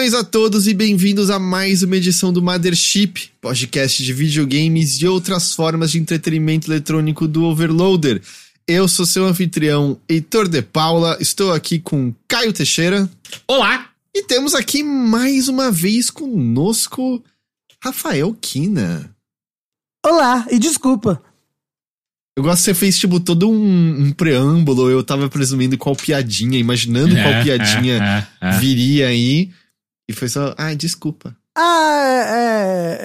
Saudações a todos e bem-vindos a mais uma edição do Mothership, podcast de videogames e outras formas de entretenimento eletrônico do Overloader. Eu sou seu anfitrião, Heitor de Paula, estou aqui com Caio Teixeira. Olá! E temos aqui mais uma vez conosco Rafael Kina. Olá, e desculpa. Eu gosto que você fez, tipo, todo um, um preâmbulo. Eu tava presumindo qual piadinha, imaginando qual É, piadinha é, é, viria aí. E foi só, ah, desculpa. Ah, é,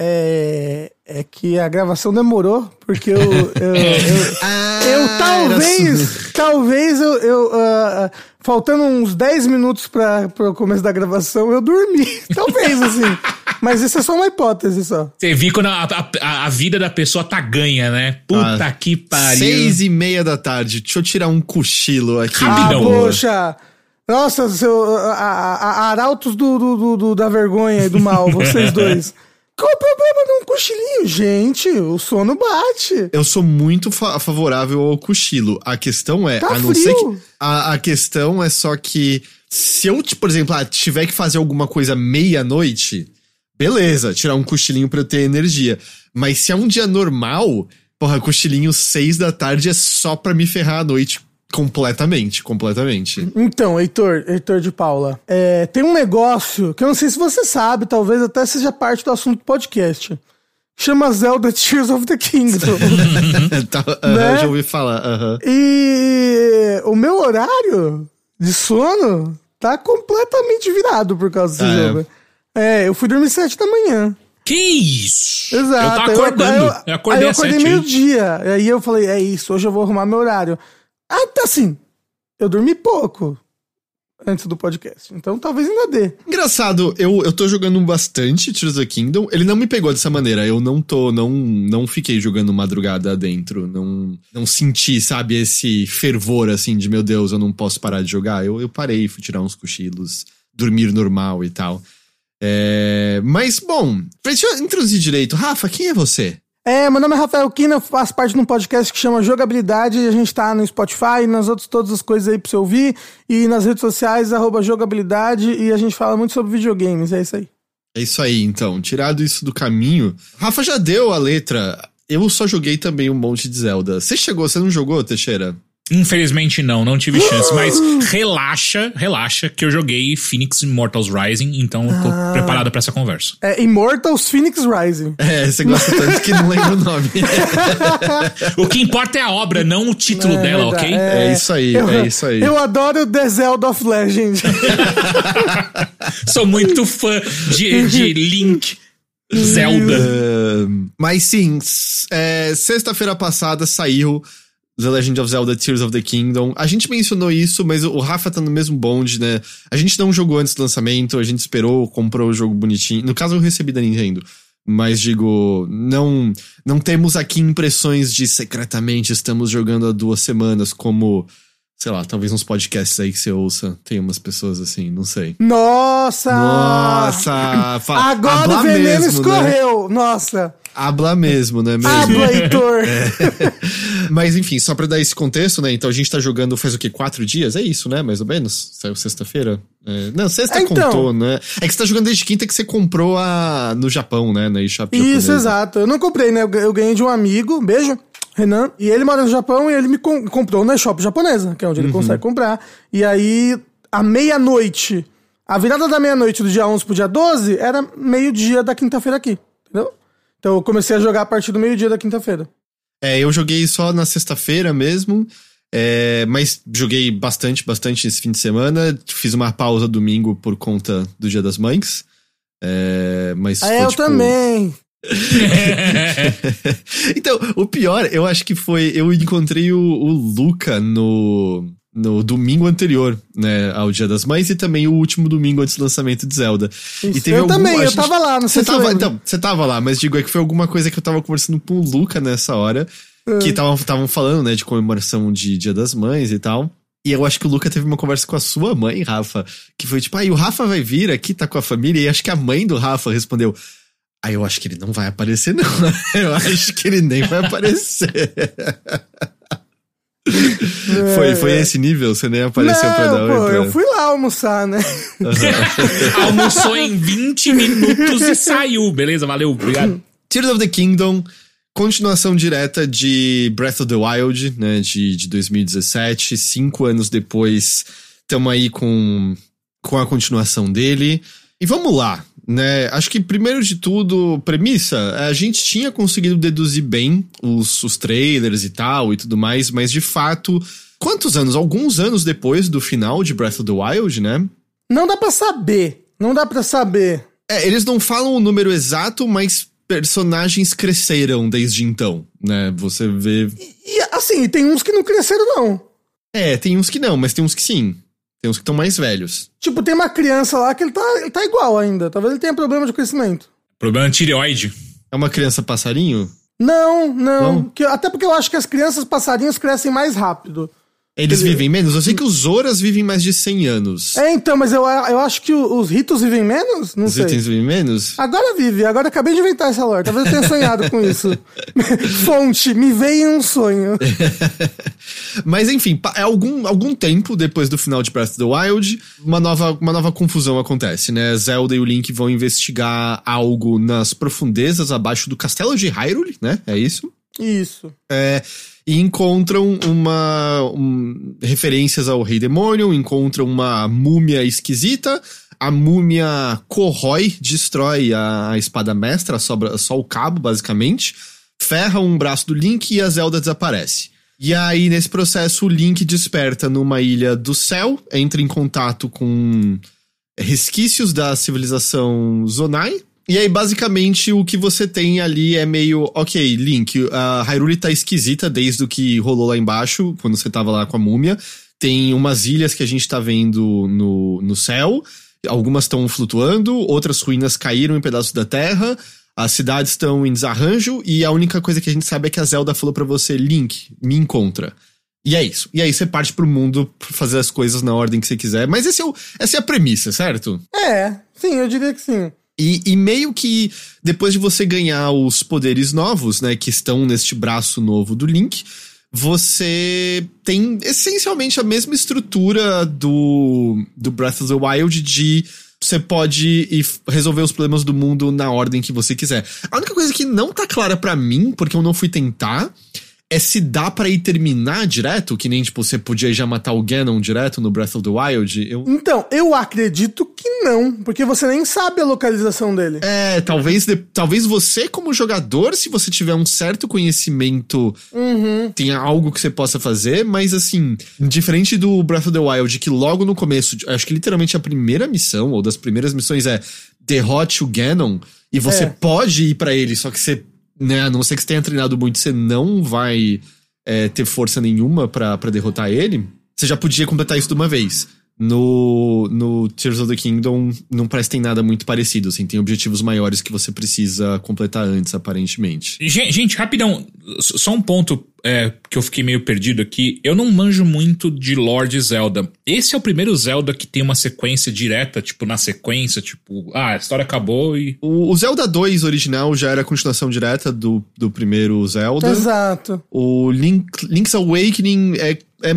é, é que a gravação demorou, porque eu. Eu, eu, Ah, eu talvez. Talvez eu. eu ah, faltando uns 10 minutos para o começo da gravação, eu dormi. Talvez, assim. Mas isso é só uma hipótese só. Você viu quando a, a, a vida da pessoa tá ganha, né? Puta Ah, que pariu. Seis e meia da tarde. Deixa eu tirar um cochilo aqui. Rapidão. Ah, poxa! Nossa, seu, a, a, a- arautos do, do, do- da vergonha e do mal, vocês dois. Qual o problema de um cochilinho? Gente, o sono bate. Eu sou muito fa- favorável ao cochilo. A questão é, Tá a não ser frio. que. A, a questão é só que. Se eu, tipo, por exemplo, ah, tiver que fazer alguma coisa meia-noite, beleza, tirar um cochilinho pra eu ter energia. Mas se é um dia normal, porra, cochilinho seis da tarde é só pra me ferrar à noite completamente, completamente. Então, Heitor, Heitor de Paula, é, tem um negócio que eu não sei se você sabe, talvez até seja parte do assunto do podcast. Chama Zelda Tears of the Kingdom. tá, aham, Né? Já ouvi falar. e o meu horário de sono tá completamente virado por causa desse Ah, é? jogo. É, eu fui dormir sete da manhã. Que isso? Exato. Eu tava Aí acordando. Eu, acordei aí eu às acordei sete. hein? meio-dia. Aí eu falei, é isso, hoje eu vou arrumar meu horário. Ah, tá assim. Eu dormi pouco antes do podcast. Então talvez ainda dê. Engraçado, eu, eu tô jogando bastante Tears of Kingdom. Ele não me pegou dessa maneira. Eu não tô, não, não fiquei jogando madrugada dentro. Não, não senti, sabe, esse fervor assim de meu Deus, eu não posso parar de jogar. Eu, eu parei, fui tirar uns cochilos, dormir normal e tal. É, mas, bom, deixa eu introduzir direito. Rafa, quem é você? É, meu nome é Rafael Kina, eu faço parte de um podcast que chama Jogabilidade. A gente tá no Spotify, nas outras todas as coisas aí pra você ouvir. E nas redes sociais, arroba jogabilidade. E a gente fala muito sobre videogames, é isso aí. É isso aí, então. Tirado isso do caminho. Rafa já deu a letra. Eu só joguei também um monte de Zelda. Você chegou, você não jogou, Teixeira? Infelizmente não, não tive chance. Mas relaxa, relaxa, que eu joguei Phoenix Immortals Rising, então eu tô Ah. preparado pra essa conversa. É Immortals Phoenix Rising. É, você gosta tanto que não lembra o nome. O que importa é a obra, não o título É dela, ok? É isso aí, eu, é isso aí. Eu adoro The Zelda of Legend. Sou muito fã de, de Link, Zelda. É, mas sim, é, sexta-feira passada saiu The Legend of Zelda Tears of the Kingdom. A gente mencionou isso, mas o Rafa tá no mesmo bonde, né? A gente não jogou antes do lançamento, a gente esperou, comprou o jogo bonitinho. No caso, eu recebi da Nintendo. Mas digo, não não temos aqui impressões de secretamente estamos jogando há duas semanas, como, sei lá, talvez uns podcasts aí que você ouça. Tem umas pessoas assim, não sei. Nossa! Nossa! Agora o veneno mesmo, né? escorreu! Nossa! Habla mesmo, né? Mesmo? Habla, Heitor! Mas enfim, só pra dar esse contexto, né? Então a gente tá jogando faz o quê? Quatro dias? É isso, né? Mais ou menos? Saiu sexta-feira? É, Não, sexta É, então. contou, né? É que você tá jogando desde quinta que você comprou a... no Japão, né? Na eShop Isso, japonesa. exato. Eu não comprei, né? Eu ga- Eu ganhei de um amigo, beijo, Renan. E ele mora no Japão e ele me com- comprou na shop japonesa, que é onde Uhum. ele consegue comprar. E aí, à meia-noite, a virada da meia-noite do dia 11 pro dia 12 era meio-dia da quinta-feira aqui, entendeu? Então eu comecei a jogar a partir do meio-dia da quinta-feira. É, eu joguei só na sexta-feira mesmo. é, mas joguei bastante, bastante esse fim de semana. Fiz uma pausa domingo por conta do Dia das Mães. É, mas Ah, foi, eu tipo, também. então, o pior, eu acho que foi. Eu encontrei o, o Luca no, no domingo anterior, né? Ao Dia das Mães e também o último domingo antes do lançamento de Zelda. E Isso. teve eu algum- também, a eu gente- tava lá, não Você sei se você tava, lembra. então, você tava lá, mas digo, é que foi alguma coisa que eu tava conversando com o Luca nessa hora, É. que estavam falando, né, de comemoração de Dia das Mães e tal. E eu acho que o Luca teve uma conversa com a sua mãe, Rafa, que foi tipo, ah, e o Rafa vai vir aqui, tá com a família, e acho que a mãe do Rafa respondeu. Ah, eu acho que ele não vai aparecer, não. Eu acho que ele nem vai aparecer. Foi, foi esse nível? Você nem apareceu Não, pra dar pô, oi pra- eu fui lá almoçar, né? Almoçou em 20 minutos e saiu. Beleza, valeu, obrigado. Tears of the Kingdom, continuação direta de Breath of the Wild, né, de, de 2017. Cinco anos depois, estamos aí com, com a continuação dele. E vamos lá, né? Acho que primeiro de tudo, premissa, a gente tinha conseguido deduzir bem os, os trailers e tal e tudo mais, mas de fato, quantos anos? Alguns anos depois do final de Breath of the Wild, né? Não dá pra saber. Não dá pra saber. É, eles não falam o número exato, mas personagens cresceram desde então, né? Você vê. E assim, tem uns que não cresceram, não. É, tem uns que não, mas tem uns que sim. Tem uns que estão mais velhos. Tipo, tem uma criança lá que ele tá, ele tá igual ainda. Talvez ele tenha problema de crescimento. Problema tireoide. É uma criança passarinho? Não, não. Não? Que- até porque eu acho que as crianças passarinhos crescem mais rápido. Eles Ele- vivem menos? Eu sei que os Zoras vivem mais de 100 anos. É, então, mas eu, eu acho que os ritos vivem menos? Não Os sei. itens vivem menos? Agora vive, agora acabei de inventar essa lore. Talvez eu tenha sonhado com isso. Fonte, me veio em um sonho. Mas enfim, é algum, algum tempo depois do final de Breath of the Wild, uma nova, uma nova confusão acontece, né? Zelda e o Link vão investigar algo nas profundezas abaixo do castelo de Hyrule, né? É isso? Isso. É, e encontram uma. um- referências ao Rei Demônio, encontram uma múmia esquisita. A múmia corrói, destrói a, a espada mestra, sobra só o cabo, basicamente. Ferra um braço do Link e a Zelda desaparece. E aí, nesse processo, o Link desperta numa ilha do céu, entra em contato com resquícios da civilização Zonai. E aí, basicamente, o que você tem ali é meio, ok, Link, a Hyrule tá esquisita desde o que rolou lá embaixo, quando você tava lá com a múmia. Tem umas ilhas que a gente tá vendo no, no céu, algumas estão flutuando, outras ruínas caíram em pedaços da terra, as cidades estão em desarranjo, e a única coisa que a gente sabe é que a Zelda falou pra você, Link, me encontra. E é isso. E aí você parte pro mundo fazer as coisas na ordem que você quiser. Mas esse é o, essa é a premissa, certo? É, sim, eu diria que sim. E, e meio que depois de você ganhar os poderes novos, né, que estão neste braço novo do Link, você tem essencialmente a mesma estrutura do, do Breath of the Wild de você pode ir resolver os problemas do mundo na ordem que você quiser. A única coisa que não tá clara pra mim, porque eu não fui tentar, é se dá pra ir terminar direto, que nem tipo você podia já matar o Ganon direto no Breath of the Wild. Eu, Então, eu acredito que não, porque você nem sabe a localização dele. É, talvez, de- talvez você, como jogador, se você tiver um certo conhecimento, tenha algo que você possa fazer, mas assim, diferente do Breath of the Wild, que logo no começo, acho que literalmente a primeira missão, ou das primeiras missões, é derrote o Ganon, e você É. pode ir pra ele, só que você, né, a não ser que você tenha treinado muito, você não vai é, ter força nenhuma pra derrotar ele, você já podia completar isso de uma vez. No, no Tears of the Kingdom não parece que tem nada muito parecido, assim, tem objetivos maiores que você precisa completar antes, aparentemente. Gen- Gente, rapidão, só um ponto é, que eu fiquei meio perdido aqui. Eu não manjo muito de Lord Zelda. Esse é o primeiro Zelda que tem uma sequência direta, tipo, na sequência, tipo, ah, a história acabou e. O, o Zelda 2 original já era a continuação direta do, do primeiro Zelda. Exato. O Link, Link's Awakening é, é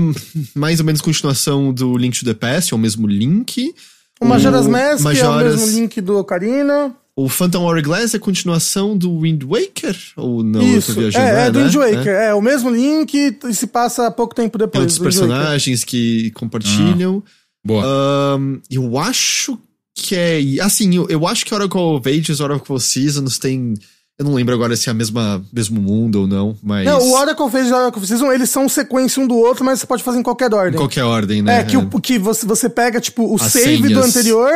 mais ou menos continuação do Link to the Past, é o mesmo Link. O Majora's Mask, que é o Majora's- mesmo link do Ocarina. O Phantom Hourglass é continuação do Wind Waker? Ou não? eu tô Isso, viajando, é, é do né? Wind Waker. É. o mesmo link e se passa pouco tempo Tem depois. outros Wind Waker. personagens que compartilham. Boa. Ahn, eu acho que é. Assim, eu, eu acho que Oracle of Ages, Oracle Seasons tem. Eu não lembro agora se é a mesma mesmo mundo ou não, mas. Não, o Oracle Phase e o Oracle Season, eles são sequência um do outro, mas você pode fazer em qualquer Em ordem. qualquer ordem, né? É, que, o, que você, você pega, tipo, o As save do senhas. anterior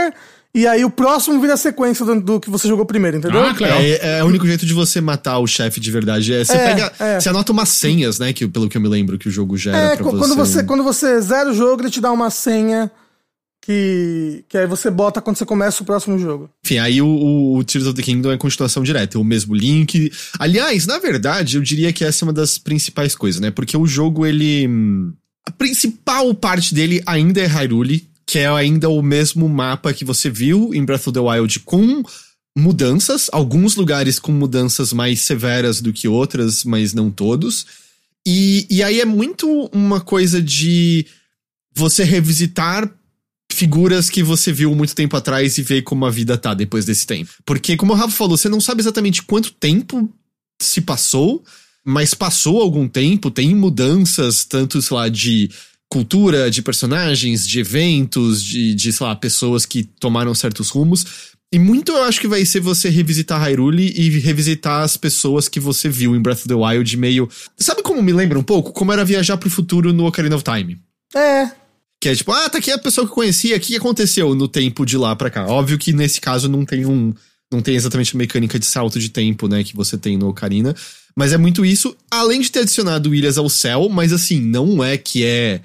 e aí o próximo vira a sequência do, do que você jogou primeiro, entendeu? Ah, claro. É, é o único jeito de você matar o chefe de verdade. É, você É, pega. é. Você anota umas senhas, né? Que, pelo que eu me lembro que o jogo gera É, pra qu- quando você quando você zera o jogo, ele te dá uma senha que que aí você bota quando você começa o próximo jogo. Enfim, aí o, o, o Tears of the Kingdom é continuação direta, é o mesmo link. Aliás, na verdade, eu diria que essa é uma das principais coisas, né? Porque o jogo, ele. A principal parte dele ainda é Hyrule, que é ainda o mesmo mapa que você viu em Breath of the Wild com mudanças, alguns lugares com mudanças mais severas do que outras, mas não todos. E, e aí é muito uma coisa de você revisitar figuras que você viu muito tempo atrás e ver como a vida tá depois desse tempo. Porque, como o Rafa falou, você não sabe exatamente quanto tempo se passou, mas passou algum tempo, tem mudanças, tanto, sei lá, de cultura, de personagens, de eventos, de, de, sei lá, pessoas que tomaram certos rumos. E muito eu acho que vai ser você revisitar Hyrule e revisitar as pessoas que você viu em Breath of the Wild meio. Sabe como me lembra um pouco? Como era viajar pro futuro no Ocarina of Time. É. Que é tipo, ah, tá aqui a pessoa que eu conhecia, o que aconteceu no tempo de lá pra cá? Óbvio que nesse caso não tem um. Não tem exatamente a mecânica de salto de tempo, né, que você tem no Ocarina. Mas é muito isso, além de ter adicionado ilhas ao céu, mas assim, não é que é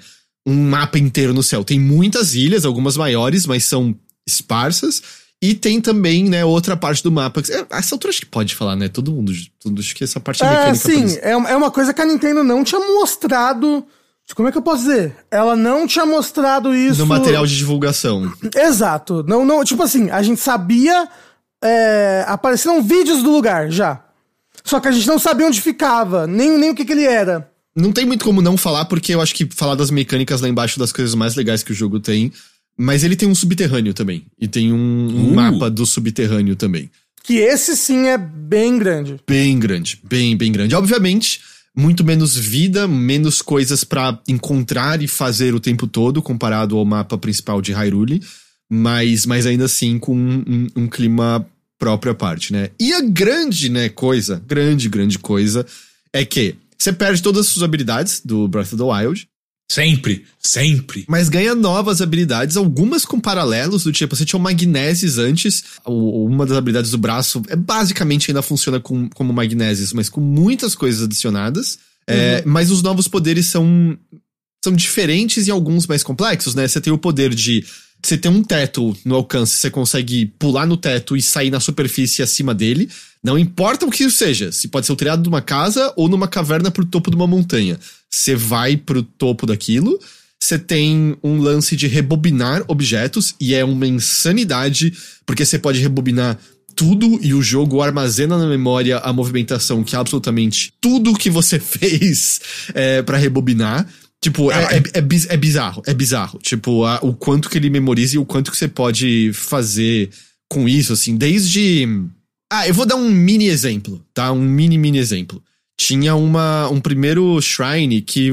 um mapa inteiro no céu. Tem muitas ilhas, algumas maiores, mas são esparsas. E tem também, né, outra parte do mapa. É, essa altura acho que pode falar, né? Todo mundo. Todo, acho que essa parte é mecânica. Sim, é, é uma coisa que a Nintendo não tinha mostrado. Como é que eu posso dizer? Ela não tinha mostrado isso. No material de divulgação. Exato. Não, não, tipo assim, a gente sabia. É, apareceram vídeos do lugar já. Só que a gente não sabia onde ficava, nem, nem o que, que ele era. Não tem muito como não falar, porque eu acho que falar das mecânicas lá embaixo das coisas mais legais que o jogo tem. Mas ele tem um subterrâneo também. E tem um, um uh. mapa do subterrâneo também. Que esse sim é bem grande. Bem grande, bem, bem grande. Obviamente, muito menos vida, menos coisas para encontrar e fazer o tempo todo, comparado ao mapa principal de Hyrule. Mas, mas ainda assim com um, um, um clima próprio à parte, né? E a grande, né, coisa, grande, grande coisa, é que você perde todas as suas habilidades do Breath of the Wild. Sempre, sempre. Mas ganha novas habilidades, algumas com paralelos, do tipo, você tinha o Magnesis antes, uma das habilidades do braço é basicamente ainda funciona com, como Magnesis, mas com muitas coisas adicionadas. É, uhum. É, mas os novos poderes são, são diferentes e alguns mais complexos, né? Você tem o poder de. Você tem um teto no alcance, você consegue pular no teto e sair na superfície acima dele. Não importa o que isso seja, se pode ser o telhado de uma casa ou numa caverna pro topo de uma montanha. Você vai pro topo daquilo. Você tem um lance de rebobinar objetos, e é uma insanidade, porque você pode rebobinar tudo e o jogo armazena na memória a movimentação que é absolutamente tudo que você fez é, para rebobinar. Tipo, é, é, é, é, bizarro, é bizarro. Tipo, a, o quanto que ele memoriza e o quanto que você pode fazer com isso, assim, desde ah, eu vou dar um mini exemplo, tá? Um mini, mini exemplo. Tinha uma, um primeiro shrine que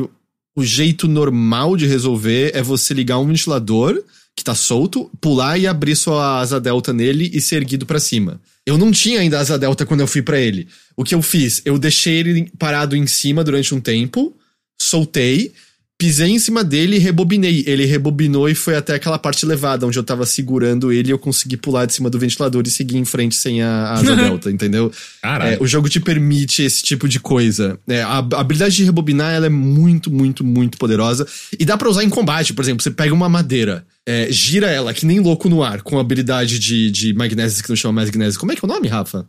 o jeito normal de resolver é você ligar um ventilador que tá solto, pular e abrir sua asa delta nele e ser erguido para cima. Eu não tinha ainda asa delta quando eu fui para ele. O que eu fiz? Eu deixei ele parado em cima durante um tempo, soltei, pisei em cima dele e rebobinei. Ele rebobinou e foi até aquela parte elevada, onde eu tava segurando ele e eu consegui pular de cima do ventilador e seguir em frente sem a, asa delta, entendeu? É, o jogo te permite esse tipo de coisa. É, a, a, habilidade de rebobinar ela é muito, muito, muito poderosa. E dá pra usar em combate, por exemplo, você pega uma madeira. É, gira ela que nem louco no ar, com a habilidade de, de magnésia que não chama magnésia. Como é que é o nome, Rafa?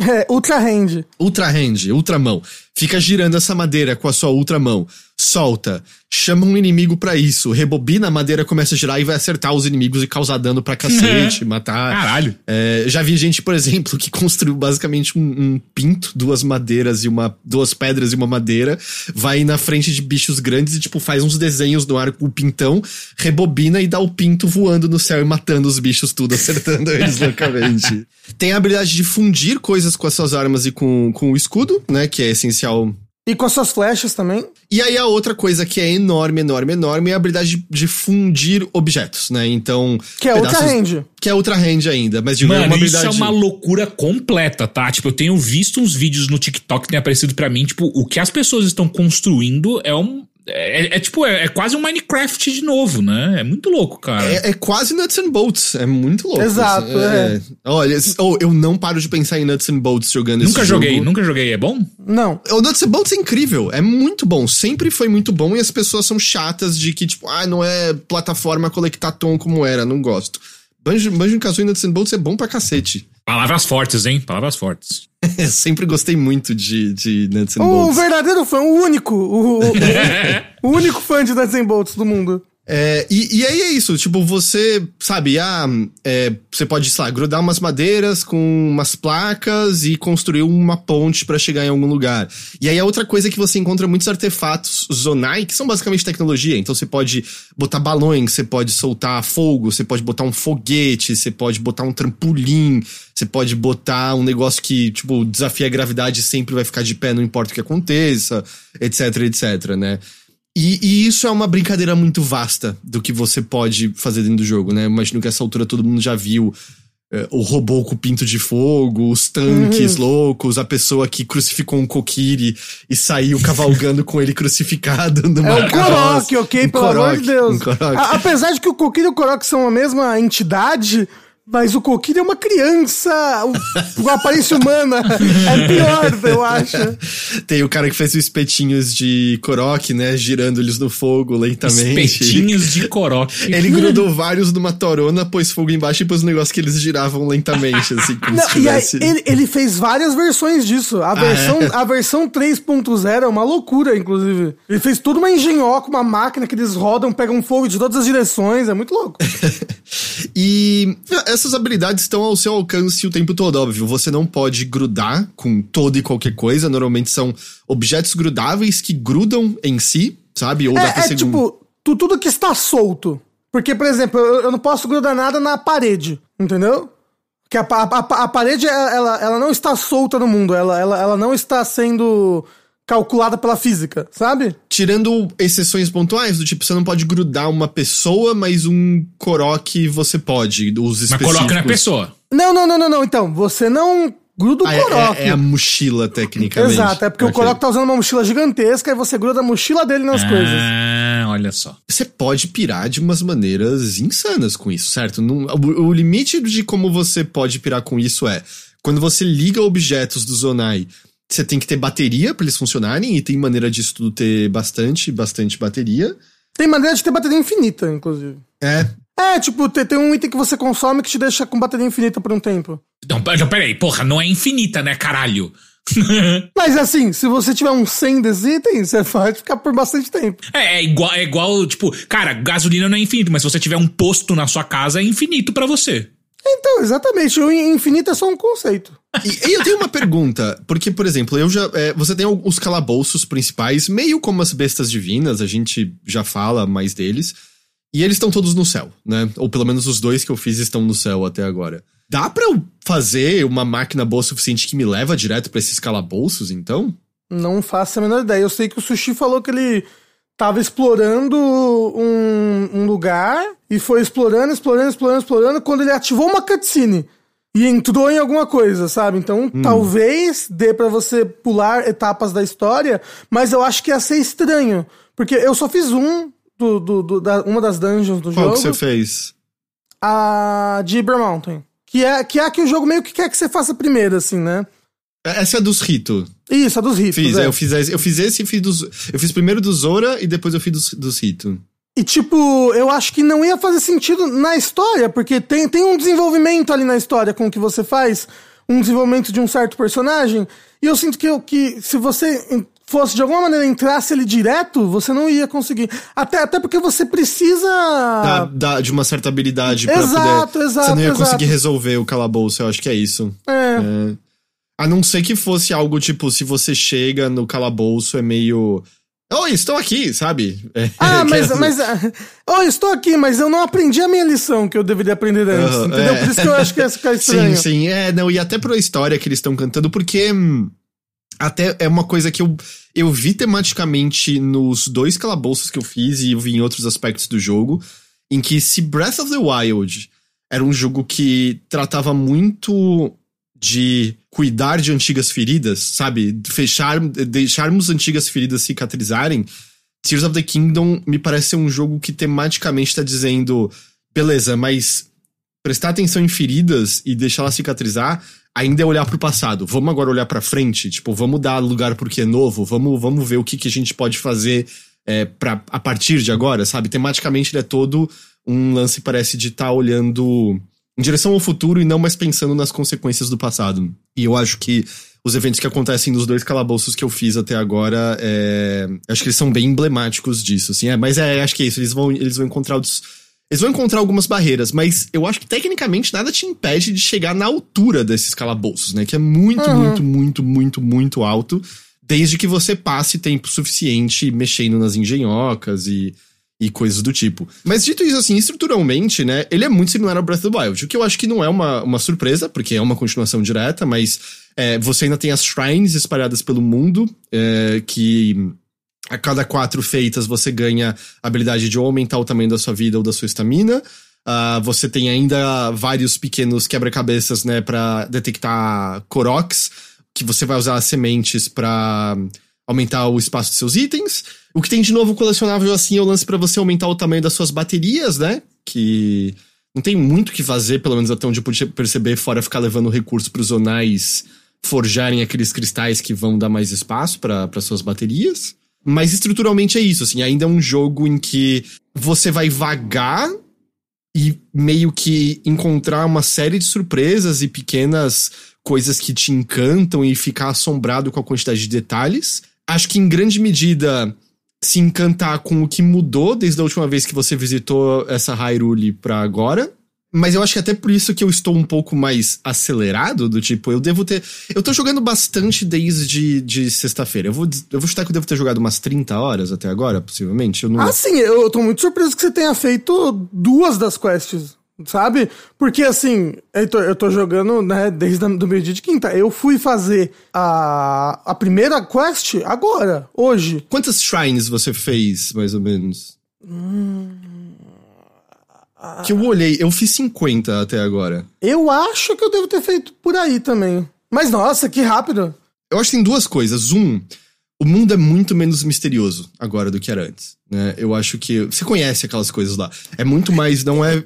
É, Ultra Hand. Ultra Hand, Ultra Mão. Fica girando essa madeira com a sua Ultra Mão. Solta. Chama um inimigo para isso. Rebobina, a madeira começa a girar e vai acertar os inimigos e causar dano pra cacete, matar. Caralho. É, já vi gente, por exemplo, que construiu basicamente um, um, pinto, duas madeiras e uma. duas pedras e uma madeira. Vai na frente de bichos grandes e, tipo, faz uns desenhos no ar com o pintão, rebobina e dá o pinto voando no céu e matando os bichos tudo, acertando eles loucamente. Tem a habilidade de fundir coisas com as suas armas e com, com o escudo, né? Que é essencial e com as suas flechas também. E aí a outra coisa que é enorme, enorme, enorme é a habilidade de, de fundir objetos, né? Então. Que é pedaços, outra range. Que é outra range ainda, mas de Mano, uma habilidade... isso é uma loucura completa, tá? Tipo, eu tenho visto uns vídeos no TikTok que tem aparecido para mim, tipo, o que as pessoas estão construindo é um, é, é, tipo, é, é, quase um Minecraft de novo, né? É muito louco, cara. É, é quase Nuts and Bolts. É muito louco. Exato, é. é. Olha, oh, eu não paro de pensar em Nuts and Bolts jogando nunca esse joguei, jogo. Nunca joguei, é bom? Não. O Nuts and Bolts é incrível, é muito bom. Sempre foi muito bom e as pessoas são chatas de que, tipo, ah, não é plataforma tom como era, não gosto. Banjo, Banjo Kazooie e Nuts and Bolts é bom pra cacete. Palavras fortes, hein? Palavras fortes. Sempre gostei muito de, de Nuts and Bolts. O verdadeiro fã, o único. O, o, o único fã de Nuts and Bolts do mundo. É, e, e aí é isso, tipo, você, sabe, ah, é, você pode, sei lá, grudar umas madeiras com umas placas e construir uma ponte para chegar em algum lugar. E aí a outra coisa é que você encontra muitos artefatos Zonai, que são basicamente tecnologia. Então você pode botar balões, você pode soltar fogo, você pode botar um foguete, você pode botar um trampolim, você pode botar um negócio que, tipo, desafia a gravidade e sempre vai ficar de pé, não importa o que aconteça, etc, etc, né? E, e, isso é uma brincadeira muito vasta do que você pode fazer dentro do jogo, né? Imagino que essa altura todo mundo já viu é, o robô com pinto de fogo, os tanques uhum. loucos, a pessoa que crucificou um Kokiri e saiu cavalgando com ele crucificado numa É o Korok, ok? Um Pelo Korok, amor de Deus. Um Apesar de que o Kokiri e o Korok são a mesma entidade, mas o Coquinho é uma criança com aparência humana. É pior, eu acho. Tem o cara que fez os espetinhos de Korok, né? Girando eles no fogo lentamente. Espetinhos de Korok. Ele grudou vários numa torona, pôs fogo embaixo e pôs um negócio que eles giravam lentamente, assim, como Não, se tivesse... Aí, ele, ele, fez várias versões disso. A ah, versão, é? a versão 3.0 é uma loucura, inclusive. Ele fez toda uma engenhoca, uma máquina que eles rodam, pegam fogo de todas as direções. É muito louco. e essas habilidades estão ao seu alcance o tempo todo, óbvio. Você não pode grudar com toda e qualquer coisa. Normalmente são objetos grudáveis que grudam em si, sabe? Ou é, dá pra é ser tipo, tu, tudo que está solto. Porque, por exemplo, eu, eu, não posso grudar nada na parede, entendeu? Que a, a, a, parede, ela, ela não está solta no mundo, ela, ela, ela não está sendo calculada pela física, sabe? Tirando exceções pontuais, do tipo, você não pode grudar uma pessoa, mas um Korok você pode, os específicos. Mas coloca na pessoa. Não, não, não, não, não. Então, você não gruda o ah, Korok. É, é, a mochila, tecnicamente. Exato, é porque okay. o Korok tá usando uma mochila gigantesca e você gruda a mochila dele nas ah, coisas. Ah, olha só. Você pode pirar de umas maneiras insanas com isso, certo? Não, o, o limite de como você pode pirar com isso é quando você liga objetos do Zonai você tem que ter bateria para eles funcionarem, e tem maneira disso tudo ter bastante, bastante bateria. Tem maneira de ter bateria infinita, inclusive. É. É, tipo, tem, tem um item que você consome que te deixa com bateria infinita por um tempo. Não, peraí, porra, não é infinita, né, caralho? Mas assim, se você tiver um 100 desses itens, você pode ficar por bastante tempo. É, é igual, é igual, tipo, cara, gasolina não é infinito, mas se você tiver um posto na sua casa, é infinito para você. Então, exatamente. O infinito é só um conceito. E, e eu tenho uma pergunta, porque, por exemplo, eu já. É, você tem os calabouços principais, meio como as bestas divinas, a gente já fala mais deles. E eles estão todos no céu, né? Ou pelo menos os dois que eu fiz estão no céu até agora. Dá para eu fazer uma máquina boa o suficiente que me leva direto para esses calabouços, então? Não faço a menor ideia. Eu sei que o Sushi falou que ele tava explorando um, um, lugar e foi explorando, explorando, explorando, explorando quando ele ativou uma cutscene e entrou em alguma coisa, sabe? Então, hum. talvez dê para você pular etapas da história, mas eu acho que ia ser estranho, porque eu só fiz um do, do, do da, uma das dungeons do Qual jogo. Qual que você fez? A de Ibra Mountain. Que é, que é a que o jogo meio que quer que você faça primeiro, assim, né? É, essa é dos ritos. Isso, a dos ritos. Fiz, é. eu, fiz, eu fiz esse e fiz dos. Eu fiz primeiro do Zora e depois eu fiz dos, dos ritos. E, tipo, eu acho que não ia fazer sentido na história, porque tem, tem um desenvolvimento ali na história com o que você faz, um desenvolvimento de um certo personagem, e eu sinto que, que se você fosse de alguma maneira entrasse ele direto, você não ia conseguir. Até, até porque você precisa. Da, da, de uma certa habilidade pra exato, poder. Exato, Você não ia exato. conseguir resolver o calabouço, eu acho que é isso. É. é. A não ser que fosse algo tipo, se você chega no calabouço, é meio. Oi, estou aqui, sabe? É, ah, mas, é... mas. Oi, estou aqui, mas eu não aprendi a minha lição que eu deveria aprender antes, uhum, entendeu? É. Por isso que eu acho que ia ficar estranho. Sim, sim, é, não, e até pra história que eles estão cantando, porque. Hum, até é uma coisa que eu, eu vi tematicamente nos dois calabouços que eu fiz e eu vi em outros aspectos do jogo, em que se Breath of the Wild era um jogo que tratava muito de cuidar de antigas feridas, sabe? Fechar, deixarmos antigas feridas cicatrizarem. Tears of the Kingdom me parece ser um jogo que tematicamente está dizendo, beleza, mas prestar atenção em feridas e deixá-las cicatrizar ainda é olhar para o passado. Vamos agora olhar para frente, tipo, vamos dar lugar porque é novo, vamos, vamos ver o que, que a gente pode fazer é, pra, a partir de agora, sabe? Tematicamente ele é todo um lance parece de estar tá olhando em direção ao futuro e não mais pensando nas consequências do passado. E eu acho que os eventos que acontecem nos dois calabouços que eu fiz até agora, é, acho que eles são bem emblemáticos disso, assim. É, mas é, acho que é isso. Eles vão, eles vão encontrar os, eles vão encontrar algumas barreiras, mas eu acho que tecnicamente nada te impede de chegar na altura desses calabouços, né? Que é muito, uhum. muito, muito, muito, muito alto, desde que você passe tempo suficiente mexendo nas engenhocas e e coisas do tipo. Mas dito isso, assim, estruturalmente, né, ele é muito similar ao Breath of the Wild, o que eu acho que não é uma, uma surpresa, porque é uma continuação direta, mas é, você ainda tem as shrines espalhadas pelo mundo, é, que a cada quatro feitas você ganha a habilidade de aumentar o tamanho da sua vida ou da sua estamina. Uh, você tem ainda vários pequenos quebra-cabeças, né, para detectar Koroks, que você vai usar as sementes para aumentar o espaço de seus itens. O que tem de novo colecionável assim é o lance para você aumentar o tamanho das suas baterias, né? Que não tem muito o que fazer, pelo menos até onde eu pude perceber, fora ficar levando recurso para os zonais forjarem aqueles cristais que vão dar mais espaço para suas baterias. Mas estruturalmente é isso, assim, ainda é um jogo em que você vai vagar e meio que encontrar uma série de surpresas e pequenas coisas que te encantam e ficar assombrado com a quantidade de detalhes. Acho que em grande medida se encantar com o que mudou desde a última vez que você visitou essa Hyrule pra agora. Mas eu acho que até por isso que eu estou um pouco mais acelerado, do tipo, eu devo ter. Eu tô jogando bastante desde de sexta-feira. Eu vou, eu vou chutar que eu devo ter jogado umas 30 horas até agora, possivelmente. Eu não... Ah, sim, eu tô muito surpreso que você tenha feito duas das quests. Sabe? Porque assim, eu tô, eu tô jogando, né, desde o meio dia de quinta. Eu fui fazer a, a primeira quest agora, hoje. Quantas shrines você fez, mais ou menos? Hum, que eu olhei, eu fiz 50 até agora. Eu acho que eu devo ter feito por aí também. Mas nossa, que rápido. Eu acho que tem duas coisas. Um, o mundo é muito menos misterioso agora do que era antes. Né? Eu acho que. Você conhece aquelas coisas lá. É muito mais. Não é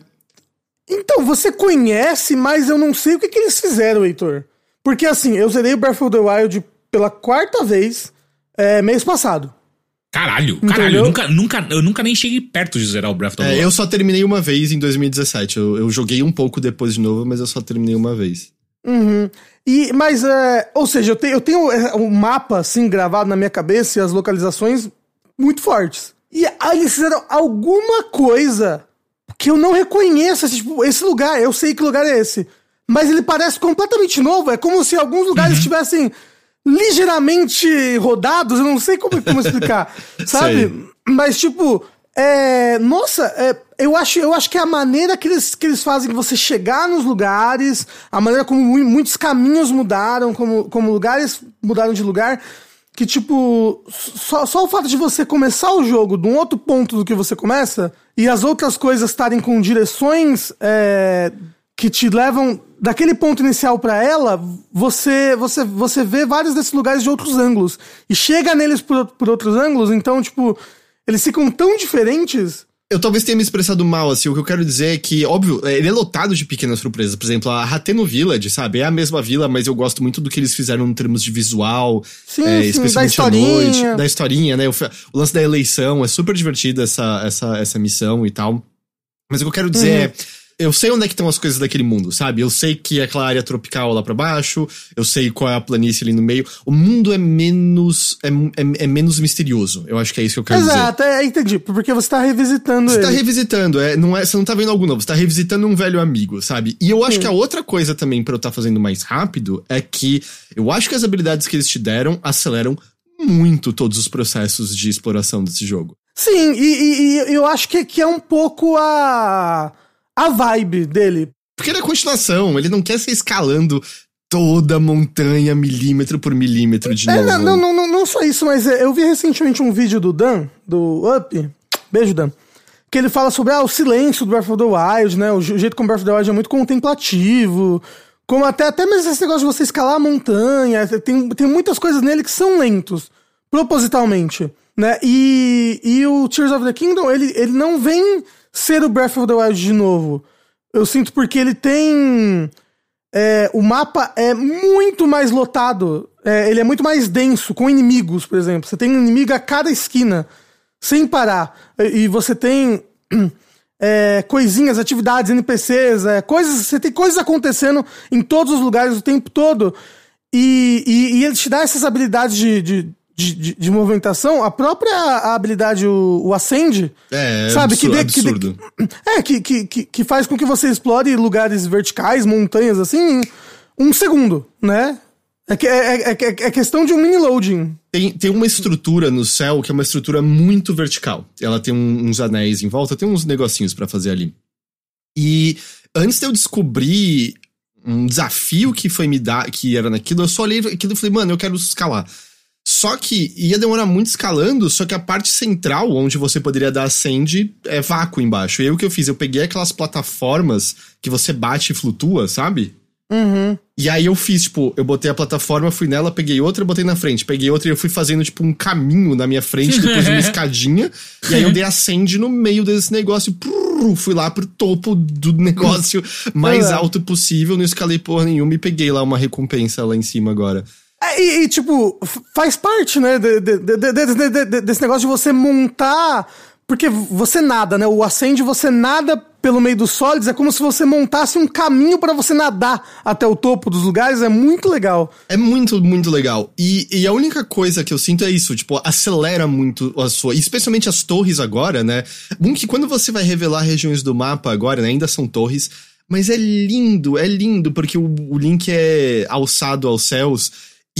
então, você conhece, mas eu não sei o que, que eles fizeram, Heitor. Porque assim, eu zerei o Breath of the Wild pela quarta vez é, mês passado. Caralho, Entendeu? caralho, eu nunca, nunca, eu nunca nem cheguei perto de zerar o Breath of the é, Wild. É, eu só terminei uma vez em 2017. Eu, eu joguei um pouco depois de novo, mas eu só terminei uma vez. Uhum. E, mas, é, ou seja, eu, te, eu tenho o um mapa assim gravado na minha cabeça e as localizações muito fortes. E aí eles fizeram alguma coisa que eu não reconheço esse, tipo, esse lugar. Eu sei que lugar é esse. Mas ele parece completamente novo. É como se alguns lugares uhum. estivessem ligeiramente rodados. Eu não sei como, como explicar. sabe? Sei. Mas, tipo, é, nossa, é, eu, acho, eu acho que é a maneira que eles, que eles fazem você chegar nos lugares, a maneira como muitos caminhos mudaram, como, como lugares mudaram de lugar, que, tipo, só, só o fato de você começar o jogo de um outro ponto do que você começa, e as outras coisas estarem com direções é, que te levam daquele ponto inicial para ela, você, você, você vê vários desses lugares de outros ângulos. E chega neles por, por outros ângulos, então, tipo, eles ficam tão diferentes eu talvez tenha me expressado mal, assim. O que eu quero dizer é que, óbvio, é, ele é lotado de pequenas surpresas. Por exemplo, a Hateno Village, sabe? É a mesma vila, mas eu gosto muito do que eles fizeram em termos de visual. Sim, é, sim, especialmente à noite. Da historinha, né? O, o, lance da eleição. É super divertida essa, essa, essa missão e tal. Mas o que eu quero dizer uhum. é eu sei onde é que estão as coisas daquele mundo, sabe? Eu sei que é aquela área tropical lá para baixo, eu sei qual é a planície ali no meio. O mundo é menos é, é, é menos misterioso. Eu acho que é isso que eu quero Exato, dizer. Exato, é, entendi. Porque você tá revisitando Você tá ele. tá revisitando, é, não é, você não tá vendo algo novo, você tá revisitando um velho amigo, sabe? E eu acho Sim. que a outra coisa também para eu estar tá fazendo mais rápido é que eu acho que as habilidades que eles te deram aceleram muito todos os processos de exploração desse jogo. Sim, e, e, e eu acho que, que é um pouco a a vibe dele. Porque ele é continuação, ele não quer ser escalando toda a montanha milímetro por milímetro de é, novo. Não, não, não, não só isso, mas é, eu vi recentemente um vídeo do Dan, do Up, beijo Dan, que ele fala sobre ah, o silêncio do Breath of the Wild, né, o jeito como o Breath of the Wild é muito contemplativo, como até, até mesmo esse negócio de você escalar a montanha, tem, tem muitas coisas nele que são lentos, propositalmente, né, e, e o Tears of the Kingdom, ele, ele não vem ser o Breath of the Wild de novo. Eu sinto porque ele tem. É, o mapa é muito mais lotado. É, ele é muito mais denso, com inimigos, por exemplo. Você tem um inimigo a cada esquina, sem parar. E, e você tem. É, coisinhas, atividades, NPCs, é, coisas. Você tem coisas acontecendo em todos os lugares o tempo todo. E, e, e ele te dá essas habilidades de, de, de, de movimentação. A própria habilidade, o, o Ascend, É, sabe? absurdo. que, absurdo. Que, é, que, que, que, faz com que você explore lugares verticais, montanhas, assim, um segundo, né? É, que- é, é, é, é questão de um mini loading. Tem, tem uma estrutura no céu que é uma estrutura muito vertical. Ela tem um- uns anéis em volta, tem uns negocinhos pra fazer ali. E antes de eu descobrir um desafio que foi me dar, que era naquilo, eu só olhei aquilo e falei, mano, eu quero escalar. Só que ia demorar muito escalando, só que a parte central, onde você poderia dar ascend, é vácuo embaixo. E aí o que eu fiz? Eu peguei aquelas plataformas que você bate e flutua, sabe? Uhum. E aí eu fiz, tipo, eu botei a plataforma, fui nela, peguei outra, botei na frente, peguei outra e eu fui fazendo, tipo, um caminho na minha frente, depois uma escadinha. e aí eu dei ascend no meio desse negócio, prrr, fui lá pro topo do negócio mais alto possível, não escalei porra nenhuma e peguei lá uma recompensa lá em cima agora. É, e, e, tipo, faz parte, né, de- de- de- de- de- de- de- desse negócio de você montar. Porque você nada, né? O Ascend, você nada pelo meio dos sólidos, é como se você montasse um caminho pra você nadar até o topo dos lugares, é muito legal. É muito, muito legal. E, e a única coisa que eu sinto é isso, tipo, acelera muito a sua. Especialmente as torres agora, né? Um que quando você vai revelar regiões do mapa agora, né, ainda são torres. Mas é lindo, é lindo, porque o, o Link é alçado aos céus.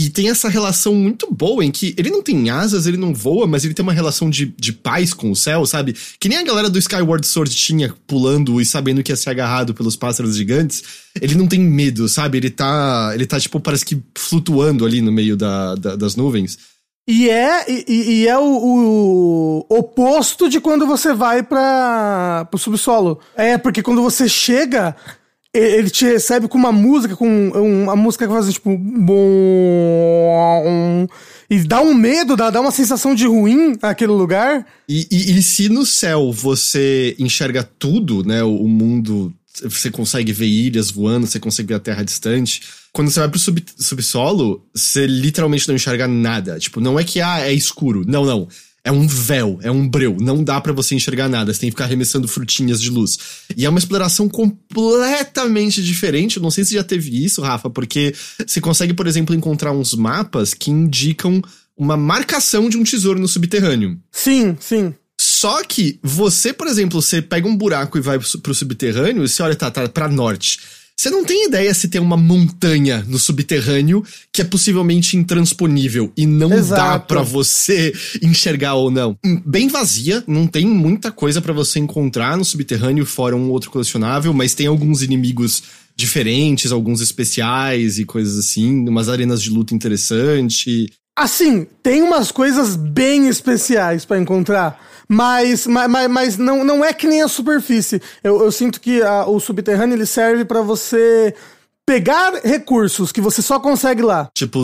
E tem essa relação muito boa em que ele não tem asas, ele não voa, mas ele tem uma relação de, de paz com o céu, sabe? Que nem a galera do Skyward Sword tinha pulando e sabendo que ia ser agarrado pelos pássaros gigantes. Ele não tem medo, sabe? Ele tá, ele tá tipo, parece que flutuando ali no meio da, da- das nuvens. E é, e, e- é o, o oposto de quando você vai para pro subsolo. É, porque quando você chega, ele te recebe com uma música, com um- uma música que faz assim, tipo. Bom, e dá um medo, dá, dá uma sensação de ruim naquele lugar. E, e- e se no céu você enxerga tudo, né? O, o mundo. Você consegue ver ilhas voando, você consegue ver a terra distante. Quando você vai pro sub- subsolo, você literalmente não enxerga nada. Tipo, não é que ah, é escuro. Não, não. É um véu, é um breu. Não dá pra você enxergar nada. Você tem que ficar arremessando frutinhas de luz. E é uma exploração completamente diferente. Eu não sei se já teve isso, Rafa, porque você consegue, por exemplo, encontrar uns mapas que indicam uma marcação de um tesouro no subterrâneo. Sim, sim. Só que você, por exemplo, você pega um buraco e vai pro pro subterrâneo, e você olha, tá, tá pra norte. Você não tem ideia se tem uma montanha no subterrâneo que é possivelmente intransponível e não dá Exato. pra você enxergar ou não. Hum, Bem vazia, não tem muita coisa pra você encontrar no subterrâneo fora um outro colecionável, mas tem alguns inimigos diferentes, alguns especiais e coisas assim, umas arenas de luta interessante. Assim, tem umas coisas bem especiais pra encontrar, mas, mas, mas, mas não, não é que nem a superfície. Eu, eu sinto que a- o subterrâneo ele serve pra você pegar recursos que você só consegue lá. Tipo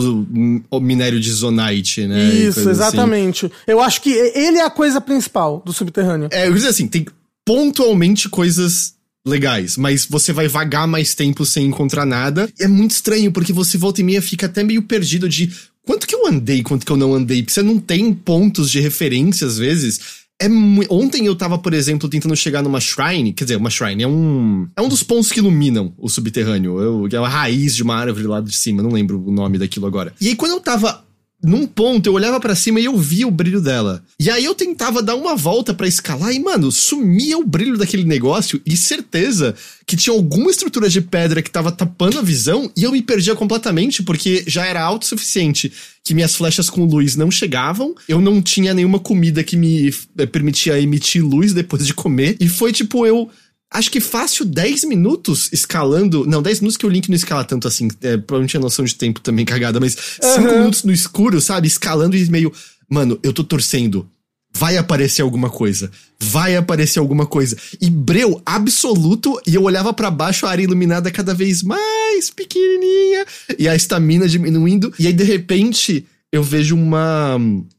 o minério de zonite, né? Isso, assim. exatamente. Eu acho que ele é a coisa principal do subterrâneo. É, eu dizer assim, tem pontualmente coisas legais, mas você vai vagar mais tempo sem encontrar nada. E é muito estranho, porque você volta e meia fica até meio perdido de quanto que eu andei, quanto que eu não andei, porque você não tem pontos de referência às vezes. É Ontem eu tava, por exemplo, tentando chegar numa shrine, quer dizer, uma shrine é um é um dos pontos que iluminam o subterrâneo, é a raiz de uma árvore lá de cima, não lembro o nome daquilo agora. E aí quando eu tava num ponto, eu olhava pra cima e eu via o brilho dela. E aí eu tentava dar uma volta pra escalar e, mano, sumia o brilho daquele negócio e certeza que tinha alguma estrutura de pedra que tava tapando a visão e eu me perdia completamente porque já era autossuficiente que minhas flechas com luz não chegavam, eu não tinha nenhuma comida que me eh, permitia emitir luz depois de comer e foi tipo eu Acho que fácil 10 minutos escalando. Não, 10 minutos que o Link não escala tanto assim. É, provavelmente tinha noção de tempo também cagada, mas 5 Aham. minutos no escuro, sabe? Escalando e meio. Mano, eu tô torcendo. Vai aparecer alguma coisa. Vai aparecer alguma coisa. E breu absoluto. E eu olhava pra baixo, a área iluminada cada vez mais pequenininha. E a estamina diminuindo. E aí, de repente, eu vejo uma.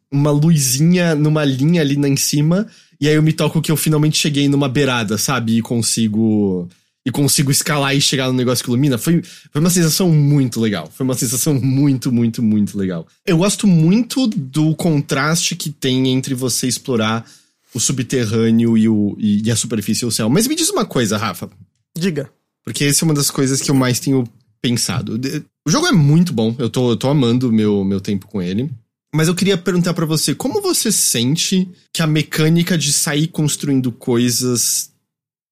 Uma luzinha numa linha ali na em cima. E aí eu me toco que eu finalmente cheguei numa beirada, sabe? E consigo. E consigo escalar e chegar no negócio que ilumina. Foi, foi uma sensação muito legal. Foi uma sensação muito, muito, muito legal. Eu gosto muito do contraste que tem entre você explorar o subterrâneo e, o, e, a superfície e o céu. Mas me diz uma coisa, Rafa. Diga. Porque essa é uma das coisas que eu mais tenho pensado. O jogo é muito bom, eu tô, eu tô amando o meu, meu tempo com ele. Mas eu queria perguntar para você, como você sente que a mecânica de sair construindo coisas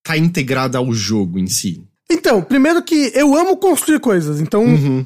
tá integrada ao jogo em si? Então, primeiro que eu amo construir coisas, então Uhum.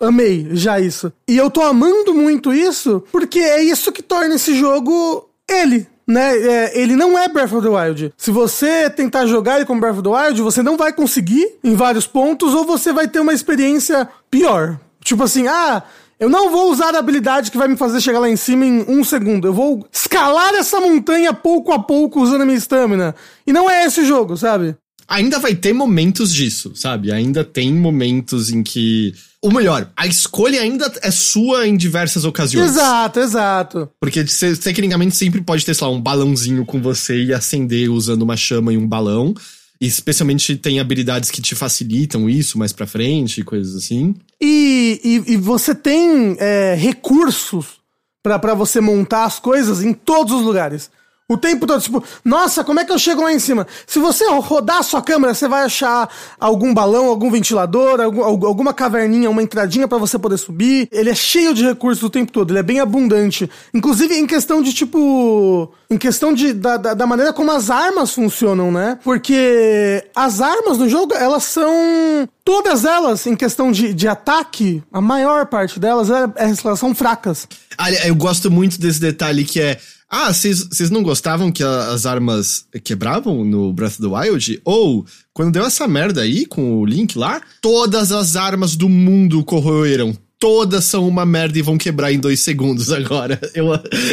amei já isso. E eu tô amando muito isso porque é isso que torna esse jogo ele. Né? É, ele não é Breath of the Wild. Se você tentar jogar ele como Breath of the Wild, você não vai conseguir em vários pontos, ou você vai ter uma experiência pior. Tipo assim, ah, eu não vou usar a habilidade que vai me fazer chegar lá em cima em um segundo. Eu vou escalar essa montanha pouco a pouco usando a minha estamina. E não é esse o jogo, sabe? Ainda vai ter momentos disso, sabe? Ainda tem momentos em que. Ou melhor, a escolha ainda é sua em diversas ocasiões. Exato, exato. Porque você tecnicamente sempre pode ter, sei lá, um balãozinho com você e acender usando uma chama e um balão. E especialmente tem habilidades que te facilitam isso mais pra frente, coisas assim. E, e, e você tem é, recursos pra você montar as coisas em todos os lugares. O tempo todo, tipo, nossa, como é que eu chego lá em cima? Se você rodar a sua câmera, você vai achar algum balão, algum ventilador, algum- al- alguma caverninha, uma entradinha pra você poder subir. Ele é cheio de recursos o tempo todo, ele é bem abundante. Inclusive em questão de, tipo. Em questão de, da, da, da maneira como as armas funcionam, né? Porque as armas no jogo, elas são. Todas elas, em questão de, de ataque, a maior parte delas, é, é- elas são fracas. Eu gosto muito desse detalhe que é. Ah, vocês não gostavam que as armas quebravam no Breath of the Wild? Ou, quando deu essa merda aí com o Link lá, todas as armas do mundo corroeram. Todas são uma merda e vão quebrar em dois segundos agora. Eu,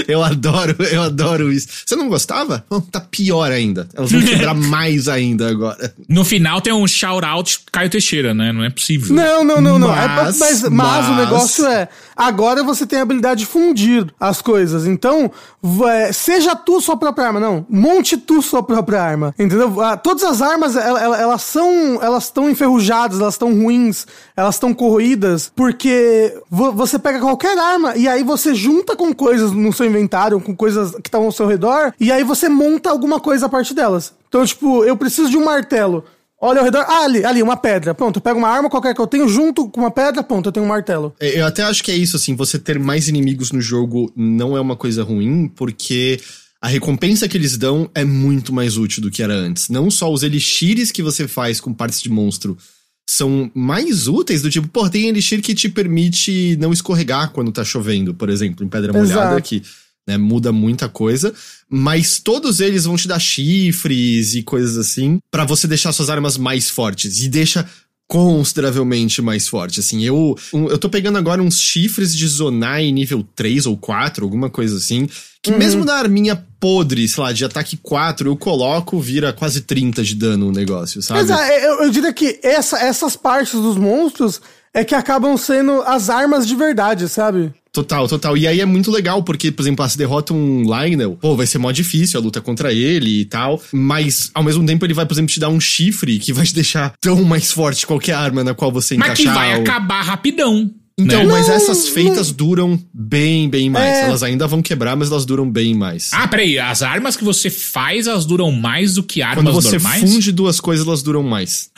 eu adoro, eu adoro isso. Você não gostava? Bom, tá pior ainda. Elas vão quebrar mais ainda agora. No final tem um shout-out Caio Teixeira, né? Não é possível. Não, não, não, não. É, Mas- mas, mas, mas- o negócio é. Agora você tem a habilidade de fundir as coisas. Então, é, seja tu sua própria arma. Não. Monte tu sua própria arma. Entendeu? Ah, todas as armas, ela- ela- elas são. Elas estão enferrujadas, elas estão ruins, elas estão corroídas. Porque vo- você pega qualquer arma e aí você junta com coisas no seu inventário, com coisas que estão ao seu redor, e aí você monta alguma coisa a partir delas. Então, tipo, eu preciso de um martelo. Olha ao redor. Ah, ali, ali, uma pedra. Pronto, eu pego uma arma qualquer que eu tenho junto com uma pedra, pronto, eu tenho um martelo. É, Eu até acho que é isso, assim, você ter mais inimigos no jogo não é uma coisa ruim, porque a recompensa que eles dão é muito mais útil do que era antes. Não só os elixires que você faz com partes de monstro são mais úteis, do tipo, pô, tem elixir que te permite não escorregar quando tá chovendo, por exemplo, em pedra molhada, Exato. que né, muda muita coisa, mas todos eles vão te dar chifres e coisas assim pra você deixar suas armas mais fortes e deixa consideravelmente mais forte, assim, eu eu tô pegando agora uns chifres de Zonai nível 3 ou 4, alguma coisa assim, que mesmo na arminha podre, sei lá, de ataque 4, eu coloco, vira quase 30 de dano o negócio, sabe? Mas ah, eu, eu diria que essa- essas partes dos monstros é que acabam sendo as armas de verdade, sabe? Total, total. E aí é muito legal, porque, por exemplo, se derrota um Lionel, pô, vai ser mó difícil a luta contra ele e tal. Mas, ao mesmo tempo, ele vai, por exemplo, te dar um chifre que vai te deixar tão mais forte qualquer arma na qual você Mas que encaixar. vai ou- acabar rapidão. Então, né? mas Não, essas não. feitas duram bem, bem mais. É. Elas ainda vão quebrar, mas elas duram bem mais. Ah, peraí, as armas que você faz, elas duram mais do que armas Quando você normais? funde duas coisas, elas duram mais.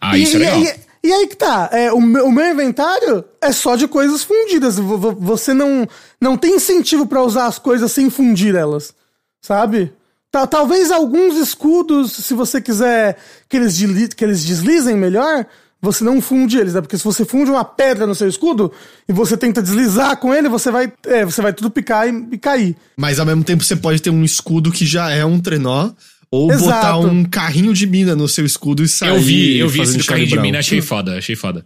Ah, E- isso é e, legal. e- e aí que tá, é, o, meu, o meu inventário é só de coisas fundidas. Vo- vo- Você não, não tem incentivo pra usar as coisas sem fundir elas, sabe? Ta- Talvez alguns escudos, se você quiser que eles, que eles deslizem melhor, você não funde eles, né? Porque se você funde uma pedra no seu escudo e você tenta deslizar com ele, você vai, é, você vai tudo picar e, e cair. Mas ao mesmo tempo você pode ter um escudo que já é um trenó. Ou Exato. botar um carrinho de mina no seu escudo e sair Eu vi, eu vi esse do carrinho de mina, achei foda, achei foda.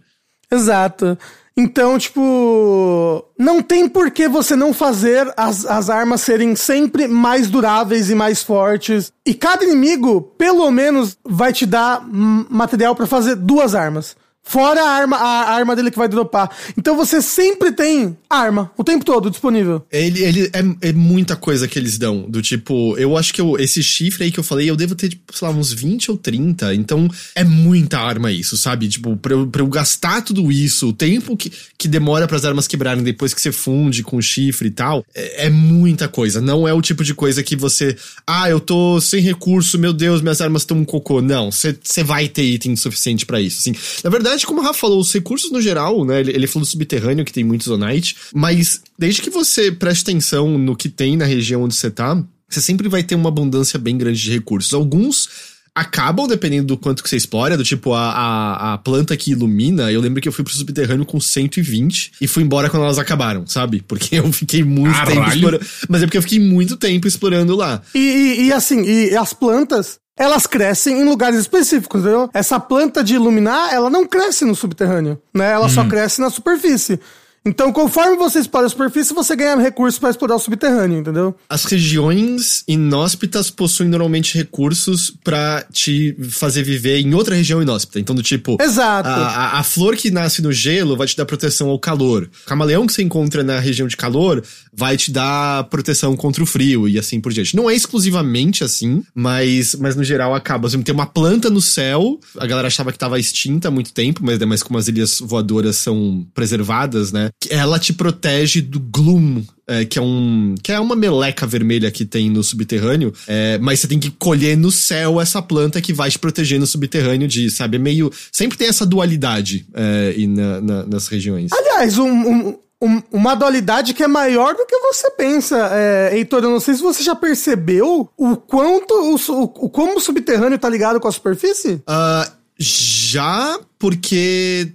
Exato. Então, tipo, não tem por que você não fazer as, as armas serem sempre mais duráveis e mais fortes. E cada inimigo, pelo menos, vai te dar material pra fazer duas armas. Fora a arma, a arma dele que vai dropar. Então você sempre tem arma, o tempo todo disponível. Ele, ele é, é muita coisa que eles dão. Do tipo, eu acho que eu, esse chifre aí que eu falei, eu devo ter, tipo, sei lá, uns 20 ou 30. Então é muita arma isso, sabe? Tipo, pra eu, pra eu gastar tudo isso, o tempo que, que demora pras armas quebrarem depois que você funde com o chifre e tal, é, é muita coisa. Não é o tipo de coisa que você. Ah, eu tô sem recurso, meu Deus, minhas armas estão um cocô. Não, você vai ter item suficiente pra isso. Assim, na verdade, verdade, como o Rafa falou, os recursos no geral, né? Ele, ele falou do subterrâneo, que tem muitos Zonite, mas desde que você preste atenção no que tem na região onde você tá, você sempre vai ter uma abundância bem grande de recursos. Alguns acabam dependendo do quanto que você explora, do tipo a, a, a, planta que ilumina. Eu lembro que eu fui pro subterrâneo com 120 e fui embora quando elas acabaram, sabe? Porque eu fiquei muito Caralho. tempo explorando. Mas é porque eu fiquei muito tempo explorando lá. E, e, e assim, e as plantas, elas crescem em lugares específicos, entendeu? Essa planta de iluminar, ela não cresce no subterrâneo, né? Ela só cresce na superfície. Então, conforme você explora a superfície, você ganha recursos para explorar o subterrâneo, entendeu? As regiões inóspitas possuem normalmente recursos pra te fazer viver em outra região inóspita. Então, do tipo. Exato. A, a, a flor que nasce no gelo vai te dar proteção ao calor. O camaleão que você encontra na região de calor vai te dar proteção contra o frio e assim por diante. Não é exclusivamente assim, mas, mas no geral acaba. Assim, tem uma planta no céu, a galera achava que tava extinta há muito tempo, mas, mas como as ilhas voadoras são preservadas, né? Ela te protege do gloom, é, que é um que é uma meleca vermelha que tem no subterrâneo, é, mas você tem que colher no céu essa planta que vai te proteger no subterrâneo de, sabe, é meio sempre tem essa dualidade é, e na, na, nas regiões. Aliás, um, um, um, uma dualidade que é maior do que você pensa. É, Heitor, eu não sei se você já percebeu o quanto o, o, o como o subterrâneo tá ligado com a superfície. Uh, já porque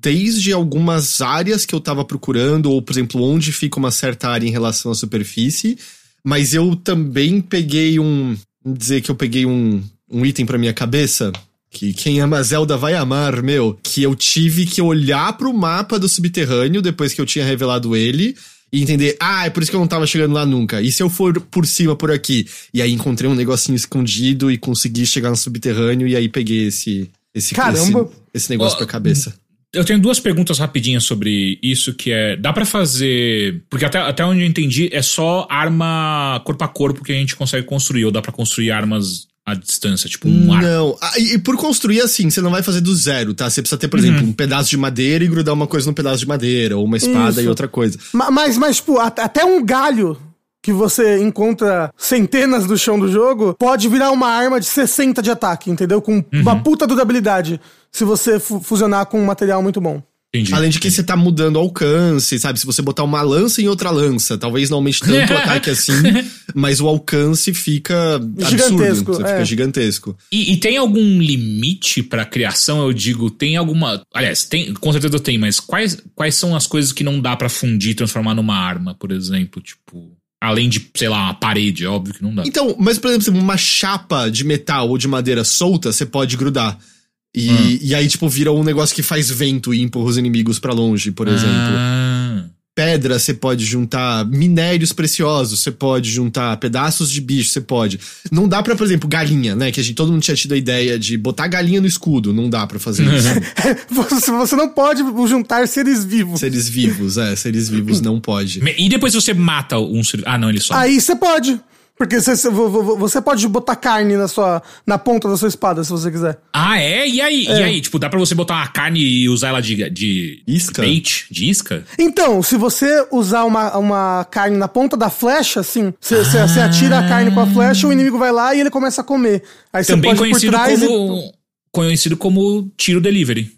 desde algumas áreas que eu tava procurando, ou por exemplo, onde fica uma certa área em relação à superfície, mas eu também peguei um. Vamos dizer que eu peguei um, um item pra minha cabeça. Que quem ama Zelda vai amar, meu. Que eu tive que olhar pro mapa do subterrâneo depois que eu tinha revelado ele e entender, ah, é por isso que eu não tava chegando lá nunca. E se eu for por cima por aqui? E aí encontrei um negocinho escondido e consegui chegar no subterrâneo e aí peguei esse esse Caramba. esse, esse negócio Ó, pra cabeça. Eu tenho duas perguntas rapidinhas sobre isso, que é. Dá pra fazer. Porque até, até onde eu entendi, é só arma corpo a corpo que a gente consegue construir, ou dá pra construir armas à distância, tipo um arco. Não, ah, e, e por construir assim, você não vai fazer do zero, tá? Você precisa ter, por exemplo, um pedaço de madeira e grudar uma coisa no pedaço de madeira, ou uma espada Isso. e outra coisa. Ma- Mas, mas, tipo, at- até um galho que você encontra centenas do chão do jogo pode virar uma arma de 60 de ataque, entendeu? Com uma puta durabilidade. Se você fu- fusionar com um material muito bom. Entendi. Além de que você tá mudando o alcance, sabe? Se você botar uma lança em outra lança, talvez não aumente tanto o ataque assim, mas o alcance fica Gigantesco, absurdo. Você é. fica gigantesco. E, e tem algum limite pra criação? Eu digo, tem alguma. Aliás, tem, com certeza tem, mas quais, quais são as coisas que não dá pra fundir e transformar numa arma, por exemplo? Tipo. Além de, sei lá, uma parede, é óbvio que não dá. Então, mas por exemplo, uma chapa de metal ou de madeira solta, você pode grudar. E, Hum. e aí, tipo, vira um negócio que faz vento e empurra os inimigos pra longe, por exemplo. Ah, Pedra, você pode juntar minérios preciosos, você pode juntar pedaços de bicho, você pode. Não dá pra, por exemplo, galinha, né? Que a gente, todo mundo tinha tido a ideia de botar galinha no escudo. Não dá pra fazer isso. Você, você não pode juntar seres vivos. seres vivos, é, seres vivos não pode. E depois você mata um ser. Ah, não, ele só. Aí você pode. Porque você, você- vo- vo- você pode botar carne na, sua, na ponta da sua espada, se você quiser. Ah, é? E aí? E aí? Tipo, dá pra você botar uma carne e usar ela de. de Isca? Bait? De isca? Então, se você usar uma, uma carne na ponta da flecha, assim, você, você- você atira a carne com a flecha, o inimigo vai lá e ele começa a comer. Aí você Também pode ir por conhecido trás como. Conhecido como tiro delivery.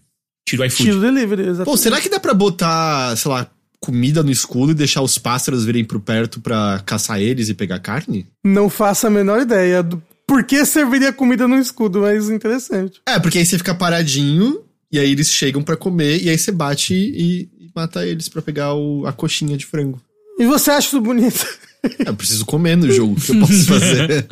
Tiro e iFood. tiro delivery, exatamente. Pô, será que dá pra botar, sei lá, comida no escudo e deixar os pássaros virem pro perto pra caçar eles e pegar carne? Não faço a menor ideia do por que serviria comida no escudo, mas interessante. É, porque aí você fica paradinho e aí eles chegam pra comer e aí você bate e, e mata eles pra pegar o- a coxinha de frango. E você acha isso bonito? É, Eu preciso comer no jogo, que eu posso fazer?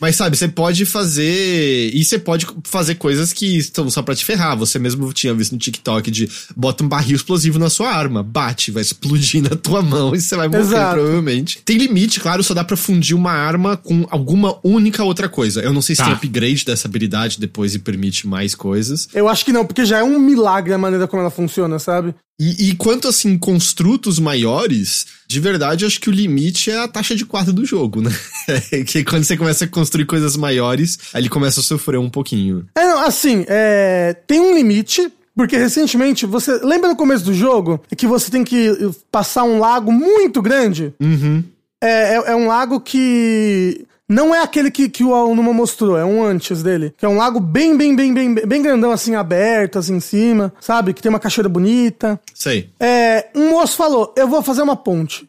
Mas sabe, você pode fazer. E você pode fazer coisas que estão só pra te ferrar. Você mesmo tinha visto no TikTok de bota um barril explosivo na sua arma, bate, vai explodir na tua mão e você vai morrer, Exato. provavelmente. Tem limite, claro, só dá pra fundir uma arma com alguma única outra coisa. Eu não sei se Tá. tem upgrade dessa habilidade depois e permite mais coisas. Eu acho que não, porque já é um milagre a maneira como ela funciona, sabe? E, e quanto assim, construtos maiores, de verdade, eu acho que o limite é a taxa de quarto do jogo, né? que quando você começa a construir coisas maiores, aí ele começa a sofrer um pouquinho. É, não, assim, é, tem um limite, porque recentemente, você lembra no começo do jogo que você tem que passar um lago muito grande? Uhum. É, é, é um lago que Não é aquele que, que o Alnuma mostrou, é um antes dele. Que é um lago bem, bem, bem, bem, bem grandão, assim, aberto, assim, em cima, sabe? Que tem uma cachoeira bonita. Sei. É, um moço falou, eu vou fazer uma ponte.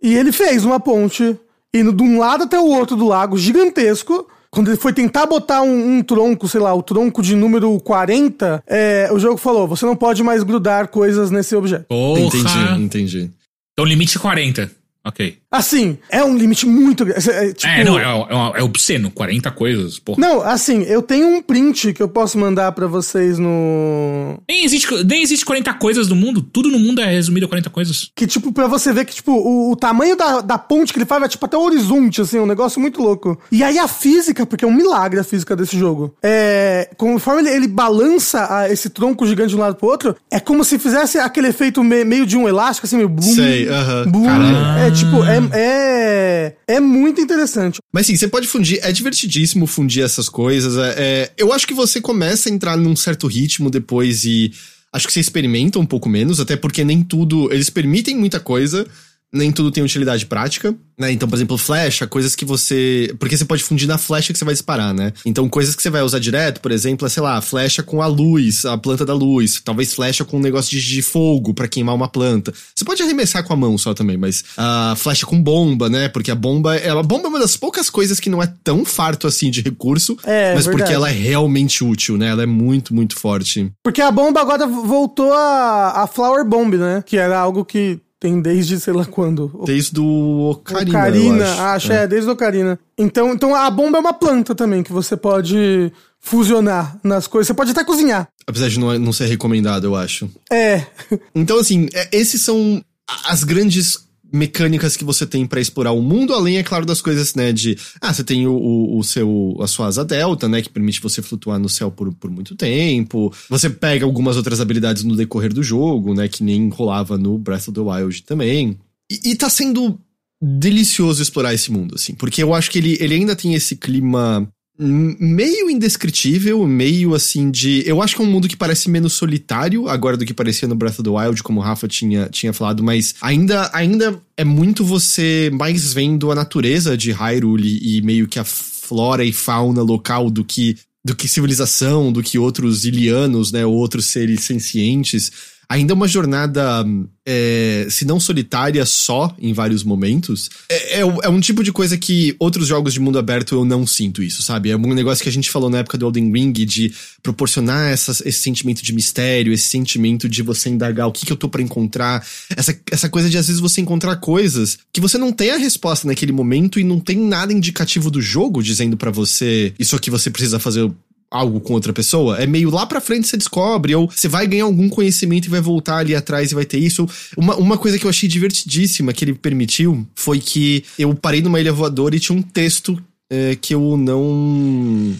E ele fez uma ponte, indo de um lado até o outro do lago, gigantesco. Quando ele foi tentar botar um, um tronco, sei lá, o tronco de número 40, é, o jogo falou, você não pode mais grudar coisas nesse objeto. Porra. Entendi, entendi. Então, limite 40. Ok. Assim, é um limite muito grande. É, tipo, É, não, é, é, é obsceno. 40 coisas, porra. Não, assim, eu tenho um print que eu posso mandar pra vocês no. Nem existe, nem existe 40 coisas no mundo. Tudo no mundo é resumido a 40 coisas. Que, tipo, pra você ver que, tipo, o, o tamanho da, da ponte que ele faz vai, tipo, até o horizonte, assim, um negócio muito louco. E aí a física, porque é um milagre a física desse jogo. É. Conforme ele, ele balança a- esse tronco gigante de um lado pro outro, é como se fizesse aquele efeito me- meio de um elástico, assim, meio boom. Sei, aham. boom. Caralho. É, tipo, é, é. É muito interessante. Mas sim, você pode fundir. É divertidíssimo fundir essas coisas. É, é- eu acho que você começa a entrar num certo ritmo depois e. Acho que você experimenta um pouco menos, até porque nem tudo. Eles permitem muita coisa, nem tudo tem utilidade prática, né? Então, por exemplo, flecha, coisas que você. Porque você pode fundir na flecha que você vai disparar, né? Então, coisas que você vai usar direto, por exemplo, é, sei lá, flecha com a luz, a planta da luz. Talvez flecha com um negócio de, de fogo pra queimar uma planta. Você pode arremessar com a mão só também, mas a flecha com bomba, né? Porque a bomba. Ela, a bomba é uma das poucas coisas que não é tão farto assim de recurso, É, mas porque verdade. ela é realmente útil, né? Ela é muito, muito forte. Porque a bomba agora voltou a, a Flower Bomb, né? Que era algo que tem desde sei lá quando. Desde o Ocarina, Ocarina, acho. acho, é. desde o Ocarina. Então, então a bomba é uma planta também que você pode fusionar nas coisas. Você pode até cozinhar. Apesar de não, não ser recomendado, eu acho. É. Então, assim, é- esses são as grandes mecânicas que você tem pra explorar o mundo, além, é claro, das coisas, né, de... Ah, você tem o, o, o seu, a sua asa delta, né, que permite você flutuar no céu por, por muito tempo. Você pega algumas outras habilidades no decorrer do jogo, né, que nem rolava no Breath of the Wild também. E, e tá sendo delicioso explorar esse mundo, assim, porque eu acho que ele, ele ainda tem esse clima meio indescritível, meio assim de. Eu acho que é um mundo que parece menos solitário agora do que parecia no Breath of the Wild, como o Rafa tinha, tinha falado, mas ainda, ainda é muito você mais vendo a natureza de Hyrule e meio que a flora e fauna local do que. Do que civilização, do que outros ilianos, né? Ou outros seres sencientes. Ainda é uma jornada, é, se não solitária, só em vários momentos. É, é, é um tipo de coisa que outros jogos de mundo aberto eu não sinto isso, sabe? É um negócio que a gente falou na época do Elden Ring, de proporcionar esse sentimento de mistério, esse sentimento de você indagar o que, que eu tô pra encontrar. Essa, essa coisa de às vezes você encontrar coisas que você não tem a resposta naquele momento e não tem nada indicativo do jogo dizendo pra você isso aqui você precisa fazer algo com outra pessoa, é meio lá pra frente você descobre, ou você vai ganhar algum conhecimento e vai voltar ali atrás e vai ter isso. Uma, uma coisa que eu achei divertidíssima que ele permitiu foi que eu parei numa ilha voadora e tinha um texto é, que eu não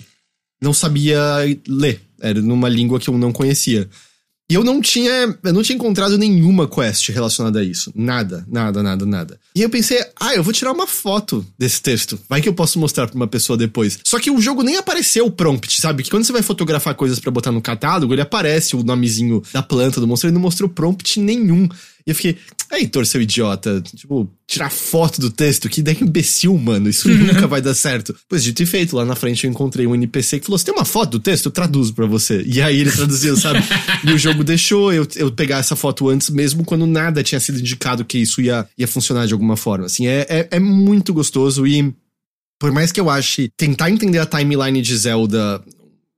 não sabia ler. Era numa língua que eu não conhecia. E eu não tinha, eu não tinha encontrado nenhuma quest relacionada a isso. Nada, nada, nada, nada. E eu pensei, ah, eu vou tirar uma foto desse texto. Vai que eu posso mostrar pra uma pessoa depois. Só que o jogo nem apareceu o prompt, sabe? Que quando você vai fotografar coisas pra botar no catálogo, ele aparece o nomezinho da planta do monstro, ele não mostrou prompt nenhum. E eu fiquei, Heitor, seu idiota. Tipo, tirar foto do texto, que ideia imbecil, mano. Isso nunca vai dar certo. Pois dito e feito, lá na frente eu encontrei um NPC que falou: Você tem uma foto do texto? Eu traduzo pra você. E aí ele traduziu, sabe? e o jogo deixou eu, eu pegar essa foto antes, mesmo quando nada tinha sido indicado que isso ia, ia funcionar de alguma forma. Assim, é, é, é muito gostoso e. Por mais que eu ache tentar entender a timeline de Zelda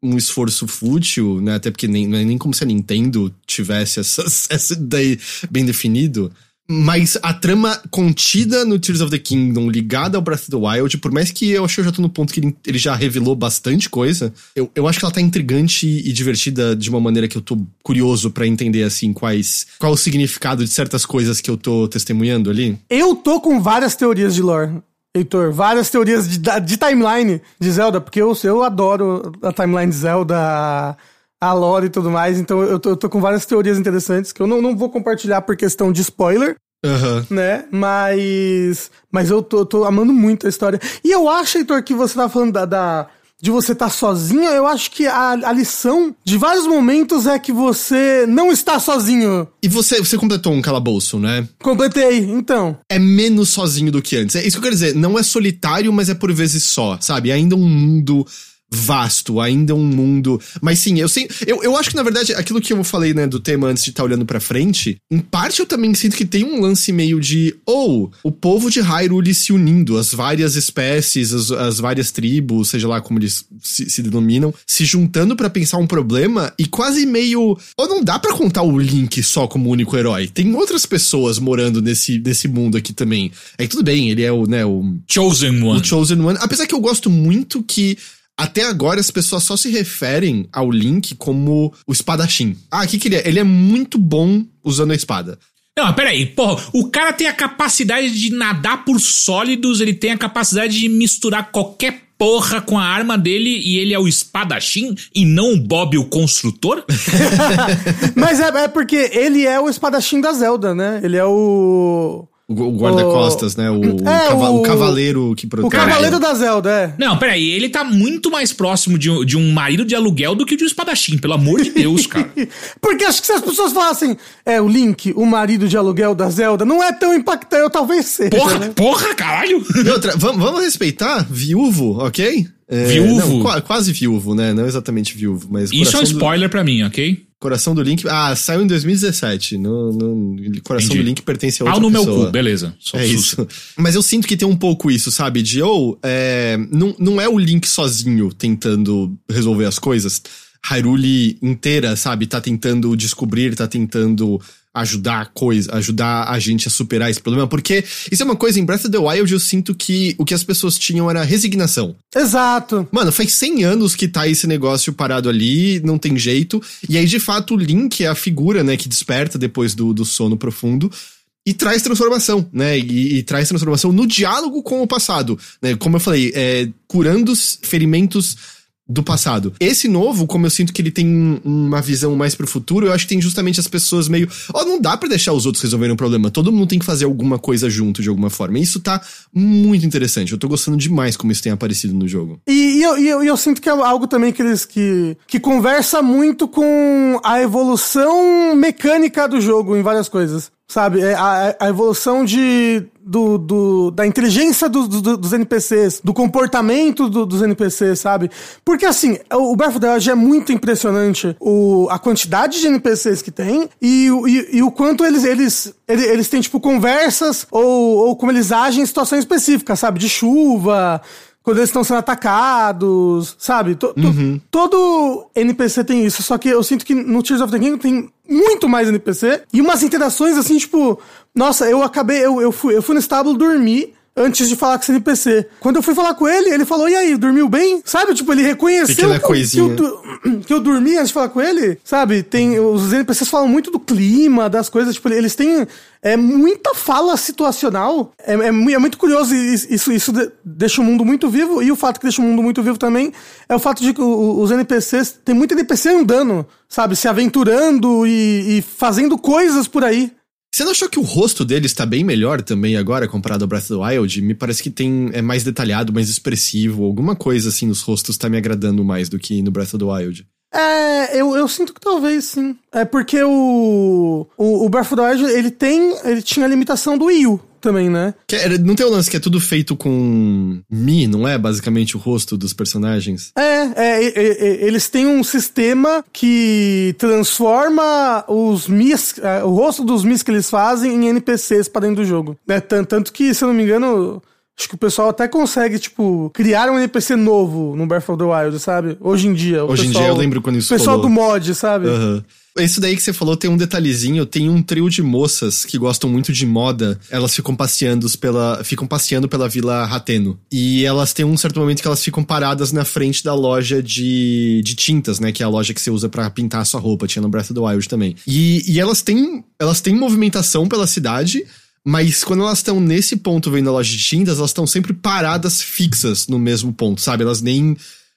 um esforço fútil, né? Até porque nem, é nem como se a Nintendo tivesse essas, essa ideia bem definido. Mas a trama contida no Tears of the Kingdom, ligada ao Breath of the Wild, por mais que eu acho que eu já tô no ponto que ele, ele já revelou bastante coisa, eu, eu acho que ela tá intrigante e divertida de uma maneira que eu tô curioso pra entender, assim, quais. qual o significado de certas coisas que eu tô testemunhando ali. Eu tô com várias teorias de lore. Heitor, várias teorias de, de timeline de Zelda, porque eu, eu adoro a timeline de Zelda, a, lore e tudo mais, então eu tô, eu tô com várias teorias interessantes que eu não, não vou compartilhar por questão de spoiler, Aham. né? Mas. Mas eu tô, tô amando muito a história. E eu acho, Heitor, que você tá falando da, da, de você estar tá sozinho, eu acho que a, a lição de vários momentos é que você não está sozinho. E você, você completou um calabouço, né? Completei, então. É menos sozinho do que antes. É isso que eu quero dizer. Não é solitário, mas é por vezes só, sabe? É ainda um mundo vasto, ainda um mundo. Mas sim, eu, sim, eu, eu acho que na verdade aquilo que eu falei, né, do tema antes de estar tá olhando para frente, em parte eu também sinto que tem um lance meio de ou oh, o povo de Hyrule se unindo, as várias espécies, as, as várias tribos, seja lá como eles se, se denominam, se juntando para pensar um problema e quase meio. Ou não dá para contar o Link só como único herói. Tem outras pessoas morando nesse, nesse mundo aqui também. Aí tudo bem, ele é o, né, o. Chosen One. O Chosen One. Apesar que eu gosto muito que até agora as pessoas só se referem ao Link como o espadachim. Ah, o que, que ele é? Ele é muito bom usando a espada. Não, peraí, porra, o cara tem a capacidade de nadar por sólidos, ele tem a capacidade de misturar qualquer porra com a arma dele e ele é o espadachim e não o Bob o construtor? Mas é, é porque ele é o espadachim da Zelda, né? Ele é o. O guarda-costas, né? O, é, cava o, o, cavaleiro que protege. O cavaleiro da Zelda, é. Não, peraí, ele tá muito mais próximo de um, de um marido de aluguel do que de um espadachim, pelo amor de Deus, cara. Porque acho que se as pessoas falassem, é, o Link, o marido de aluguel da Zelda, não é tão impactante, eu talvez seja. Porra, né? porra, caralho! Outra, vamos, vamos respeitar viúvo, ok? É, viúvo? Não, quase viúvo, né? Não exatamente viúvo, mas. Isso é um spoiler do... pra mim, ok? Coração do Link. Ah, saiu em 2017. No, no Coração Entendi. do Link pertence a outra Pau no pessoa. meu cu, beleza. Só é isso. Mas eu sinto que tem um pouco isso, sabe? De ou oh, é, não, não é o Link sozinho tentando resolver as coisas. Hyrule inteira, sabe? Tá tentando descobrir, tá tentando ajudar a coisa, ajudar a gente a superar esse problema, porque isso é uma coisa, em Breath of the Wild eu sinto que o que as pessoas tinham era resignação. Exato. Mano, faz 100 anos que tá esse negócio parado ali, não tem jeito, e aí de fato o Link é a figura, né, que desperta depois do, do sono profundo, e traz transformação, né? E, e, traz transformação no diálogo com o passado, né? Como eu falei, é, curando os ferimentos do passado. Esse novo, como eu sinto que ele tem uma visão mais pro futuro, eu acho que tem justamente as pessoas meio. Ó, oh, não dá para deixar os outros resolverem o problema. Todo mundo tem que fazer alguma coisa junto de alguma forma. E isso tá muito interessante. Eu tô gostando demais como isso tem aparecido no jogo. E, e eu, e eu, eu, sinto que é algo também que eles que, que conversa muito com a evolução mecânica do jogo em várias coisas. Sabe? É a, a evolução de do, do, da inteligência do, do, dos NPCs, do comportamento dos NPCs, sabe? Porque assim, o Breath of the Wild é muito impressionante o, a quantidade de NPCs que tem e, e, e o quanto eles, eles, eles, eles têm, tipo, conversas ou, ou como eles agem em situações específicas, sabe? De chuva, quando eles estão sendo atacados, sabe? To, uhum. Todo NPC tem isso, só que eu sinto que no Tears of the Kingdom tem muito mais NPC e umas interações assim, tipo, nossa, eu acabei, eu, eu, fui, eu fui no estábulo dormir antes de falar com esse NPC. Quando eu fui falar com ele, ele falou: E aí, dormiu bem? Sabe? Tipo, ele reconheceu que, que, eu, que eu dormi antes de falar com ele. Sabe? Tem. Os NPCs falam muito do clima, das coisas. Tipo, eles têm é, muita fala situacional. É, é, é muito curioso. Isso, isso deixa o mundo muito vivo. E o fato que deixa o mundo muito vivo também é o fato de que os NPCs. Tem muito NPC andando, sabe? Se aventurando e, e fazendo coisas por aí. Você não achou que o rosto dele está bem melhor também agora comparado ao Breath of the Wild? Me parece que tem é mais detalhado, mais expressivo, alguma coisa assim nos rostos está me agradando mais do que no Breath of the Wild. É, eu, eu sinto que talvez sim. É porque o, o, o Breath of the Wild, ele tem, ele tinha a limitação do Wii U, também, né? É, não tem o lance que é tudo feito com Mi, não é? Basicamente o rosto dos personagens. É, é, é, eles têm um sistema que transforma os Mis, é, o rosto dos Mis que eles fazem em NPCs para dentro do jogo. Né? Tanto que, se eu não me engano. Acho que o pessoal até consegue, tipo, criar um NPC novo no Breath of the Wild, sabe? Hoje em dia. Hoje pessoal, em dia eu lembro quando isso O pessoal do mod, sabe? Aham. Uhum. Isso daí que você falou tem um detalhezinho, tem um trio de moças que gostam muito de moda. Elas ficam passeando pela, ficam passeando pela Vila Rateno. E elas têm um certo momento que elas ficam paradas na frente da loja de, de tintas, né, que é a loja que você usa para pintar a sua roupa, tinha no Breath of the Wild também. E, e elas têm, elas têm movimentação pela cidade, mas quando elas estão nesse ponto vendo a loja de tintas, elas estão sempre paradas fixas no mesmo ponto, sabe? Elas nem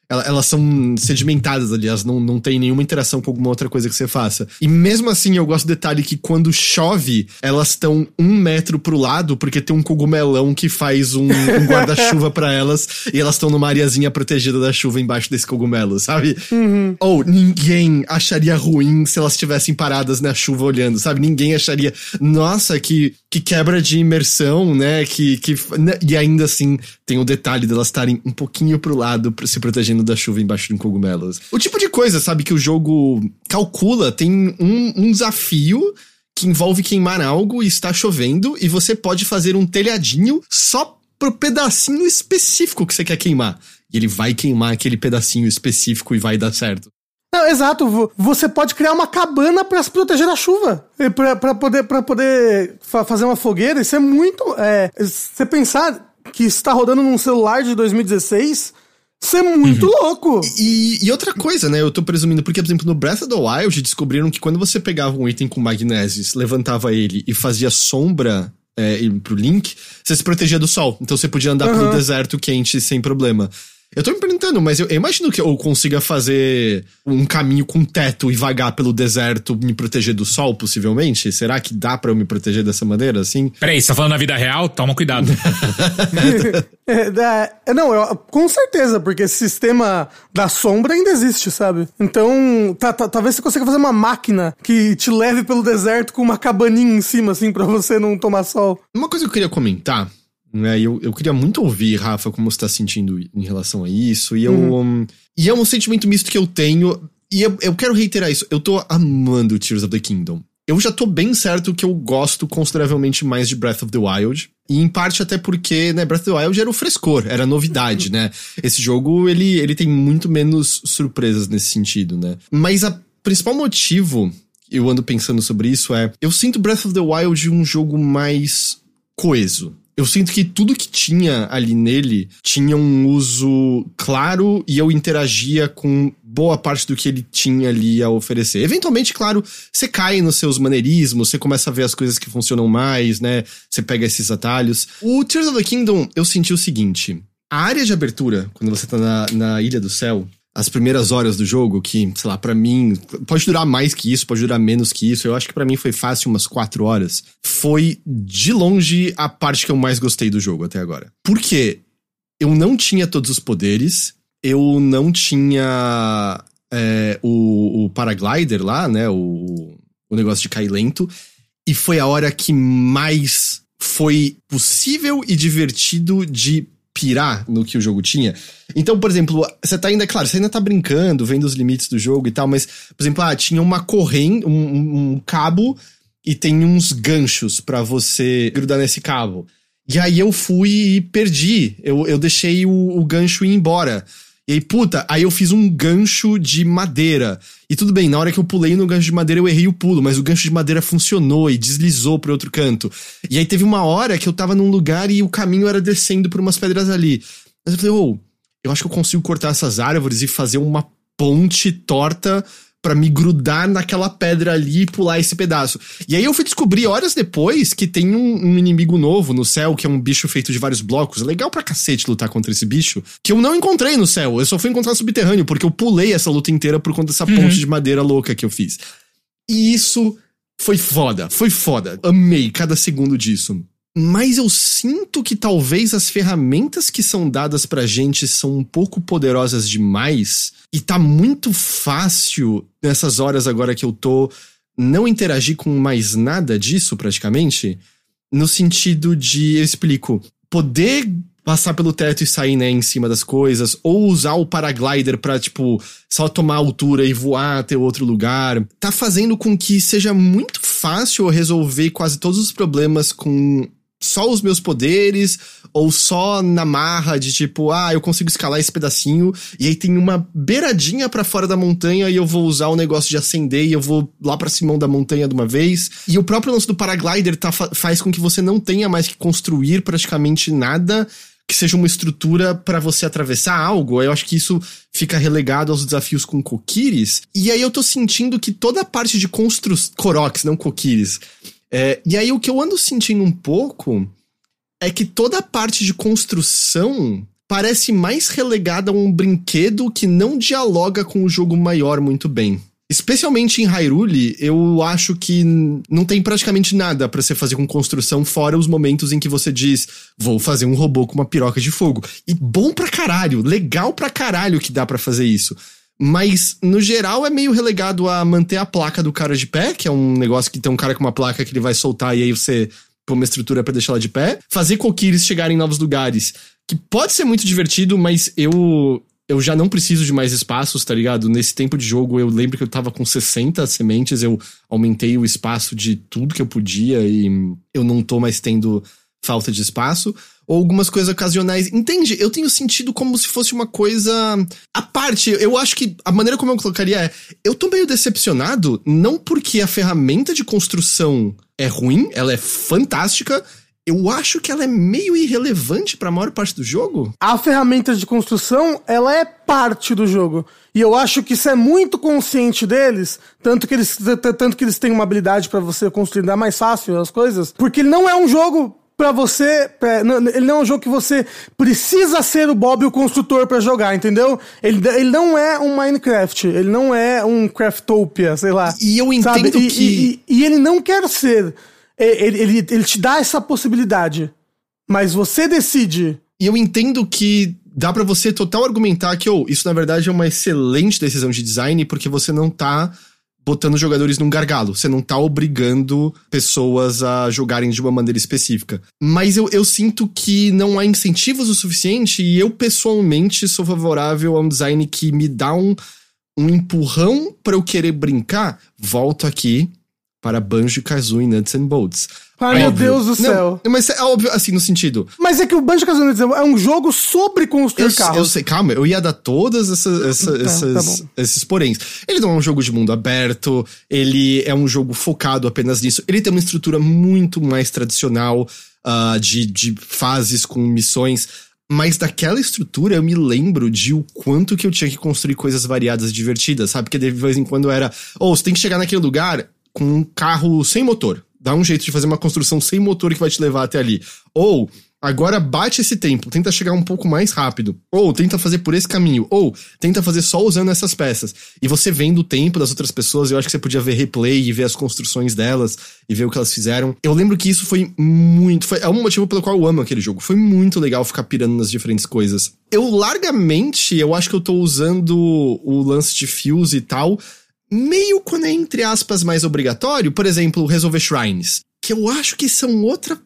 elas são sedimentadas ali, elas não, não têm nenhuma interação com alguma outra coisa que você faça. E mesmo assim, eu gosto do detalhe que quando chove, elas estão um metro pro lado, porque tem um cogumelão que faz um, um guarda-chuva para elas, e elas estão numa areazinha protegida da chuva embaixo desse cogumelo, sabe? Uhum. Ou ninguém acharia ruim se elas estivessem paradas na chuva olhando, sabe? Ninguém acharia, nossa, que, que quebra de imersão, né? Que, que, né? E ainda assim, tem o detalhe delas estarem um pouquinho pro lado, se protegendo da chuva embaixo de um cogumelo. O tipo de coisa, sabe, que o jogo calcula, tem um, um desafio que envolve queimar algo e está chovendo, e você pode fazer um telhadinho só pro pedacinho específico que você quer queimar. E ele vai queimar aquele pedacinho específico e vai dar certo. Não, exato. Você pode criar uma cabana para se proteger da chuva. para poder, pra poder fazer uma fogueira. Isso é muito. É, você pensar que está rodando num celular de 2016 isso é muito uhum. louco! E, e, outra coisa, né? Eu tô presumindo, porque, por exemplo, no Breath of the Wild descobriram que quando você pegava um item com magnésio, levantava ele e fazia sombra é, pro Link, você se protegia do sol. Então você podia andar uhum. pelo deserto quente sem problema. Eu tô me perguntando, mas eu, eu, imagino que eu consiga fazer um caminho com teto e vagar pelo deserto, me proteger do sol, possivelmente? Será que dá para eu me proteger dessa maneira, assim? Peraí, você tá falando na vida real? Toma cuidado. é, é, não, eu, com certeza, porque esse sistema da sombra ainda existe, sabe? Então, tá, tá, talvez você consiga fazer uma máquina que te leve pelo deserto com uma cabaninha em cima, assim, para você não tomar sol. Uma coisa que eu queria comentar né? Eu, eu queria muito ouvir, Rafa, como você está sentindo em relação a isso. E, eu, uhum. e é um sentimento misto que eu tenho. E eu, eu quero reiterar isso. Eu tô amando Tears of the Kingdom. Eu já tô bem certo que eu gosto consideravelmente mais de Breath of the Wild. E em parte até porque, né, Breath of the Wild era o frescor, era a novidade, né? Esse jogo, ele, ele tem muito menos surpresas nesse sentido, né? Mas a principal motivo, eu ando pensando sobre isso, é... Eu sinto Breath of the Wild um jogo mais coeso eu sinto que tudo que tinha ali nele tinha um uso claro e eu interagia com boa parte do que ele tinha ali a oferecer. Eventualmente, claro, você cai nos seus maneirismos, você começa a ver as coisas que funcionam mais, né? Você pega esses atalhos. O Tears of the Kingdom, eu senti o seguinte: a área de abertura, quando você tá na, na Ilha do Céu, as primeiras horas do jogo, que, sei lá, para mim, pode durar mais que isso, pode durar menos que isso. Eu acho que para mim foi fácil umas quatro horas. Foi de longe a parte que eu mais gostei do jogo até agora. Por quê? Eu não tinha todos os poderes, eu não tinha é, o, o, paraglider lá, né? O, o negócio de cair lento. E foi a hora que mais foi possível e divertido de pirar no que o jogo tinha. Então, por exemplo, você tá ainda, claro, você ainda tá brincando, vendo os limites do jogo e tal, mas, por exemplo, ah, tinha uma corrente, um, um cabo e tem uns ganchos para você grudar nesse cabo. E aí eu fui e perdi. Eu, eu deixei o, o gancho ir embora. E aí, puta, aí eu fiz um gancho de madeira. E tudo bem, na hora que eu pulei no gancho de madeira eu errei o pulo, mas o gancho de madeira funcionou e deslizou pro outro canto. E aí teve uma hora que eu tava num lugar e o caminho era descendo por umas pedras ali. Mas eu falei, ô, oh, eu acho que eu consigo cortar essas árvores e fazer uma ponte torta para me grudar naquela pedra ali e pular esse pedaço. E aí eu fui descobrir horas depois que tem um, um, inimigo novo no céu, que é um bicho feito de vários blocos. Legal pra cacete lutar contra esse bicho. Que eu não encontrei no céu. Eu só fui encontrar subterrâneo, porque eu pulei essa luta inteira por conta dessa uhum. ponte de madeira louca que eu fiz. E isso foi foda. Foi foda. Amei cada segundo disso. Mas eu sinto que talvez as ferramentas que são dadas pra gente são um pouco poderosas demais. E tá muito fácil nessas horas agora que eu tô não interagir com mais nada disso praticamente, no sentido de, eu explico, poder passar pelo teto e sair, né, em cima das coisas, ou usar o paraglider pra, tipo, só tomar altura e voar até outro lugar, tá fazendo com que seja muito fácil resolver quase todos os problemas com só os meus poderes, ou só na marra de tipo, ah, eu consigo escalar esse pedacinho, e aí tem uma beiradinha para fora da montanha e eu vou usar o negócio de acender e eu vou lá pra cima da montanha de uma vez. E o próprio lance do paraglider tá, faz com que você não tenha mais que construir praticamente nada que seja uma estrutura para você atravessar algo. Eu acho que isso fica relegado aos desafios com Kokiris. E aí eu tô sentindo que toda a parte de construção. Koroks, não Kokiris é, e aí o que eu ando sentindo um pouco é que toda a parte de construção parece mais relegada a um brinquedo que não dialoga com o jogo maior muito bem. Especialmente em Hyrule, eu acho que não tem praticamente nada para você fazer com construção, fora os momentos em que você diz, vou fazer um robô com uma piroca de fogo. E bom pra caralho, legal pra caralho que dá para fazer isso. Mas, no geral, é meio relegado a manter a placa do cara de pé, que é um negócio que tem um cara com uma placa que ele vai soltar e aí você põe uma estrutura para deixar ela de pé. Fazer coquires chegarem em novos lugares, que pode ser muito divertido, mas eu eu já não preciso de mais espaços, tá ligado? Nesse tempo de jogo, eu lembro que eu tava com 60 sementes, eu aumentei o espaço de tudo que eu podia e eu não tô mais tendo falta de espaço. Ou algumas coisas ocasionais. Entende? Eu tenho sentido como se fosse uma coisa à parte. Eu acho que a maneira como eu colocaria é: eu tô meio decepcionado, não porque a ferramenta de construção é ruim, ela é fantástica, eu acho que ela é meio irrelevante para a maior parte do jogo. A ferramenta de construção, ela é parte do jogo. E eu acho que isso é muito consciente deles, tanto que eles, tanto que eles têm uma habilidade para você construir ainda mais fácil as coisas, porque ele não é um jogo para você, pra, ele não é um jogo que você precisa ser o Bob o construtor para jogar, entendeu? Ele, ele não é um Minecraft, ele não é um Craftopia, sei lá. E eu entendo sabe? que e, e, e ele não quer ser ele, ele, ele te dá essa possibilidade, mas você decide. E eu entendo que dá para você total argumentar que, oh, isso na verdade é uma excelente decisão de design, porque você não tá botando jogadores num gargalo. Você não tá obrigando pessoas a jogarem de uma maneira específica. Mas eu, eu sinto que não há incentivos o suficiente e eu pessoalmente sou favorável a um design que me dá um, um empurrão para eu querer brincar. Volto aqui para Banjo Kazooie Nuts and Bolts. Ai, meu Deus do céu. Não, mas é óbvio, assim, no sentido. Mas é que o Banjo Kazooie é um jogo sobre construir eu, carros. Eu sei, calma, eu ia dar todas essa, essa, tá, essas, tá esses poréns. Ele não é um jogo de mundo aberto, ele é um jogo focado apenas nisso. Ele tem uma estrutura muito mais tradicional uh, de, de fases com missões. Mas daquela estrutura eu me lembro de o quanto que eu tinha que construir coisas variadas e divertidas, sabe? Porque de vez em quando era, ou oh, você tem que chegar naquele lugar, com um carro sem motor. Dá um jeito de fazer uma construção sem motor que vai te levar até ali. Ou agora bate esse tempo, tenta chegar um pouco mais rápido. Ou tenta fazer por esse caminho. Ou tenta fazer só usando essas peças. E você vendo o tempo das outras pessoas, eu acho que você podia ver replay e ver as construções delas e ver o que elas fizeram. Eu lembro que isso foi muito. Foi, é um motivo pelo qual eu amo aquele jogo. Foi muito legal ficar pirando nas diferentes coisas. Eu largamente, eu acho que eu tô usando o lance de fios e tal meio quando é entre aspas mais obrigatório, por exemplo, resolver shrines, que eu acho que são outra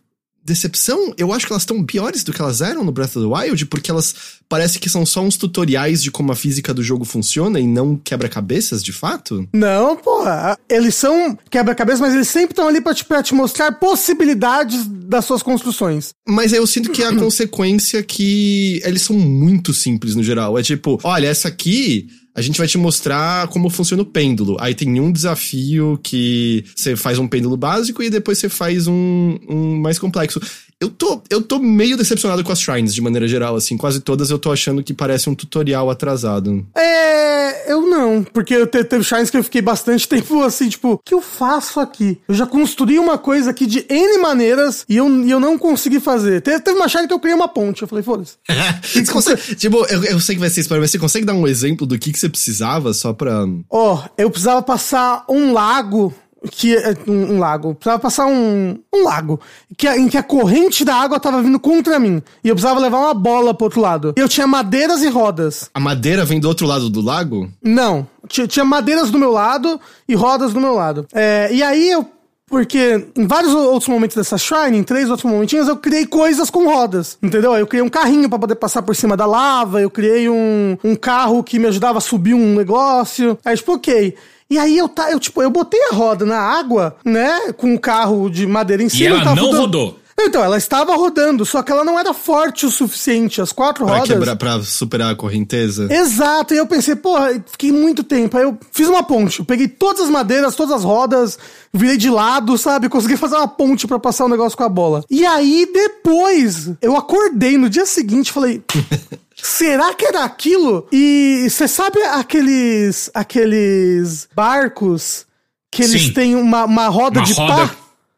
decepção. Eu acho que elas estão piores do que elas eram no Breath of the Wild, porque elas parece que são só uns tutoriais de como a física do jogo funciona e não quebra-cabeças de fato. Não, porra. Eles são quebra-cabeças, mas eles sempre estão ali pra te, pra te mostrar possibilidades das suas construções. Mas eu sinto que é a consequência que eles são muito simples no geral. É tipo, olha, essa aqui a gente vai te mostrar como funciona o pêndulo. Aí tem um desafio que você faz um pêndulo básico e depois você faz um, um mais complexo. Eu tô, eu tô meio decepcionado com as shrines, de maneira geral, assim. Quase todas eu tô achando que parece um tutorial atrasado. É, eu não. Porque eu te, teve shrines que eu fiquei bastante tempo assim, tipo, o que eu faço aqui? Eu já construí uma coisa aqui de N maneiras e eu, e eu não consegui fazer. Teve, teve uma shrine que eu criei uma ponte. Eu falei, foda-se. tipo, eu, eu sei que vai ser spoiler, mas você consegue dar um exemplo do que, que você precisava só pra. Ó, oh, eu precisava passar um lago que é um, um, lago. Precisava passar um, um lago que, em que a corrente da água tava vindo contra mim. E eu precisava levar uma bola pro outro lado. E eu tinha madeiras e rodas. A madeira vem do outro lado do lago? Não. Tinha, tinha madeiras do meu lado e rodas do meu lado. É, e aí eu. Porque em vários outros momentos dessa shrine, em três outros momentinhos, eu criei coisas com rodas, entendeu? Eu criei um carrinho para poder passar por cima da lava, eu criei um, um carro que me ajudava a subir um negócio. Aí, tipo, ok. E aí eu, tá, eu, tipo, eu botei a roda na água, né? Com o carro de madeira em cima. E ela não rodou. Então, ela estava rodando, só que ela não era forte o suficiente. As quatro pra rodas. Quebrar, pra superar a correnteza. Exato. E eu pensei, porra, fiquei muito tempo. Aí eu fiz uma ponte. Eu peguei todas as madeiras, todas as rodas, virei de lado, sabe? Consegui fazer uma ponte para passar o negócio com a bola. E aí, depois, eu acordei no dia seguinte e falei. Será que era aquilo? E você sabe aqueles aqueles barcos que eles Sim. têm uma, uma roda uma de roda. pá?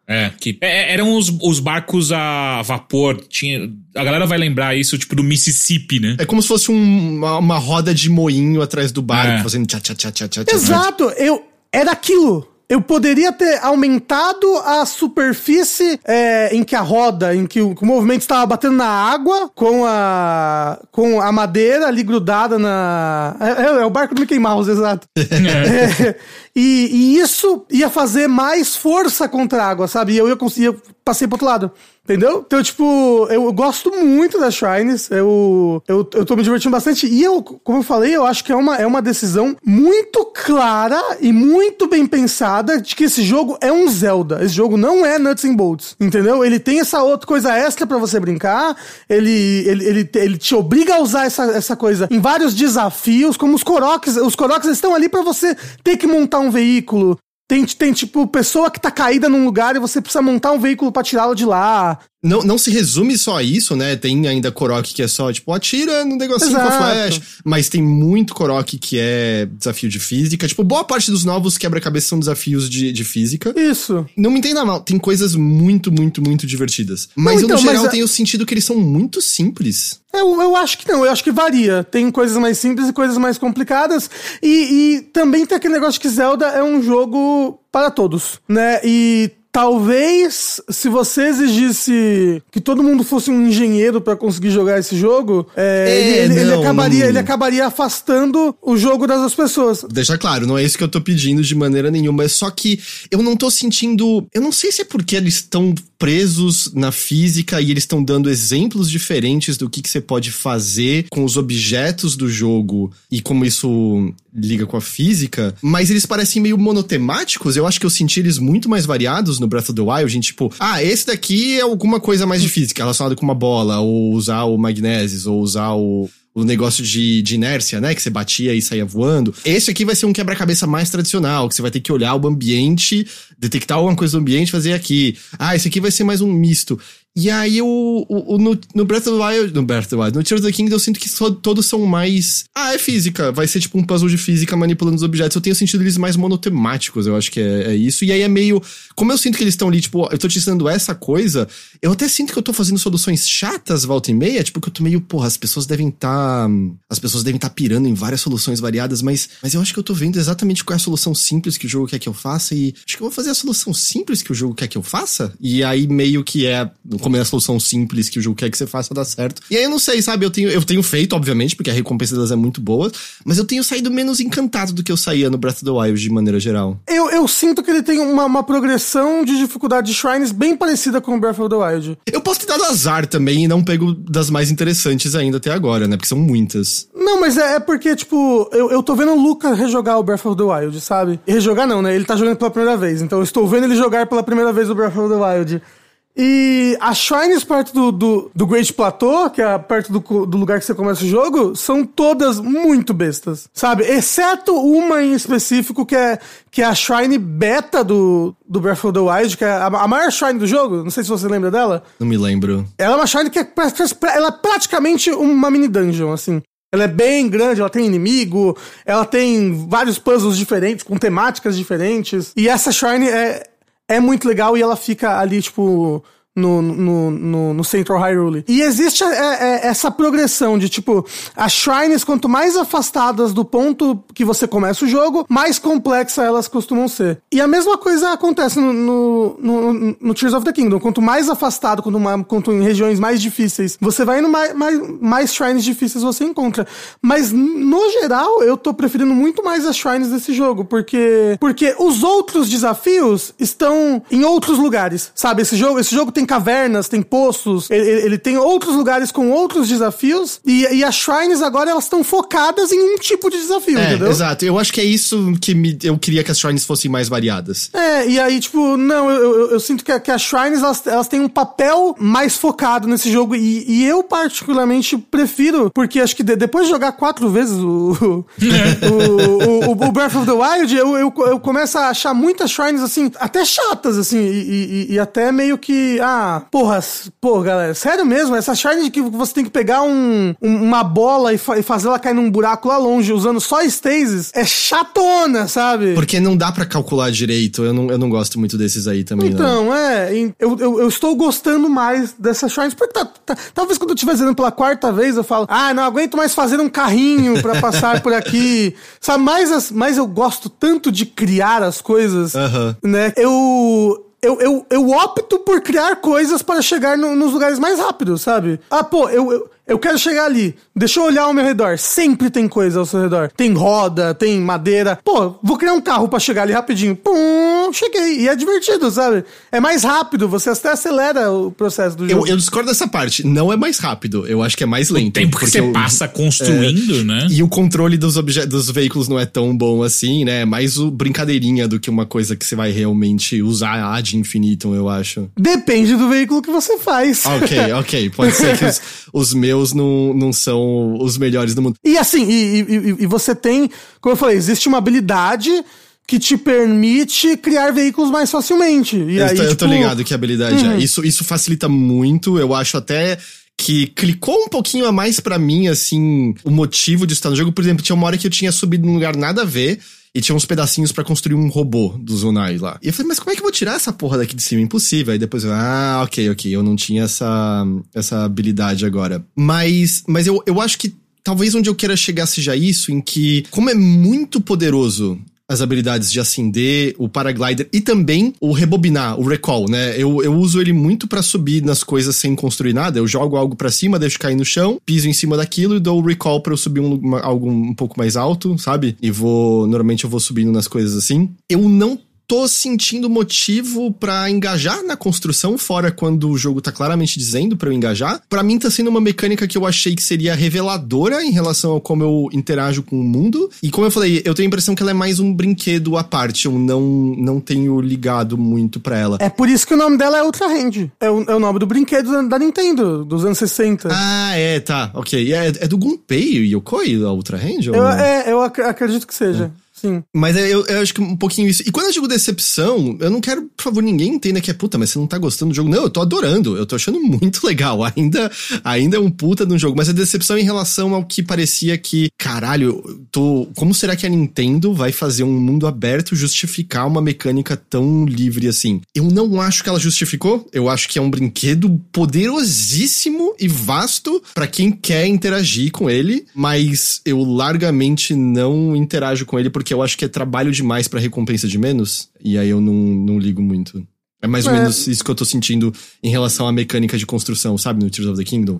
É, que é, eram os, os barcos a vapor. Tinha, a galera vai lembrar isso, tipo, do Mississippi, né? É como se fosse um, uma, uma, roda de moinho atrás do barco, é. fazendo tchá, tchá, tchá, tchá, tchá. Exato, eu. Era aquilo eu poderia ter aumentado a superfície é, em que a roda, em que o, que o, movimento estava batendo na água, com a, com a madeira ali grudada na. É, é, é o barco do Mickey Mouse, exato. É, e, e, isso ia fazer mais força contra a água, sabe? E eu ia conseguir. Passei pro outro lado. Entendeu? Então, tipo, eu gosto muito das Shrines. Eu, eu, eu tô me divertindo bastante. E eu, como eu falei, eu acho que é uma, é uma decisão muito clara e muito bem pensada de que esse jogo é um Zelda. Esse jogo não é Nuts and Bolts. Entendeu? Ele tem essa outra coisa extra para você brincar. Ele, ele, ele, ele te obriga a usar essa, essa coisa em vários desafios, como os Koroks. Os Koroks estão ali para você ter que montar um veículo, tem, tem, tipo, pessoa que tá caída num lugar e você precisa montar um veículo para tirá-la de lá. Não, não se resume só a isso, né? Tem ainda Korok que é só, tipo, atira no negocinho Exato. com a flash. Mas tem muito Korok que é desafio de física. Tipo, boa parte dos novos quebra-cabeça são desafios de, de física. Isso. Não me entenda mal, tem coisas muito, muito, muito divertidas. Mas não, então, eu, no geral, mas, tenho sentido que eles são muito simples. Eu, eu acho que não, eu acho que varia. Tem coisas mais simples e coisas mais complicadas. E, e também tem aquele negócio que Zelda é um jogo para todos, né? E Talvez, se você exigisse que todo mundo fosse um engenheiro para conseguir jogar esse jogo, é, é, ele, ele, não, ele, acabaria, não... ele acabaria afastando o jogo das pessoas. Deixa claro, não é isso que eu tô pedindo de maneira nenhuma. É só que eu não tô sentindo. Eu não sei se é porque eles estão presos na física e eles estão dando exemplos diferentes do que, que você pode fazer com os objetos do jogo e como isso liga com a física, mas eles parecem meio monotemáticos. Eu acho que eu senti eles muito mais variados no Breath of the Wild, gente, tipo, ah, esse daqui é alguma coisa mais de física, relacionado com uma bola, ou usar o magnésis, ou usar o o negócio de, de inércia, né? Que você batia e saía voando. Esse aqui vai ser um quebra-cabeça mais tradicional, que você vai ter que olhar o ambiente, detectar alguma coisa do ambiente e fazer aqui. Ah, esse aqui vai ser mais um misto. E aí, o, o, o no, no, Breath of the Wild, no Breath of the Wild, no Tears of the Kingdom, eu sinto que todos são mais. Ah, é física. Vai ser tipo um puzzle de física manipulando os objetos. Eu tenho sentido eles mais monotemáticos, eu acho que é, é isso. E aí é meio. Como eu sinto que eles estão ali, tipo, eu tô te ensinando essa coisa, eu até sinto que eu tô fazendo soluções chatas volta e meia, tipo, que eu tô meio, porra, as pessoas devem estar. Tá, as pessoas devem estar tá pirando em várias soluções variadas, mas, mas eu acho que eu tô vendo exatamente qual é a solução simples que o jogo quer que eu faça. E acho que eu vou fazer a solução simples que o jogo quer que eu faça. E aí meio que é. Como é a solução simples que o jogo quer que você faça dar certo. E aí eu não sei, sabe? Eu tenho, eu tenho feito, obviamente, porque a recompensa delas é muito boa, mas eu tenho saído menos encantado do que eu saía no Breath of the Wild de maneira geral. Eu, eu sinto que ele tem uma, uma progressão de dificuldade de shrines bem parecida com o Breath of the Wild. Eu posso ter dado azar também e não pego das mais interessantes ainda até agora, né? Porque são muitas. Não, mas é, é porque, tipo, eu, eu tô vendo o Luca rejogar o Breath of the Wild, sabe? Rejogar não, né? Ele tá jogando pela primeira vez. Então eu estou vendo ele jogar pela primeira vez o Breath of the Wild. E as shrines perto do, do, do Great Plateau, que é perto do, do lugar que você começa o jogo, são todas muito bestas, sabe? Exceto uma em específico, que é, que é a shrine beta do, do Breath of the Wild, que é a, a maior shrine do jogo. Não sei se você lembra dela. Não me lembro. Ela é uma shrine que é, ela é praticamente uma mini dungeon, assim. Ela é bem grande, ela tem inimigo, ela tem vários puzzles diferentes, com temáticas diferentes. E essa shrine é, é muito legal e ela fica ali, tipo, no, no, no, no Central Hyrule. E existe é, é, essa progressão de, tipo, as shrines, quanto mais afastadas do ponto que você começa o jogo, mais complexa elas costumam ser. E a mesma coisa acontece no, no, no, no Tears of the Kingdom. Quanto mais afastado, quanto, quanto em regiões mais difíceis, você vai indo mais, mais, mais shrines difíceis você encontra. Mas, no geral, eu tô preferindo muito mais as shrines desse jogo, porque, porque os outros desafios estão em outros lugares, sabe? Esse jogo, esse jogo tem tem cavernas, tem poços, ele, ele tem outros lugares com outros desafios, e, e as shrines agora elas estão focadas em um tipo de desafio, é, entendeu? Exato, eu acho que é isso que me, eu queria que as shrines fossem mais variadas. É, e aí, tipo, não, eu, eu, eu sinto que, que as shrines elas, elas têm um papel mais focado nesse jogo, e, e eu particularmente prefiro, porque acho que de, depois de jogar quatro vezes o, o, o, o, Breath of the Wild, eu, eu, eu começo a achar muitas shrines, assim, até chatas, assim, e, e, e até meio que, ah, uma. Porra, pô, galera, sério mesmo? Essa shine de que você tem que pegar um, um uma bola e, fa e, fazer ela cair num buraco lá longe usando só stasis é chatona, sabe? Porque não dá para calcular direito. Eu não, eu não gosto muito desses aí também. Então, não. é. Eu, eu, eu, estou gostando mais dessas shines. Porque tá, tá, talvez quando eu estiver fazendo pela quarta vez eu falo, ah, não aguento mais fazer um carrinho para passar por aqui. Sabe, mais, as, mais eu gosto tanto de criar as coisas, né? Eu eu, eu, eu opto por criar coisas para chegar no, nos lugares mais rápidos, sabe? Ah, pô, eu, eu, eu quero chegar ali. Deixa eu olhar ao meu redor. Sempre tem coisa ao seu redor. Tem roda, tem madeira. Pô, vou criar um carro para chegar ali rapidinho. Pum, cheguei. E é divertido, sabe? É mais rápido. Você até acelera o processo do jogo. Eu, eu discordo dessa parte. Não é mais rápido. Eu acho que é mais lento. O tempo que você eu, passa construindo, é, né? E o controle dos, dos veículos não é tão bom assim, né? É mais o brincadeirinha do que uma coisa que você vai realmente usar ad infinitum, eu acho. Depende do veículo que você faz. Ok, ok. Pode ser que os, os meus meus não, não são os melhores do mundo. E assim, e, e, e você tem, como eu falei, existe uma habilidade que te permite criar veículos mais facilmente. E eu, aí, tô, tipo... eu tô tipo, ligado que habilidade é. uhum. é. Isso, isso facilita muito. Eu acho até que clicou um pouquinho a mais para mim, assim, o motivo de estar no jogo. Por exemplo, tinha uma hora que eu tinha subido num lugar nada a ver e tinha uns pedacinhos para construir um robô do Zonai lá. E eu falei, mas como é que eu vou tirar essa porra daqui de cima? Impossível. Aí depois eu, ah, ok, ok, eu não tinha essa, essa habilidade agora. Mas, mas eu, eu acho que talvez onde eu queira chegar seja isso, em que, como é muito poderoso as habilidades de acender, o paraglider e também o rebobinar, o recall, né? Eu, eu uso ele muito para subir nas coisas sem construir nada. Eu jogo algo para cima, deixo cair no chão, piso em cima daquilo e dou o recall para eu subir um, uma, algo um pouco mais alto, sabe? E vou. Normalmente eu vou subindo nas coisas assim. Eu não tô sentindo motivo para engajar na construção, fora quando o jogo tá claramente dizendo para eu engajar. Para mim tá sendo uma mecânica que eu achei que seria reveladora em relação a como eu interajo com o mundo. E como eu falei, eu tenho a impressão que ela é mais um brinquedo à parte, eu não, não tenho ligado muito para ela. É por isso que o nome dela é Ultra Hand. É o, é o nome do brinquedo da Nintendo, dos anos 60. Ah, é, tá, ok. É, é do Gunpei Yokoi, a Ultra Hand? Eu, é, eu ac acredito que seja. É. Sim. Mas eu, eu, acho que um pouquinho isso. E quando eu digo decepção, eu não quero, por favor, ninguém entenda que é puta, mas você não tá gostando do jogo. Não, eu tô adorando. Eu tô achando muito legal. Ainda, ainda é um puta de um jogo. Mas é decepção em relação ao que parecia que, caralho, tô. Como será que a Nintendo vai fazer um mundo aberto justificar uma mecânica tão livre assim? Eu não acho que ela justificou. Eu acho que é um brinquedo poderosíssimo e vasto para quem quer interagir com ele. Mas eu largamente não interajo com ele porque eu acho que é trabalho demais para recompensa de menos, e aí eu não, não ligo muito. É mais ou é. menos isso que eu tô sentindo em relação à mecânica de construção, sabe, no Tears of the Kingdom.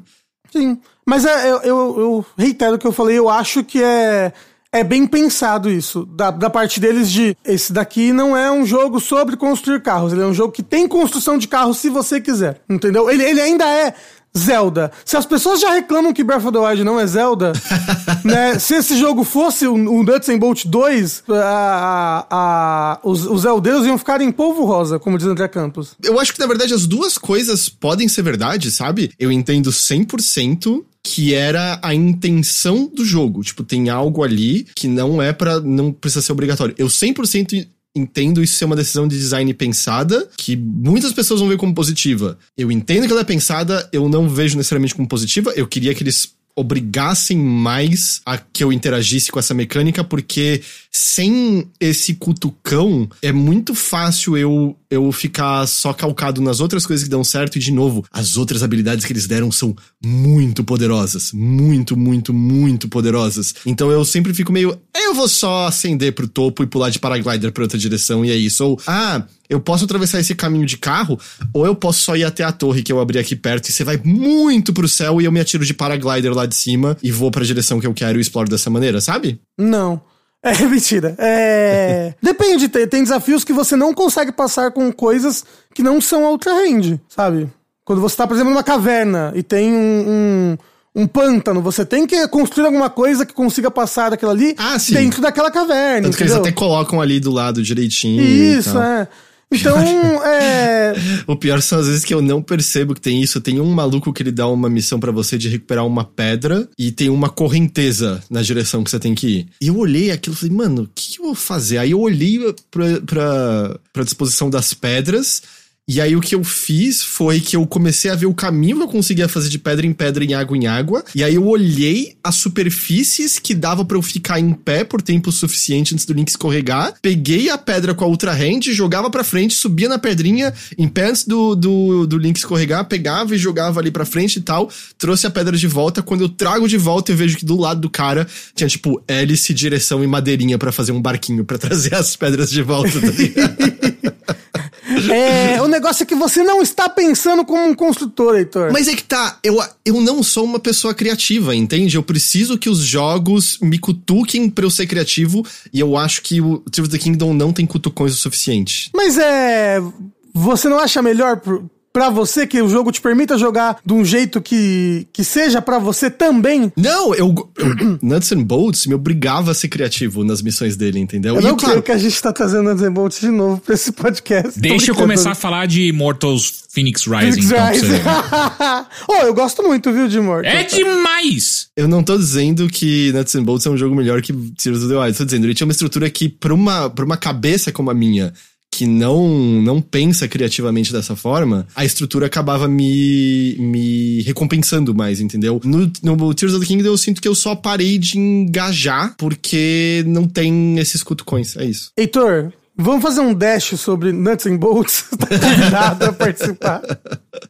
Sim, mas é, eu, eu, eu reitero o que eu falei, eu acho que é é bem pensado isso, da, da parte deles de esse daqui não é um jogo sobre construir carros, ele é um jogo que tem construção de carros se você quiser, entendeu? Ele, ele ainda é Zelda. Se as pessoas já reclamam que Breath of the Wild não é Zelda, né? Se esse jogo fosse o, o Nuts and Bolt 2, a, a, a, os, os Zeldeiros iam ficar em polvo rosa, como diz André Campos. Eu acho que, na verdade, as duas coisas podem ser verdade, sabe? Eu entendo 100% que era a intenção do jogo. Tipo, tem algo ali que não é para não precisa ser obrigatório. Eu 100% entendo isso ser uma decisão de design pensada, que muitas pessoas vão ver como positiva. Eu entendo que ela é pensada, eu não vejo necessariamente como positiva. Eu queria que eles obrigassem mais a que eu interagisse com essa mecânica, porque sem esse cutucão é muito fácil eu eu ficar só calcado nas outras coisas que dão certo e de novo, as outras habilidades que eles deram são muito poderosas, muito, muito, muito poderosas. Então eu sempre fico meio, eu vou só acender pro topo e pular de paraglider para outra direção e é isso. Ou ah, eu posso atravessar esse caminho de carro, ou eu posso só ir até a torre que eu abri aqui perto e você vai muito pro céu e eu me atiro de paraglider lá de cima e vou para a direção que eu quero e exploro dessa maneira, sabe? Não. É mentira. É. Depende, tem, tem desafios que você não consegue passar com coisas que não são ultra range, sabe? Quando você tá, por exemplo, numa caverna e tem um, um um pântano, você tem que construir alguma coisa que consiga passar daquilo ali ah, dentro daquela caverna. Tanto que eles até colocam ali do lado direitinho. Isso, é. Então, é. o pior são as vezes que eu não percebo que tem isso. Tem um maluco que ele dá uma missão para você de recuperar uma pedra e tem uma correnteza na direção que você tem que ir. E eu olhei aquilo e falei, mano, o que eu vou fazer? Aí eu olhei pra, pra, pra disposição das pedras E aí o que eu fiz foi que eu comecei a ver o caminho que eu conseguia fazer de pedra em pedra, em água em água. E aí eu olhei as superfícies que dava para eu ficar em pé por tempo suficiente antes do Link escorregar. Peguei a pedra com a Ultra Hand, jogava pra frente, subia na pedrinha, em pé antes do, do, do Link escorregar, pegava e jogava ali pra frente e tal. Trouxe a pedra de volta. Quando eu trago de volta, eu vejo que do lado do cara tinha tipo hélice, direção e madeirinha para fazer um barquinho para trazer as pedras de volta. Tá É, o negócio é que você não está pensando como um construtor, Heitor. Mas é que tá, eu, eu não sou uma pessoa criativa, entende? Eu preciso que os jogos me cutuquem pra eu ser criativo, e eu acho que o Tears of the Kingdom não tem cutucões o suficiente. Mas é. Você não acha melhor pro, pra você que o jogo te permita jogar de um jeito que, que seja pra você também? Não, eu, eu Nuts and Bolts me obrigava a ser criativo nas missões dele, entendeu? Eu e não claro, creio que a gente tá trazendo Nuts and Bolts de novo pra esse podcast. Deixa eu começar a falar de Immortals Phoenix Rising. Phoenix então, Rising. oh, eu gosto muito, viu, de Mortal. É demais! eu não tô dizendo que Nuts and Bolts é um jogo melhor que Tears of the Wild. Tô dizendo, ele tinha uma estrutura que, pra uma, pra uma cabeça como a minha, que não não pensa criativamente dessa forma, a estrutura acabava me, me recompensando mais, entendeu? No, no Tears of the Kingdom eu sinto que eu só parei de engajar porque não tem esses cutucões, é isso. Heitor, vamos fazer um dash sobre Nuts and Bolts? tá convidado a participar.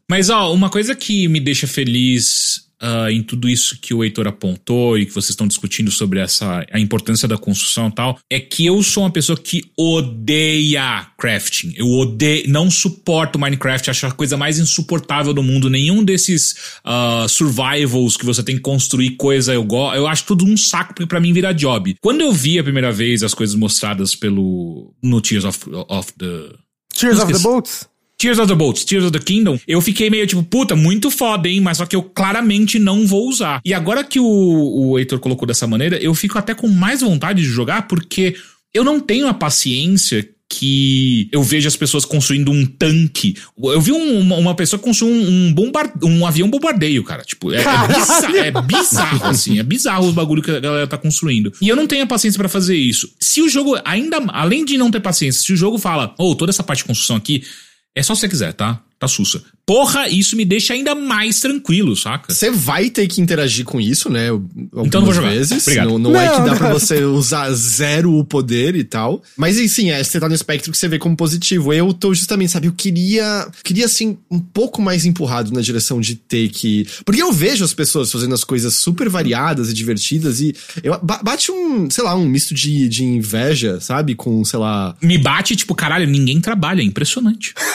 Mas, ó, uma coisa que me deixa feliz ah, em tudo isso que o Heitor apontou e que vocês estão discutindo sobre essa a importância da construção e tal, é que eu sou uma pessoa que odeia crafting. Eu odeio, não suporto Minecraft, acho a coisa mais insuportável do mundo. Nenhum desses ah, survivals que você tem que construir coisa eu gosto. Eu acho tudo um saco porque pra mim vira job. Quando eu vi a primeira vez as coisas mostradas pelo no Tears of, of the Tears of the Esqueci. Tears of the Bolts, Tears of the Kingdom, eu fiquei meio tipo, puta, muito foda, hein? Mas só que eu claramente não vou usar. E agora que o, o Heitor colocou dessa maneira, eu fico até com mais vontade de jogar, porque eu não tenho a paciência que eu vejo as pessoas construindo um tanque. Eu vi um- uma, uma pessoa construir um, um, bombar, um avião bombardeio, cara. Tipo, é, é bizarro, é bizarro, assim. É bizarro os bagulho que a galera tá construindo. E eu não tenho a paciência pra fazer isso. Se o jogo, ainda, além de não ter paciência, se o jogo fala, ô, toda essa parte de construção aqui, é só se você quiser, tá? Tá sussa. Porra, isso me deixa ainda mais tranquilo, saca? Você vai ter que interagir com isso, né? Algumas Então não vou jogar. vezes. Obrigado. Não, não é Não, que dá não. pra você usar zero o poder e tal. Mas sim, é, você tá no espectro que você vê como positivo. Eu tô justamente, sabe, eu queria. Queria, assim, um pouco mais empurrado na direção de ter que. Porque eu vejo as pessoas fazendo as coisas super variadas e divertidas e. Eu, ba- bate um, sei lá, um misto de, de inveja, sabe? Com, sei lá. Me bate, tipo, caralho, ninguém trabalha, é impressionante.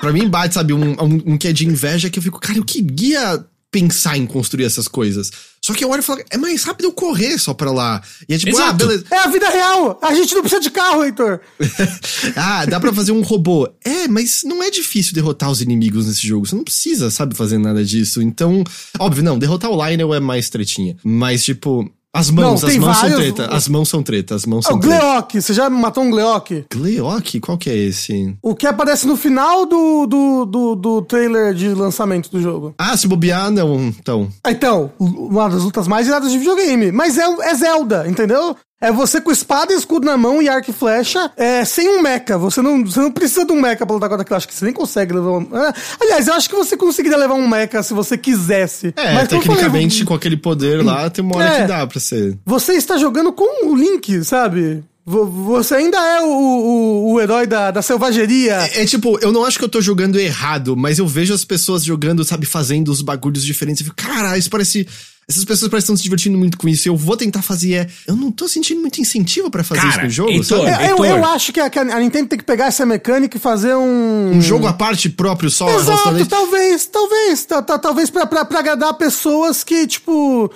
Pra mim bate, sabe, um, um, um que é de inveja que eu fico, cara, eu queria pensar em construir essas coisas. Só que eu olho e falo, é mais rápido eu correr só pra lá. E é tipo, ah, Exato. beleza. É a vida real! A gente não precisa de carro, Heitor! ah, dá pra fazer um robô. É, mas não é difícil derrotar os inimigos nesse jogo. Você não precisa, sabe, fazer nada disso. Então, óbvio, não, derrotar o Lionel é mais tretinha. Mas, tipo, as mãos, Não, as mãos são vários- treta. As mãos são treta, as mãos Ah, são o treta. Gleok, você já matou um Gleok? Gleok? Qual que é esse? O que aparece no final do, do, do, do trailer de lançamento do jogo. Ah, se bobear, não, então. Então, uma das lutas mais iradas de videogame. Mas é, é Zelda, entendeu? É você com espada e escudo na mão e arco e flecha, é, sem um mecha. Você não, você não precisa de um mecha pra lutar contra aquilo. Acho que você nem consegue levar um... Ah, aliás, eu acho que você conseguiria levar um mecha se você quisesse. É, Mas tecnicamente, falei, com aquele poder lá, tem uma hora É. que dá pra ser. você está jogando com o Link, sabe? Vo- Você ainda é o, o, o herói da, da selvageria. É, é tipo, eu não acho que eu tô jogando errado, mas eu vejo as pessoas jogando, sabe, fazendo os bagulhos diferentes. Eu fico, caralho, isso parece. Essas pessoas parecem estar se divertindo muito com isso. E eu vou tentar fazer. É, eu não tô sentindo muito incentivo pra fazer Cara, isso no jogo, Heitor, sabe? É, eu, Heitor. eu acho que a, a Nintendo tem que pegar essa mecânica e fazer um. Um jogo à parte próprio só. Exato, talvez, talvez. ta- ta- Talvez pra, pra, pra agradar pessoas que, tipo.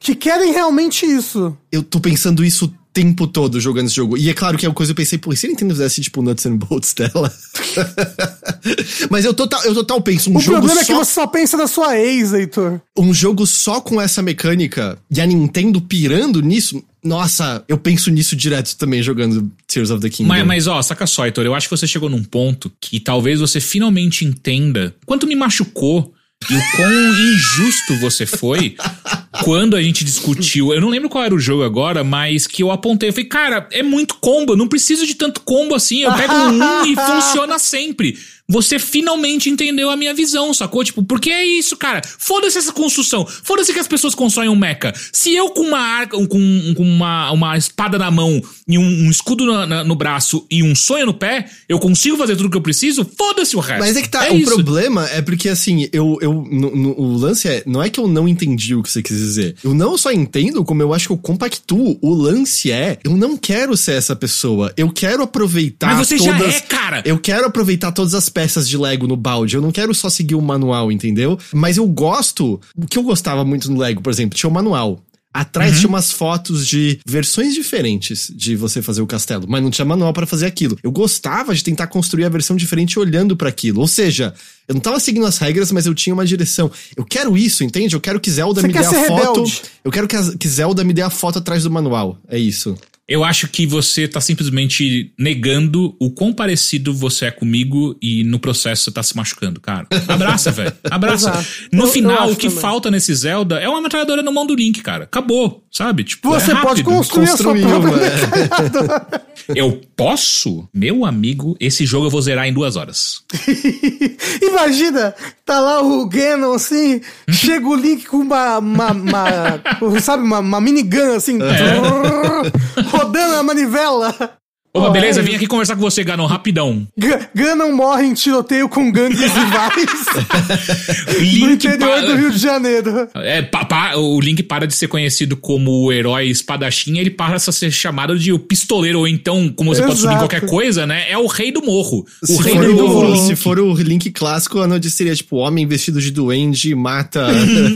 que querem realmente isso. Eu tô pensando isso tempo todo jogando esse jogo. E é claro que é uma coisa que eu pensei, pô, e se a Nintendo fizesse, tipo, Nuts and Bolts dela? mas eu total, eu total penso, um o jogo problema é que só... você só pensa na sua ex, Heitor. um jogo só com essa mecânica e a Nintendo pirando nisso, nossa, eu penso nisso direto também jogando Tears of the Kingdom. Mas, mas, ó, saca só, Heitor, eu acho que você chegou num ponto que talvez você finalmente entenda quanto me machucou e o quão injusto você foi quando a gente discutiu, eu não lembro qual era o jogo agora, mas que eu apontei, eu falei, cara, é muito combo, eu não preciso de tanto combo assim, eu pego um e funciona sempre você finalmente entendeu a minha visão, sacou? Tipo, porque é isso, cara. Foda-se essa construção. Foda-se que as pessoas constroem um mecha. Se eu com uma arca, com, com uma, uma espada na mão e um, um escudo na, na, no braço e um sonho no pé, eu consigo fazer tudo que eu preciso, foda-se o resto. Mas é que tá, é o isso. problema é porque assim, eu, eu no, no, o lance é, não é que eu não entendi o que você quis dizer. Eu não só entendo, como eu acho que eu compactuo. O lance é, eu não quero ser essa pessoa. Eu quero aproveitar Mas você todas, já é, cara. Eu quero aproveitar todas as peças de Lego no balde. Eu não quero só seguir o manual, entendeu? Mas eu gosto. O que eu gostava muito no Lego, por exemplo, tinha o manual. Atrás uhum. tinha umas fotos de versões diferentes de você fazer o castelo, mas não tinha manual para fazer aquilo. Eu gostava de tentar construir a versão diferente olhando para aquilo. Ou seja, eu não tava seguindo as regras, mas eu tinha uma direção. Eu quero isso, entende? Eu quero que Zelda você me dê a foto. Rebelde. Eu quero que, que Zelda me dê a foto atrás do manual. É isso. Eu acho que você tá simplesmente negando o quão parecido você é comigo e no processo você tá se machucando, cara. Abraça, velho. Abraça. no eu, final, eu o que também. falta nesse Zelda é uma metralhadora no mão do Link, cara. Acabou, sabe? Tipo, você é pode construir Construiu, a sua própria Eu posso? Meu amigo, esse jogo eu vou zerar em duas horas. Imagina, tá lá o Ganon assim, chega o Link com uma, uma, uma sabe, uma, uma minigun assim. É rodando a manivela. Opa, beleza? Vim aqui conversar com você, Ganon, rapidão. G Ganon morre em tiroteio com gangues rivais no interior do Rio de Janeiro. É, pa, pa, o Link para de ser conhecido como o herói espadachim, ele passa a ser chamado de o pistoleiro, ou então, como você Exato. pode subir qualquer coisa, né? É o rei do morro. O se rei do morro. Se for o Link clássico, a notícia seria tipo, homem vestido de duende mata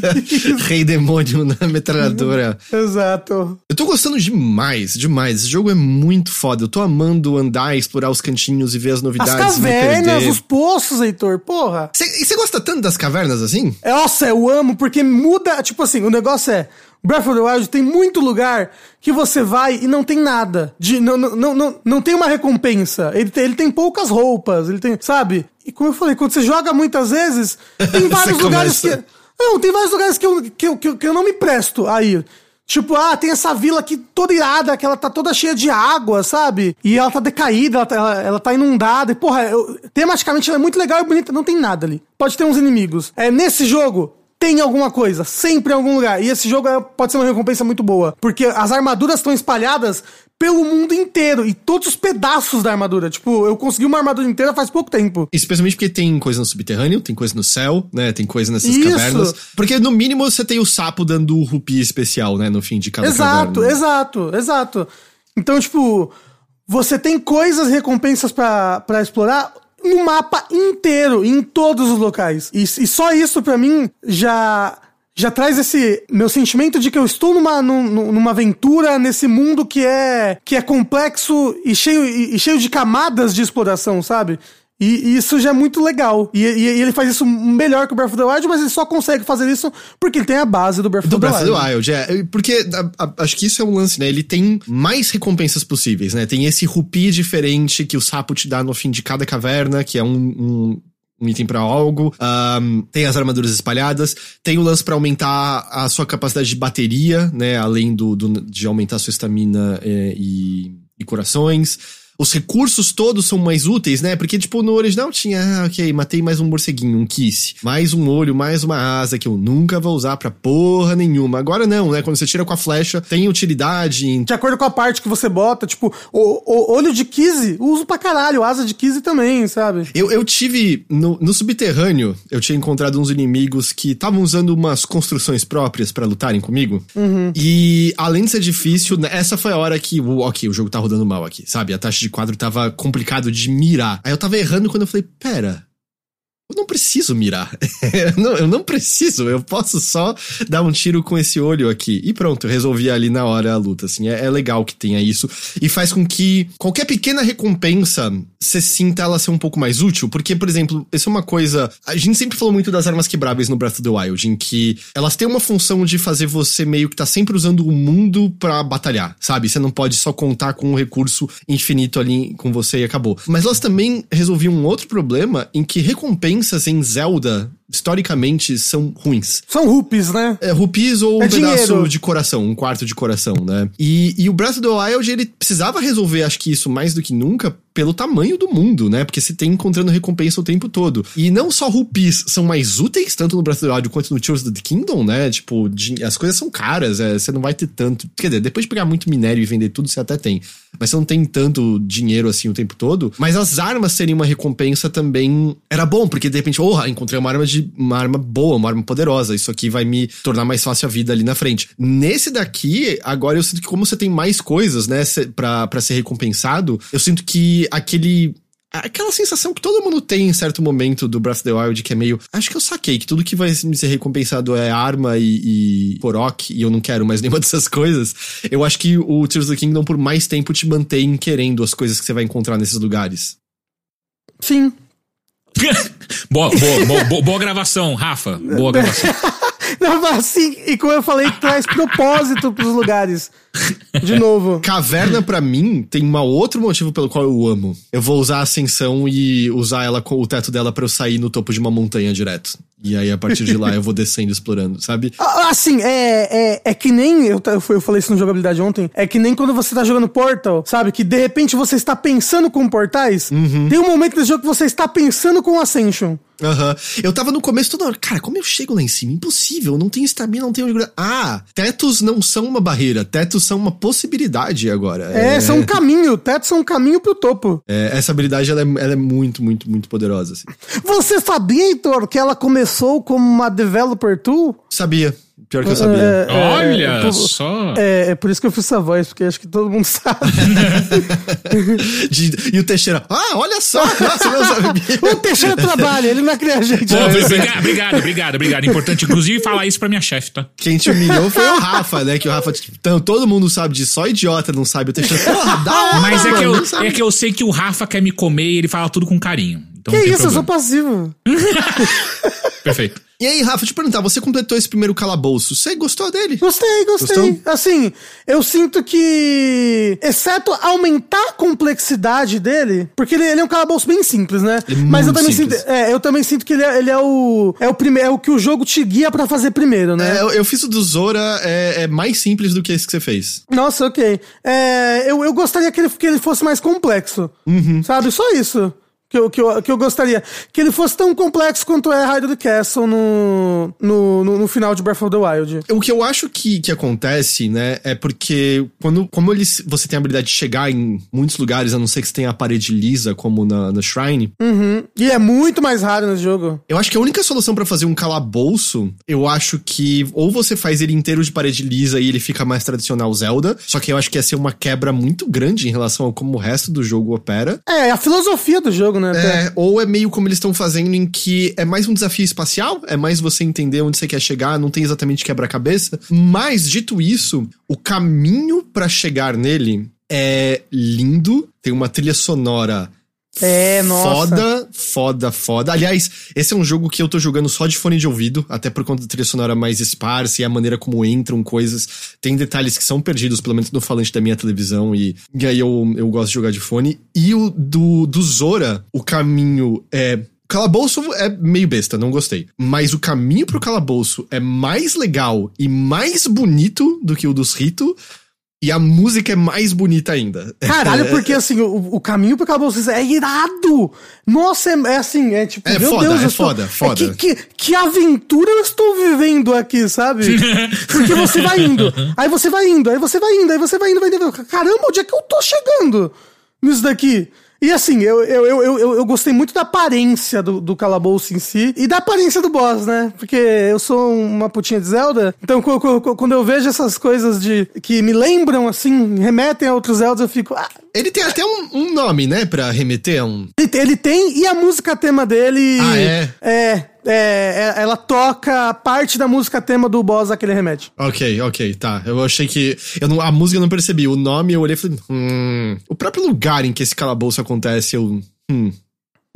rei demônio na metralhadora. Exato. Eu tô gostando demais, demais. Esse jogo é muito foda. Eu tô amando andar, explorar os cantinhos e ver as novidades. As cavernas, os poços, Heitor, porra. e você gosta tanto das cavernas assim? Nossa, eu amo, porque muda. Tipo assim, o negócio é. Breath of the Wild tem muito lugar que você vai e não tem nada. De, não, não, não, não tem uma recompensa. Ele tem, ele tem poucas roupas, ele tem. Sabe? E como eu falei, quando você joga muitas vezes, tem vários lugares que. Não, tem vários lugares que eu, que, eu, que, eu, que eu não me presto aí. Tipo, ah, tem essa vila aqui toda irada, que ela tá toda cheia de água, sabe? E ela tá decaída, ela tá, ela, ela tá inundada. E, porra, eu, tematicamente ela é muito legal e bonita, não tem nada ali. Pode ter uns inimigos. É, nesse jogo, tem alguma coisa, sempre em algum lugar. E esse jogo é, pode ser uma recompensa muito boa, porque as armaduras estão espalhadas pelo mundo inteiro e todos os pedaços da armadura. Tipo, eu consegui uma armadura inteira faz pouco tempo. Especialmente porque tem coisa no subterrâneo, tem coisa no céu, né? Tem coisa nessas Isso. cavernas. Porque no mínimo você tem o sapo dando o rupi especial, né? No fim de cada exato, caverna. Exato, exato, exato. Então, tipo, você tem coisas, recompensas para explorar no mapa inteiro, em todos os locais. E, e só isso para mim já já traz esse meu sentimento de que eu estou numa, numa aventura nesse mundo que é que é complexo e cheio, e, cheio de camadas de exploração, sabe? E, e isso já é muito legal. E, e, ele faz isso melhor que o Breath of the Wild, mas ele só consegue fazer isso porque ele tem a base do Breath do of the Wild. Do Breath of the Wild, é. Porque a, a, acho que isso é um lance, né? Ele tem mais recompensas possíveis, né? Tem esse rupi diferente que o sapo te dá no fim de cada caverna, que é um, um um item para algo. Um, tem as armaduras espalhadas. Tem o lance para aumentar a sua capacidade de bateria, né? Além do, do de aumentar a sua estamina é, e, e corações os recursos todos são mais úteis, né? Porque, tipo, no original tinha, ah, ok, matei mais um morceguinho, um kiss, mais um olho, mais uma asa que eu nunca vou usar pra porra nenhuma. Agora não, né? Quando você tira com a flecha, tem utilidade. Em... De acordo com a parte que você bota, tipo, o, o olho de Kizzy, uso pra caralho, asa de Kizzy também, sabe? Eu, eu tive, no, no subterrâneo, eu tinha encontrado uns inimigos que estavam usando umas construções próprias para lutarem comigo. Uhum. E, além de ser difícil, né, essa foi a hora que, ok, o jogo tá rodando mal aqui, sabe? A taxa de quadro tava complicado de mirar. Aí eu tava errando quando eu falei, pera, eu não preciso mirar. eu, não, eu, não, preciso, eu posso só dar um tiro com esse olho aqui. E pronto, eu resolvi ali na hora a luta, assim. É, é legal que tenha isso. E faz com que qualquer pequena recompensa, você sinta ela ser um pouco mais útil. Porque, por exemplo, isso é uma coisa... A gente sempre falou muito das armas quebráveis no Breath of the Wild, em que elas têm uma função de fazer você meio que tá sempre usando o mundo para batalhar, sabe? Você não pode só contar com um recurso infinito ali com você e acabou. Mas elas também resolviam um outro problema em que recompensa recompensas em Zelda historicamente, são ruins. São rupees, né? É, rupees ou um É pedaço dinheiro. de coração, um quarto de coração, né? E, e o Breath of the Wild, ele precisava resolver, acho que isso mais do que nunca, pelo tamanho do mundo, né? Porque você tem encontrando recompensa o tempo todo. E não só rupees são mais úteis, tanto no Breath of the Wild quanto no Tears of the Kingdom, né? Tipo, as coisas são caras, é, você não vai ter tanto. Quer dizer, depois de pegar muito minério e vender tudo, você até tem. Mas você não tem tanto dinheiro assim o tempo todo. Mas as armas serem uma recompensa também era bom, porque de repente, oh, encontrei uma arma de uma arma boa, uma arma poderosa. Isso aqui vai me tornar mais fácil a vida ali na frente. Nesse daqui, agora eu sinto que como você tem mais coisas, né, pra ser recompensado, eu sinto que aquele. Aquela sensação que todo mundo tem em certo momento do Breath of the Wild, que é meio. Acho que eu saquei que tudo que vai me ser recompensado é arma e, e e eu não quero mais nenhuma dessas coisas. Eu acho que o Tears of the Kingdom, por mais tempo, te mantém querendo as coisas que você vai encontrar nesses lugares. Sim. boa, boa, boa, boa, boa gravação, Rafa. Boa gravação. Não, mas assim, e como eu falei, traz propósito pros lugares. De novo. Caverna, pra mim, tem um outro motivo pelo qual eu amo. Eu vou usar a ascensão e usar ela com o teto dela pra eu sair no topo de uma montanha direto. E aí, a partir de lá, eu vou descendo explorando, sabe? Assim, é, é, é que nem. Eu, eu falei isso no jogabilidade ontem. É que nem quando você tá jogando Portal, sabe? Que de repente você está pensando com portais. Tem um momento desse jogo que você está pensando com Ascension. Aham. Eu tava no começo toda hora, cara, como eu chego lá em cima? Impossível, não tenho estamina, não tenho. Ah, tetos não são uma barreira, tetos são uma possibilidade agora. É, são um caminho. Tetos são um caminho pro topo. É, essa habilidade, ela é, ela é muito, muito, muito poderosa, assim. Você sabia, Heitor, que ela começou como uma developer tool? Sabia. Pior que eu sabia. É, é, Olha é, por- só. É, é por isso que eu fiz essa voz, porque acho que todo mundo sabe. De- e o Teixeira, ah, olha só, nossa, eu não sabia. o Teixeira trabalha, ele não é criar gente. Pô, obrigado, obrigado, obrigado, obrigado. Importante, inclusive, falar isso pra minha chefe, tá? Quem te humilhou foi o Rafa, né? Que o Rafa, tipo, então, todo mundo sabe disso, só idiota não sabe o Teixeira. Porra, da hora, Mas é que, mano, eu, sabe. é que eu sei que o Rafa quer me comer e ele fala tudo com carinho. Então Que isso, eu sou problema. passivo. Perfeito. E aí, Rafa, te perguntar, você completou esse primeiro calabouço, você gostou dele? Gostei, gostei. Gostou? Assim, eu sinto que, exceto aumentar a complexidade dele, porque ele, ele é um calabouço bem simples, né? Ele é Mas eu também simples. sinto, é, eu também sinto que ele é, ele é o é o primeiro, é o que o jogo te guia pra fazer primeiro, né? É, eu, eu fiz o do Zora, é, é mais simples do que esse que você fez. Nossa, ok. É, eu, eu gostaria que ele, que ele fosse mais complexo. Uhum. Sabe? Só isso. Que eu, que, eu, que eu gostaria. Que ele fosse tão complexo quanto é Hyrule Castle no, no, no, no final de Breath of the Wild. O que eu acho que, que acontece, né, é porque quando, como eles, você tem a habilidade de chegar em muitos lugares, a não ser que você tenha a parede lisa, como na, na Shrine, Uhum. E é muito mais raro nesse jogo. eu acho que a única solução pra fazer um calabouço, eu acho que ou você faz ele inteiro de parede lisa e ele fica mais tradicional Zelda, só que eu acho que ia ser uma quebra muito grande em relação a como o resto do jogo opera. É, a filosofia do jogo, né? É, ou é meio como eles estão fazendo em que é mais um desafio espacial, é mais você entender onde você quer chegar, não tem exatamente quebra-cabeça. Mas, dito isso, o caminho pra chegar nele é lindo, tem uma trilha sonora É, nossa. foda, foda, foda. Aliás, esse é um jogo que eu tô jogando só de fone de ouvido, até por conta da trilha sonora mais esparsa e a maneira como entram coisas. Tem detalhes que são perdidos, pelo menos no falante da minha televisão, e, e aí eu, eu gosto de jogar de fone. E o do, do Zora, o caminho é. Calabouço é meio besta, não gostei. Mas o caminho pro calabouço é mais legal e mais bonito do que o dos Rito. E a música é mais bonita ainda. Caralho, porque assim, o, o caminho pro Cabo Cis é irado! Nossa, é, é assim, é tipo, É meu foda, Deus, é eu estou- foda, foda. é que, que, que aventura eu estou vivendo aqui, sabe? Porque você vai indo, aí você vai indo, aí você vai indo, aí você vai indo, vai indo. Caramba, onde é que eu tô chegando nisso daqui? E assim, eu, eu, eu, eu, eu gostei muito da aparência do, do calabouço em si e da aparência do boss, né? Porque eu sou uma putinha de Zelda, então quando eu vejo essas coisas de que me lembram, assim, remetem a outros Zeldas, eu fico. Ah, Ele tem até um, um nome, né, pra remeter a um. ele, ele tem, e a música tema dele. Ah, é? É, é, é, ela toca parte da música tema do boss a que ele remete. Ok, ok, tá. Eu achei que. Eu não, a música eu não percebi. O nome eu olhei e falei. Hum. O próprio lugar em que esse calabouço acontece, eu. Hum.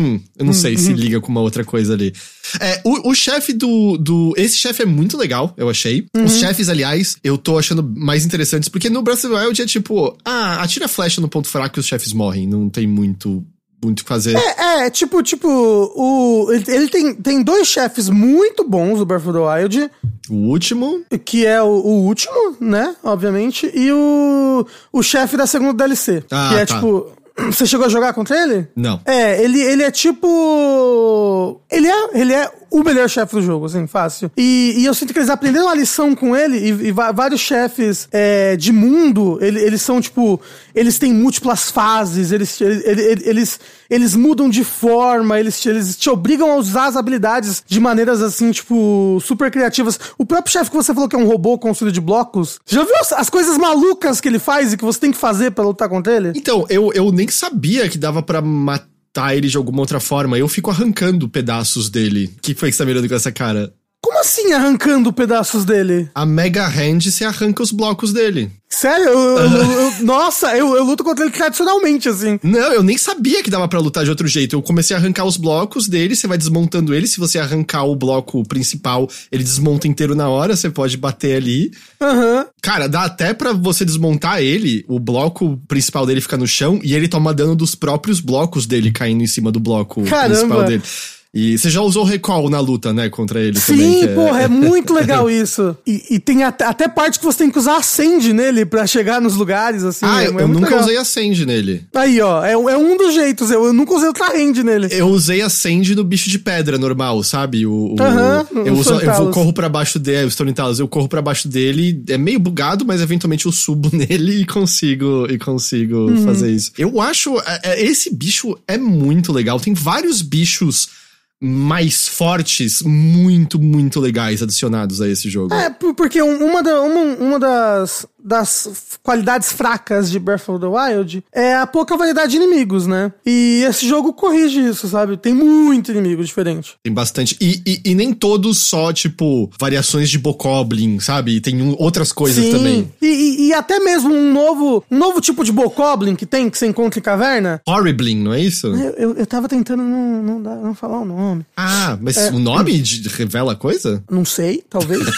Hum, eu não sei se liga com uma outra coisa ali. É, o, o chefe do, do. Esse chefe é muito legal, eu achei. Os chefes, aliás, eu tô achando mais interessantes, porque no Breath of the Wild é tipo, ah, atira flecha no ponto fraco e os chefes morrem. Não tem muito muito o que fazer. É, é, tipo, tipo, o, ele, tem, tem dois chefes muito bons, o Breath of the Wild, O último, que é o, o último, né, obviamente, e o, o chefe da segunda DLC, Ah, que é tá. tipo... Você chegou a jogar contra ele? não. É, ele, ele é tipo. Ele é, ele é o melhor chefe do jogo, assim, fácil. E, e eu sinto que eles aprenderam uma lição com ele, e, e vários chefes é, de mundo, ele- eles são, tipo. Eles têm múltiplas fases, eles, eles, eles, eles, mudam de forma, eles, eles te obrigam a usar as habilidades de maneiras, assim, tipo, super criativas. O próprio chefe que você falou que é um robô construído de blocos, já viu as, as coisas malucas que ele faz e que você tem que fazer pra lutar contra ele? Então, eu, eu nem sabia que dava pra matar ele de alguma outra forma. Eu fico arrancando pedaços dele. O que foi que você tá mirando com essa cara? Como assim arrancando pedaços dele? A Mega Hand, você arranca os blocos dele. Sério? Eu, eu- eu- nossa, eu, eu luto contra ele tradicionalmente, assim. Não, eu nem sabia que dava pra lutar de outro jeito. Eu comecei a arrancar os blocos dele, você vai desmontando ele. Se você arrancar o bloco principal, ele desmonta inteiro na hora, você pode bater ali. Aham. Cara, dá até pra você desmontar ele, o bloco principal dele fica no chão e ele toma dano dos próprios blocos dele caindo em cima do bloco Caramba. principal dele. E você já usou recall na luta, né, contra ele Sim, também. que é- porra, é muito legal isso. E, e tem até, até parte que você tem que usar Ascend nele pra chegar nos lugares, assim. Ah, é, eu, é eu nunca legal. usei Ascend nele. Aí, ó, é, é um dos jeitos. Eu, eu nunca usei ultra hand nele. Eu usei Ascend no bicho de pedra normal, sabe? O, o- Aham, o eu, uso, eu vou, corro pra baixo dele, o Stone Talos, eu corro pra baixo dele, é meio bugado, mas eventualmente eu subo nele e consigo e consigo Uhum. fazer isso. Eu acho, é, é, esse bicho é muito legal. Tem vários bichos mais fortes, muito, muito legais adicionados a esse jogo. É, por- porque um- uma, da- uma, uma das, das qualidades fracas de Breath of the Wild é a pouca variedade de inimigos, né? E esse jogo corrige isso, sabe? Tem muito inimigo diferente. Tem bastante. E, e, e nem todos só, tipo, variações de Bokoblin, sabe? Tem um- outras coisas também. E, e- e até mesmo um novo, um novo tipo de Bokoblin que tem, que você encontra em caverna. Horriblin, não é isso? Eu, eu, eu tava tentando não, não, não falar o nome. Ah, mas É. o nome de- revela coisa? Não sei, talvez.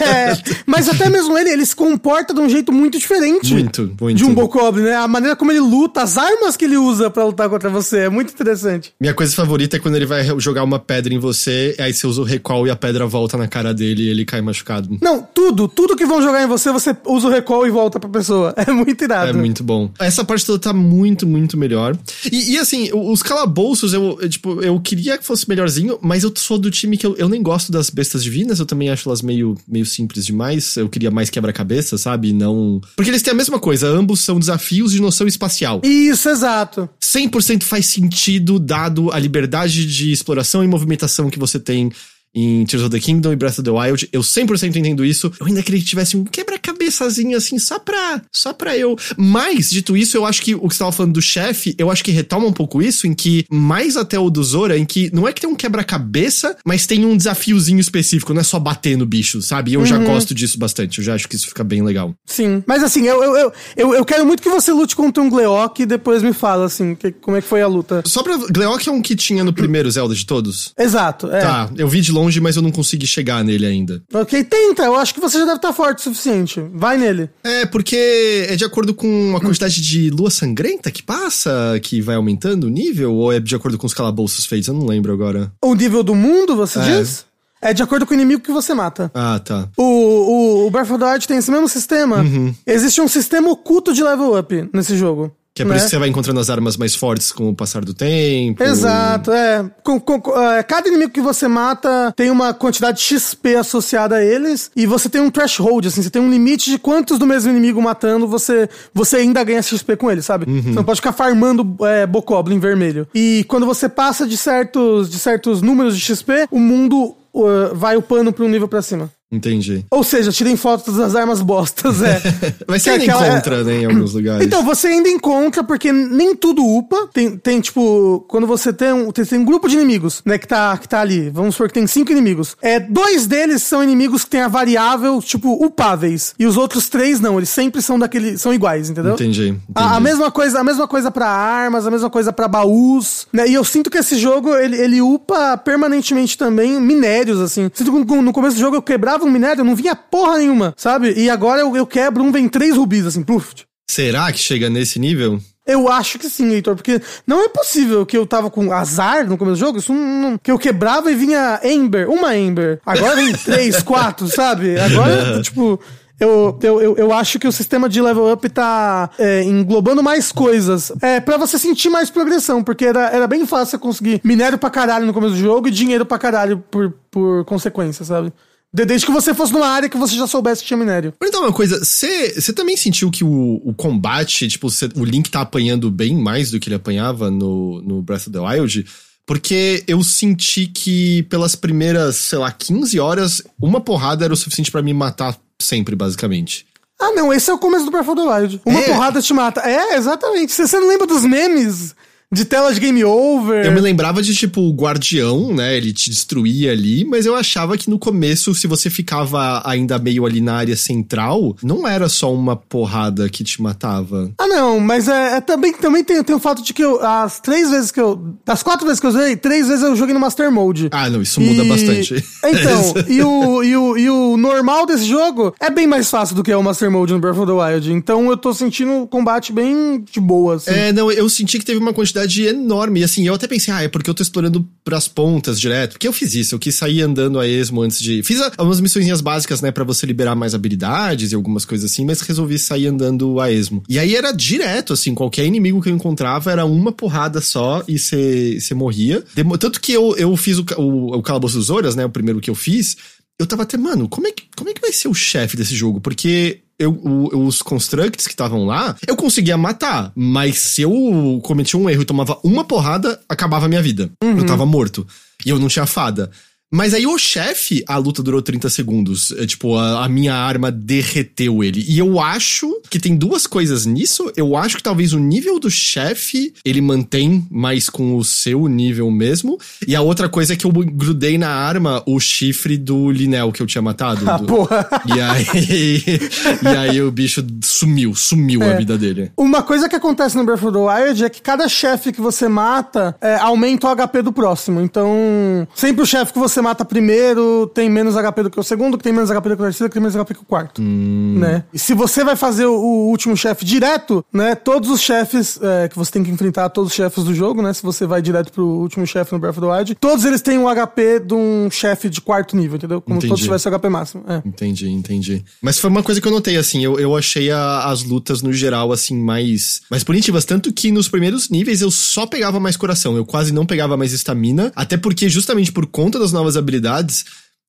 É, mas até mesmo ele, ele se comporta de um jeito muito diferente. Muito, muito. De um Bokoblin, né? A maneira como ele luta, as armas que ele usa pra lutar contra você, é muito interessante. Minha coisa favorita é quando ele vai jogar uma pedra em você, aí você usa o recall e a pedra volta na cara dele e ele cai machucado. Não, tudo, tudo que vão jogar em você, você usa o recall e volta pra pessoa. É muito irado. É muito bom. Essa parte toda tá muito, muito melhor. E, e, assim, os calabouços, eu, eu, tipo, eu queria que fosse melhorzinho, mas eu sou do time que eu, eu nem gosto das bestas divinas, eu também acho elas meio, meio simples demais. Eu queria mais quebra-cabeça, sabe? Não. Porque eles têm a mesma coisa, ambos são desafios de noção espacial. Isso, exato. 100% faz sentido dado a liberdade de exploração e movimentação que você tem em Tears of the Kingdom e Breath of the Wild. Eu 100% entendo isso. Eu ainda queria que tivesse um quebra-cabeçazinho assim, só pra, só pra eu. Mas, dito isso, eu acho que o que você tava falando do chefe, eu acho que retoma um pouco isso, em que, mais até o do Zora, em que não é que tem um quebra-cabeça, mas tem um desafiozinho específico, não é só bater no bicho, sabe? E eu já gosto disso bastante, eu já acho que isso fica bem legal. Sim. Mas assim, eu, eu, eu, eu, eu quero muito que você lute contra um Gleok e depois me fala, assim, que- como é que foi a luta. Só pra. Gleok é um que tinha no primeiro Zelda de todos? Exato, é. Tá, eu vi de longe, mas eu não consegui chegar nele ainda. Ok, tenta. Eu acho que você já deve estar forte o suficiente. Vai nele. É, porque é de acordo com a quantidade de lua sangrenta que passa, que vai aumentando o nível, ou é de acordo com os calabouços feitos? Eu não lembro agora. O nível do mundo, você É. diz? É de acordo com o inimigo que você mata. Ah, tá. O, o, o Breath of the Wild tem esse mesmo sistema. Uhum. Existe um sistema oculto de level up nesse jogo. Que é por né? isso que você vai encontrando as armas mais fortes com o passar do tempo. Exato, é. Com- com- é, Cada inimigo que você mata tem uma quantidade de XP associada a eles. E você tem um threshold, assim, você tem um limite de quantos do mesmo inimigo matando você, você ainda ganha XP com ele, sabe? Uhum. Você não pode ficar farmando é, Bokoblin vermelho. E quando você passa de certos, de certos números de XP, o mundo uh, vai upando pra um nível pra cima. Entendi. Ou seja, tirem fotos das armas bostas, é. Mas você é ainda aquela- encontra, né, em alguns lugares. Então, você ainda encontra, porque nem tudo upa. Tem, tem tipo, quando você tem um, tem, tem um grupo de inimigos, né, que tá, que tá ali. Vamos supor que tem cinco inimigos. É, dois deles são inimigos que tem a variável, tipo, upáveis. E os outros três não, eles sempre são daquele. são iguais, entendeu? Entendi. A, a entendi. mesma coisa, a mesma coisa para armas, a mesma coisa pra baús, né? E eu sinto que esse jogo ele, ele upa permanentemente também minérios assim. Sinto que no começo do jogo eu quebrava um minério, não vinha porra nenhuma, sabe? E agora eu, eu quebro um, vem três rubis assim, pluf. Será que chega nesse nível? Eu acho que sim, Heitor, porque não é possível que eu tava com azar no começo do jogo, isso não, que eu quebrava e vinha Ember, uma Ember. Agora vem três, quatro, sabe? Agora, tipo, eu, eu, eu, acho que o sistema de level up tá é, englobando mais coisas. É, para você sentir mais progressão, porque era, era bem fácil conseguir minério pra caralho no começo do jogo e dinheiro pra caralho por, por consequência, sabe? Desde que você fosse numa área que você já soubesse que tinha minério. Então, uma coisa, você também sentiu que o, o combate, tipo, cê, o Link tá apanhando bem mais do que ele apanhava no, no Breath of the Wild? Porque eu senti que pelas primeiras, sei lá, 15 horas, uma porrada era o suficiente para me matar sempre, basicamente. Ah, não, esse é o começo do Breath of the Wild. Uma é. porrada te mata. É, exatamente. Você não lembra dos memes? De tela de game over. Eu me lembrava de, tipo, o guardião, né? Ele te destruía ali, mas eu achava que no começo, se você ficava ainda meio ali na área central, não era só uma porrada que te matava. Ah, não, mas é, é também, também tem, tem o fato de que eu, as três vezes que eu. Das quatro vezes que eu usei, três vezes eu joguei no Master Mode. Ah, não, isso muda bastante. Então, e, o, e, o, e o normal desse jogo é bem mais fácil do que o Master Mode no Breath of the Wild. Então eu tô sentindo o combate bem de boa, assim. É, não, eu senti que teve uma quantidade enorme. E assim, eu até pensei, ah, é porque eu tô explorando pras pontas direto. Porque eu fiz isso, eu quis sair andando a esmo antes de. Fiz algumas missõezinhas básicas, né, para você liberar mais habilidades e algumas coisas assim, mas resolvi sair andando a esmo. E aí era direto, assim, qualquer inimigo que eu encontrava era uma porrada só e você morria. Tanto que eu, eu fiz o, o, o Calabouço dos Horas, né, o primeiro que eu fiz. Eu tava até, mano, como é que, como é que vai ser o chefe desse jogo? Porque eu, o, os constructs que estavam lá, eu conseguia matar. Mas se eu cometia um erro e tomava uma porrada, acabava a minha vida. Uhum. Eu tava morto. E eu não tinha fada. Mas aí o chefe, a luta durou 30 segundos. É, tipo, a, a, minha arma derreteu ele. E eu acho que tem duas coisas nisso. Eu acho que talvez o nível do chefe ele mantém mais com o seu nível mesmo. E a outra coisa é que eu grudei na arma o chifre do Linel que eu tinha matado. Ah, do... porra. E aí. e aí o bicho sumiu, sumiu é. a vida dele. Uma coisa que acontece no Breath of the Wild é que cada chefe que você mata é, aumenta o HP do próximo. Então, sempre o chefe que você você mata primeiro tem menos HP do que o segundo, que tem menos HP do que o terceiro, que tem menos HP que o quarto. Hum. Né? E se você vai fazer o, o último chefe direto, né? Todos os chefes é, que você tem que enfrentar, todos os chefes do jogo, né? Se você vai direto pro último chefe no Breath of the Wild, todos eles têm um HP de um chefe de quarto nível, entendeu? Como se todos tivessem HP máximo. É. Entendi, entendi. Mas foi uma coisa que eu notei, assim, eu, eu achei a, as lutas no geral, assim, mais, mais punitivas. Tanto que nos primeiros níveis eu só pegava mais coração, eu quase não pegava mais estamina, até porque justamente por conta das novas novas habilidades,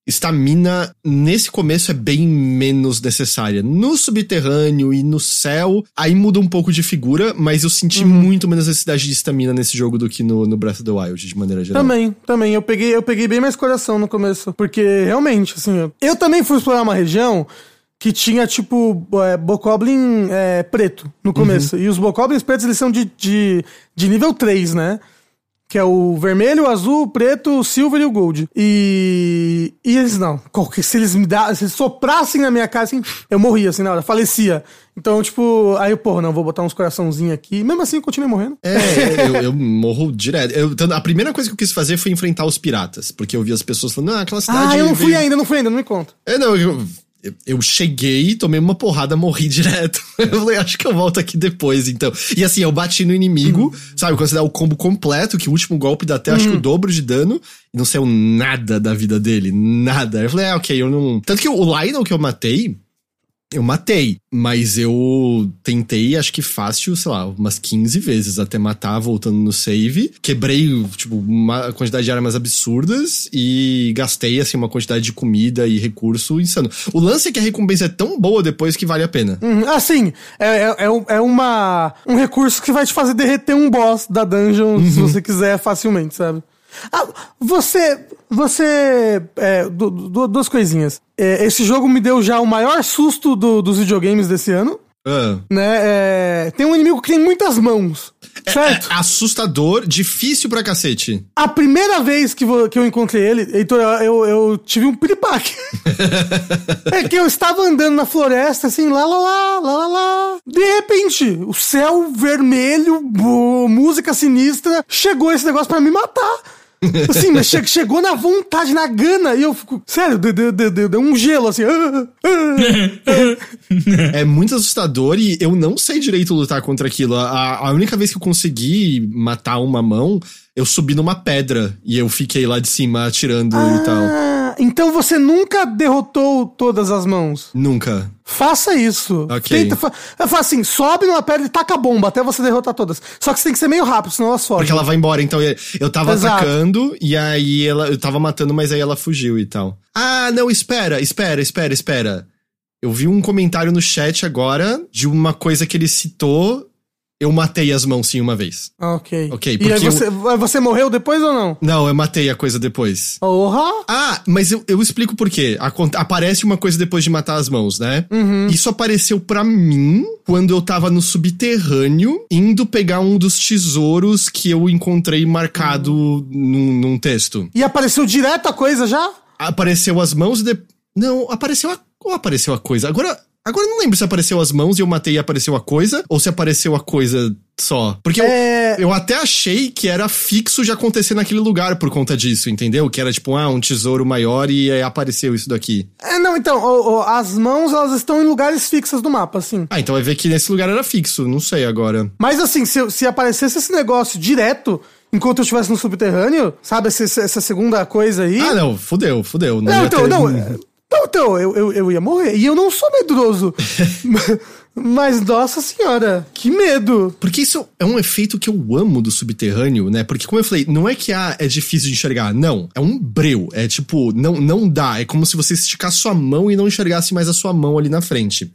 estamina nesse começo é bem menos necessária. No subterrâneo e no céu, aí muda um pouco de figura, mas eu senti uhum. muito menos necessidade de estamina nesse jogo do que no, no Breath of the Wild, de maneira geral. Também, também. Eu peguei, eu peguei bem mais coração no começo, porque realmente, assim, eu, eu também fui explorar uma região que tinha, tipo, é, Bokoblin é, preto no começo. Uhum. E os Bokoblins pretos, eles são de, de, de nível 3, né? Que é o vermelho, o azul, o preto, o silver e o gold. E, e eles não. Se eles me da, se eles soprassem na minha cara, assim, eu morria, assim, na hora, falecia. Então, tipo, aí eu, porra, não, vou botar uns coraçãozinhos aqui. Mesmo assim, eu continuei morrendo. É, eu, eu morro direto. Eu, a primeira coisa que eu quis fazer foi enfrentar os piratas, porque eu vi as pessoas falando, ah, aquela cidade. Ah, eu não fui veio... ainda, não fui ainda, não me conta. É, não, eu, eu cheguei, tomei uma porrada, morri direto. Eu falei, acho que eu volto aqui depois, então. E assim, eu bati no inimigo, uhum. sabe? Quando você dá o combo completo, que o último golpe dá até, uhum. acho que o uhum. dobro de dano, e não saiu nada da vida dele, nada. Eu falei, ah, ok, eu não. Tanto que o Lionel que eu matei, eu matei, mas eu tentei, acho que fácil, sei lá, umas 15 vezes até matar, voltando no save. Quebrei, tipo, uma quantidade de armas absurdas e gastei, assim, uma quantidade de comida e recurso insano. O lance é que a recompensa é tão boa depois que vale a pena. Uhum, assim, é, é, é, uma, um recurso que vai te fazer derreter um boss da dungeon, uhum. se você quiser, facilmente, sabe? Ah, você. Você. É, du, du, duas coisinhas. É, esse jogo me deu já o maior susto do, dos videogames desse ano. Uh. Né? É, tem um inimigo que tem muitas mãos. É, certo? É, assustador, difícil pra cacete. A primeira vez que, vou, que eu encontrei ele, Heitor, eu, eu tive um piripaque. é que eu estava andando na floresta, assim, lá, lá, lá, lá, lá, lá. De repente, o céu vermelho, música sinistra, chegou esse negócio para me matar. Assim, mas che chegou na vontade, na gana, e eu fico, sério, deu, deu, deu, deu um gelo, assim. ah, é muito assustador e eu não sei direito lutar contra aquilo. A, a única vez que eu consegui matar uma mão, eu subi numa pedra e eu fiquei lá de cima atirando ah, e tal. Então você nunca derrotou todas as mãos? Nunca. Faça isso. Ok. Tenta, fa fala assim, sobe numa pedra e taca a bomba até você derrotar todas. Só que você tem que ser meio rápido, senão elas fogem. Porque ela vai embora, então eu, eu tava Exato. atacando e aí ela, eu tava matando, mas aí ela fugiu e tal. Ah, não, espera, espera, espera, espera. Eu vi um comentário no chat agora de uma coisa que ele citou. Eu matei as mãos sim uma vez. Ok. Ok, E porque aí você, você morreu depois ou não? Não, eu matei a coisa depois. Porra! Ah, mas eu, eu explico por quê. Aparece uma coisa depois de matar as mãos, né? Isso apareceu pra mim quando eu tava no subterrâneo, indo pegar um dos tesouros que eu encontrei marcado num, num texto. E apareceu direto a coisa já? Apareceu as mãos e de... Não, apareceu a... Ou apareceu a coisa? Agora... Agora eu não lembro se apareceu as mãos e eu matei e apareceu a coisa, ou se apareceu a coisa só. Porque eu, É. eu até achei que era fixo de acontecer naquele lugar por conta disso, entendeu? Que era tipo, ah, um tesouro maior e aí apareceu isso daqui. É, não, então, as mãos, elas estão em lugares fixos do mapa, assim. Ah, então vai ver que nesse lugar era fixo, não sei agora. Mas assim, se, se aparecesse esse negócio direto, enquanto eu estivesse no subterrâneo, sabe, essa, essa segunda coisa aí... Ah, não, fudeu, fudeu. Não, ia então, ter- não. Não, então, eu, eu, eu ia morrer. E eu não sou medroso. Mas, nossa senhora, que medo. Porque isso é um efeito que eu amo do subterrâneo, né? Porque, como eu falei, não é que ah, é difícil de enxergar, não. É um breu. É tipo, não, não dá. É como se você esticasse sua mão e não enxergasse mais a sua mão ali na frente.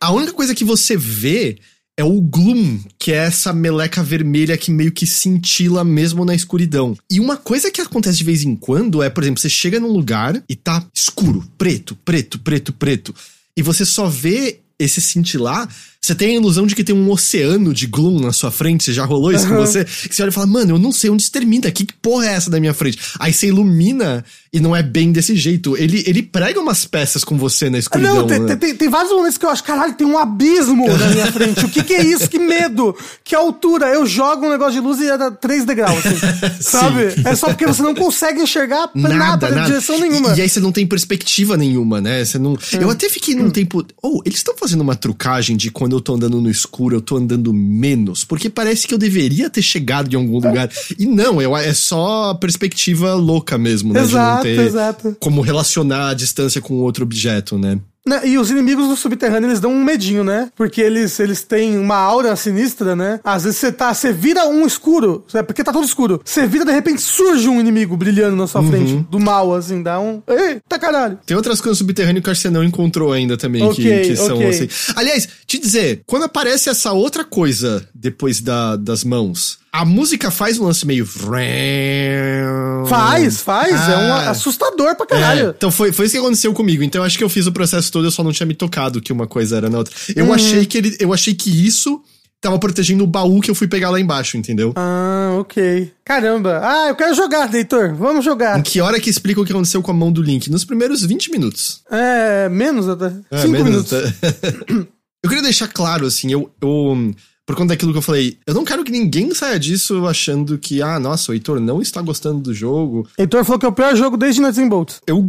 A única coisa que você vê é o gloom, que é essa meleca vermelha que meio que cintila mesmo na escuridão. E uma coisa que acontece de vez em quando é, por exemplo, você chega num lugar e tá escuro, preto, preto, preto, preto, e você só vê esse cintilar, você tem a ilusão de que tem um oceano de gloom na sua frente, já rolou isso com Aham. você? Que você olha e fala, mano, eu não sei onde isso termina, que porra é essa da minha frente? Aí você ilumina e não é bem desse jeito. Ele, ele prega umas peças com você na escuridão. Não, tem, né? tem, tem vários momentos que eu acho, caralho, tem um abismo na minha frente. O que, que é isso? Que medo? Que altura? Eu jogo um negócio de luz e é 3 degraus, assim, sabe? É só porque você não consegue enxergar pra nada, em direção nenhuma. E, e aí você não tem perspectiva nenhuma, né? Você não. Eu até fiquei num tempo. Oh, eles estão fazendo uma trucagem de quando eu tô andando no escuro, eu tô andando menos. Porque parece que eu deveria ter chegado em algum lugar. E não, eu, é só perspectiva louca mesmo, né? Exato, de não ter exato. como relacionar a distância com outro objeto, né? Né, E os inimigos do subterrâneo, eles dão um medinho, né? Porque eles, eles têm uma aura sinistra, né? Às vezes você tá, você vira um escuro, é porque tá todo escuro. Você vira, de repente surge um inimigo brilhando na sua Uhum. frente, do mal, assim, dá um. Eita caralho! Tem outras coisas subterrâneas que você não encontrou ainda também, Ok, que, que são ok. assim. Aliás, te dizer, quando aparece essa outra coisa depois da, das mãos, a música faz um lance meio. Faz, faz, é um Ah. assustador pra É, caralho. então foi, foi isso que aconteceu comigo. Então eu acho que eu fiz o processo todo, eu só não tinha me tocado que uma coisa era na outra. Eu achei que ele. Eu achei que isso tava protegendo o baú que eu fui pegar lá embaixo, entendeu? Ah, ok. Caramba. Ah, eu quero jogar, Heitor. Vamos jogar. Em que hora que explica o que aconteceu com a mão do Link? Nos primeiros 20 minutos. É, menos até. É, Cinco menos minutos. até. eu queria deixar claro, assim, eu, eu. Por conta daquilo que eu falei, eu não quero que ninguém saia disso achando que, ah, nossa, o Heitor não está gostando do jogo. Heitor falou que é o pior jogo desde Nuts and Bolts. Eu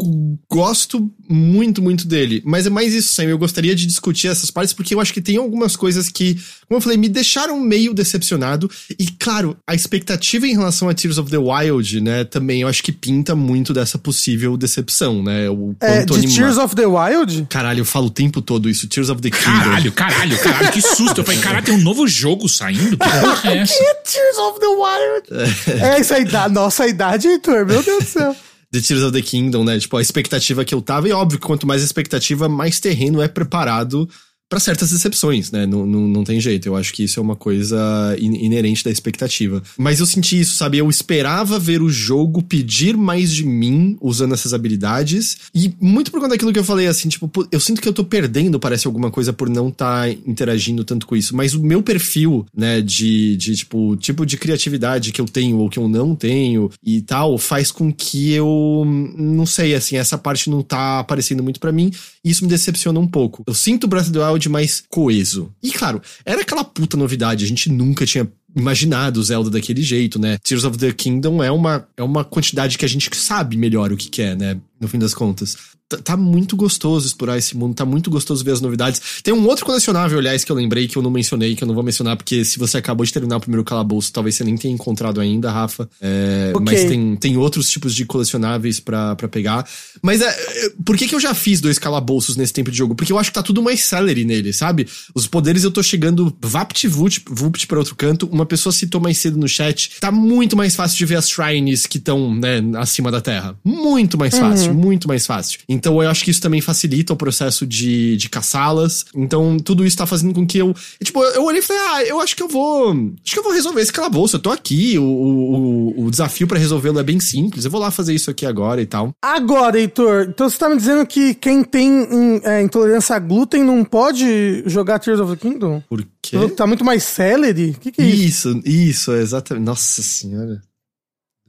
gosto muito, muito dele. Mas é mais isso, Sam. Eu gostaria de discutir essas partes, porque eu acho que tem algumas coisas que, como eu falei, me deixaram meio decepcionado. E, claro, a expectativa em relação a Tears of the Wild, né, também eu acho que pinta muito dessa possível decepção, né? O É, quanto de anima- Tears of the Wild? Caralho, eu falo o tempo todo isso. Tears of the Kingdom. Caralho, caralho, caralho, que susto. Eu falei, caralho, tem um novo jogo saindo? Que porra é essa? Que Tears of the Wild? É, isso aí, da nossa idade, Heitor, meu Deus do céu. The Tears of the Kingdom, né? Tipo, a expectativa que eu tava. E óbvio que quanto mais expectativa, mais terreno é preparado pra certas decepções, né? Não, não, não tem jeito. Eu acho que isso é uma coisa in- inerente da expectativa. Mas eu senti isso, sabe? Eu esperava ver o jogo pedir mais de mim usando essas habilidades. E muito por conta daquilo que eu falei, assim, tipo, eu sinto que eu tô perdendo, parece alguma coisa, por não estar interagindo tanto com isso. Mas o meu perfil, né, de, de tipo, tipo de criatividade que eu tenho ou que eu não tenho e tal, faz com que eu, não sei, assim, essa parte não tá aparecendo muito pra mim. E isso me decepciona um pouco. Eu sinto o Breath of the Wild mais coeso. E claro, era aquela puta novidade, a gente nunca tinha imaginado Zelda daquele jeito, né? Tears of the Kingdom é uma, é uma quantidade que a gente sabe melhor o que, que é, né? No fim das contas. Tá, tá muito gostoso explorar esse mundo, tá muito gostoso ver as novidades. Tem um outro colecionável, aliás, que eu lembrei que eu não mencionei, que eu não vou mencionar, porque se você acabou de terminar o primeiro calabouço, talvez você nem tenha encontrado ainda, Rafa. É, okay. Mas tem, tem outros tipos de colecionáveis para pegar. Mas é, é, por que, que eu já fiz dois calabouços nesse tempo de jogo? Porque eu acho que tá tudo mais celery nele, sabe? Os poderes eu tô chegando vapt-vupt pra outro canto. Uma pessoa citou mais cedo no chat. Tá muito mais fácil de ver as shrines que estão, né, acima da terra. Muito mais fácil, uhum. Muito mais fácil. Então eu acho que isso também facilita o processo de, de caçá-las. Então tudo isso tá fazendo com que eu. Tipo, eu olhei e falei, ah, eu acho que eu vou. Acho que eu vou resolver esse calabouço. Eu tô aqui. O, o, o desafio para resolvê-lo é bem simples. Eu vou lá fazer isso aqui agora e tal. Agora, Heitor, então você tá me dizendo que quem tem é, intolerância a glúten não pode jogar Tears of the Kingdom? Por quê? Tá muito mais celery? O que, que é isso? Isso, isso, exatamente. Nossa senhora.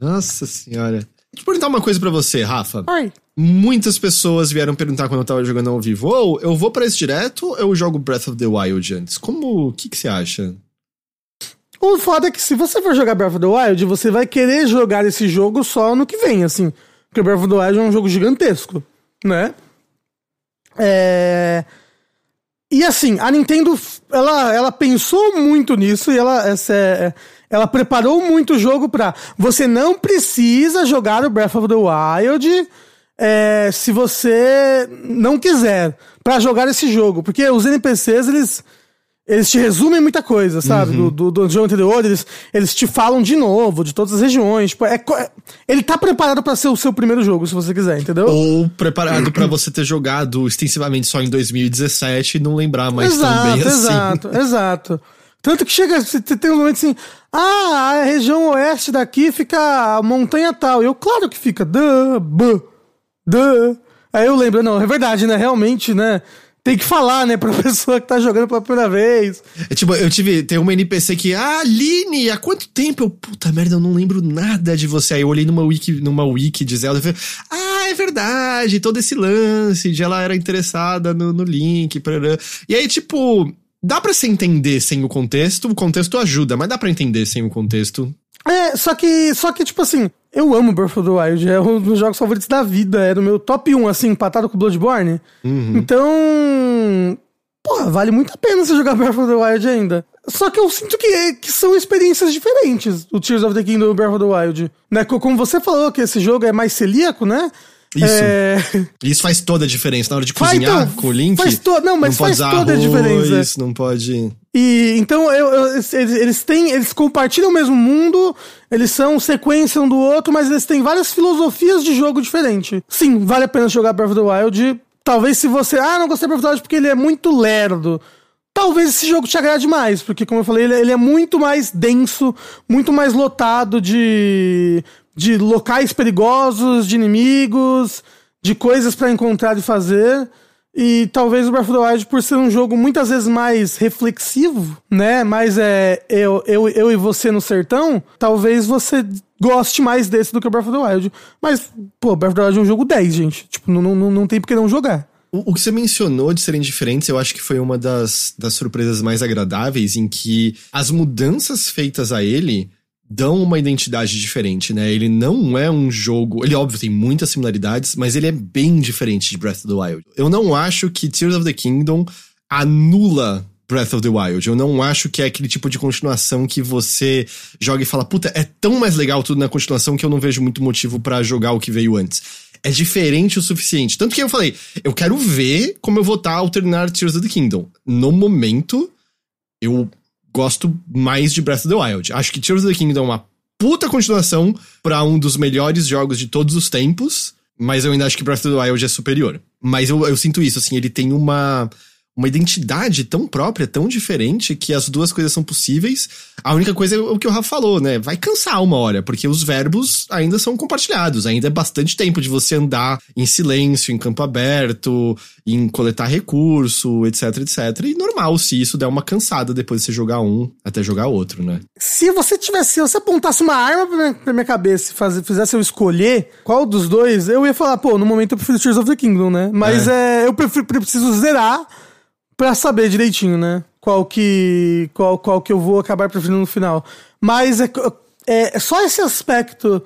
Nossa senhora. Deixa eu perguntar uma coisa para você, Rafa. Oi. Muitas pessoas vieram perguntar quando eu tava jogando ao vivo: ou oh, eu vou para esse direto ou eu jogo Breath of the Wild antes? Como. O que, que você acha? O foda é que se você for jogar Breath of the Wild, você vai querer jogar esse jogo só no que vem, assim. Porque Breath of the Wild é um jogo gigantesco, né? É. E assim, a Nintendo, ela, ela pensou muito nisso e ela, essa é, ela preparou muito o jogo pra. Você não precisa jogar o Breath of the Wild é, se você não quiser para jogar esse jogo. Porque os NPCs, eles. Eles te resumem muita coisa, sabe? Uhum. Do, do, do, jogo anterior, eles, eles te falam de novo, de todas as regiões. Tipo, é, é ele tá preparado para ser o seu primeiro jogo, se você quiser, entendeu? Ou preparado para você ter jogado extensivamente só em 2017 e não lembrar mais exato, tão bem assim. Exato, exato. Tanto que chega, você tem um momento assim, ah, a região oeste daqui fica a montanha tal. E eu, claro que fica, duh, buh, duh. Aí eu lembro, não, é verdade, né? Realmente, né? Tem que falar, né, pra pessoa que tá jogando pela primeira vez. É tipo, eu tive, tem uma NPC que, ah, Aline, há quanto tempo? Eu, puta merda, eu não lembro nada de você. Aí eu olhei numa wiki, numa wiki de Zelda e falei, ah, é verdade, todo esse lance de ela era interessada no, no Link, parará. E aí, tipo, Dá para se entender sem o contexto, o contexto ajuda, mas dá para entender sem o contexto. É, só que, só que, tipo assim, eu amo Breath of the Wild, é um dos jogos favoritos da vida, é do meu top 1, assim, empatado com Bloodborne. Uhum. Então, porra, vale muito a pena você jogar Breath of the Wild ainda. Só que eu sinto que, que são experiências diferentes, o Tears of the Kingdom e o Breath of the Wild. Né? Como você falou que esse jogo é mais celíaco, né? Isso. É... Isso faz toda a diferença na hora de cozinhar então, com o Link. Faz to... Não, mas não faz toda arroz, a diferença. Não pode. E então eu, eu, eles, eles têm. Eles compartilham o mesmo mundo, eles são sequência um do outro, mas eles têm várias filosofias de jogo diferentes. Sim, vale a pena jogar Breath of the Wild. Talvez se você. Ah, não gostei do Breath of the Wild porque ele é muito lerdo talvez esse jogo te agrade mais, porque como eu falei, ele, ele, é muito mais denso, muito mais lotado de de locais perigosos, de inimigos, de coisas para encontrar e fazer. E talvez o Breath of the Wild, por ser um jogo muitas vezes mais reflexivo, né? Mais é eu, eu, eu e você no sertão, talvez você goste mais desse do que o Breath of the Wild. Mas, pô, Breath of the Wild é um jogo 10, gente. Tipo, não, não, não tem por que não jogar. O, o, que você mencionou de serem diferentes, eu acho que foi uma das, das surpresas mais agradáveis, em que as mudanças feitas a ele dão uma identidade diferente, né? Ele não é um jogo. Ele, óbvio, tem muitas similaridades, mas ele é bem diferente de Breath of the Wild. Eu não acho que Tears of the Kingdom anula Breath of the Wild. Eu não acho que é aquele tipo de continuação que você joga e fala, puta, é tão mais legal tudo na continuação que eu não vejo muito motivo para jogar o que veio antes. É diferente o suficiente. Tanto que eu falei, eu quero ver como eu vou estar ao terminar Tears of the Kingdom. No momento, eu gosto mais de Breath of the Wild. Acho que Tears of the Kingdom é uma puta continuação para um dos melhores jogos de todos os tempos, mas eu ainda acho que Breath of the Wild é superior. Mas eu, eu sinto isso, assim, ele tem uma uma identidade tão própria, tão diferente, que as duas coisas são possíveis. A única coisa é o que o Rafa falou, né? Vai cansar uma hora, porque os verbos ainda são compartilhados. Ainda é bastante tempo de você andar em silêncio, em campo aberto, em coletar recurso, etc, etc. E normal se isso der uma cansada depois de você jogar um até jogar outro, né? Se você tivesse, se você apontasse uma arma pra minha, pra minha cabeça e fizesse eu escolher qual dos dois, eu ia falar, pô, no momento eu prefiro Tears of the Kingdom, né? Mas é, é eu prefiro, preciso zerar pra saber direitinho, né? qual que, qual, qual que eu vou acabar preferindo no final. Mas é, é só esse aspecto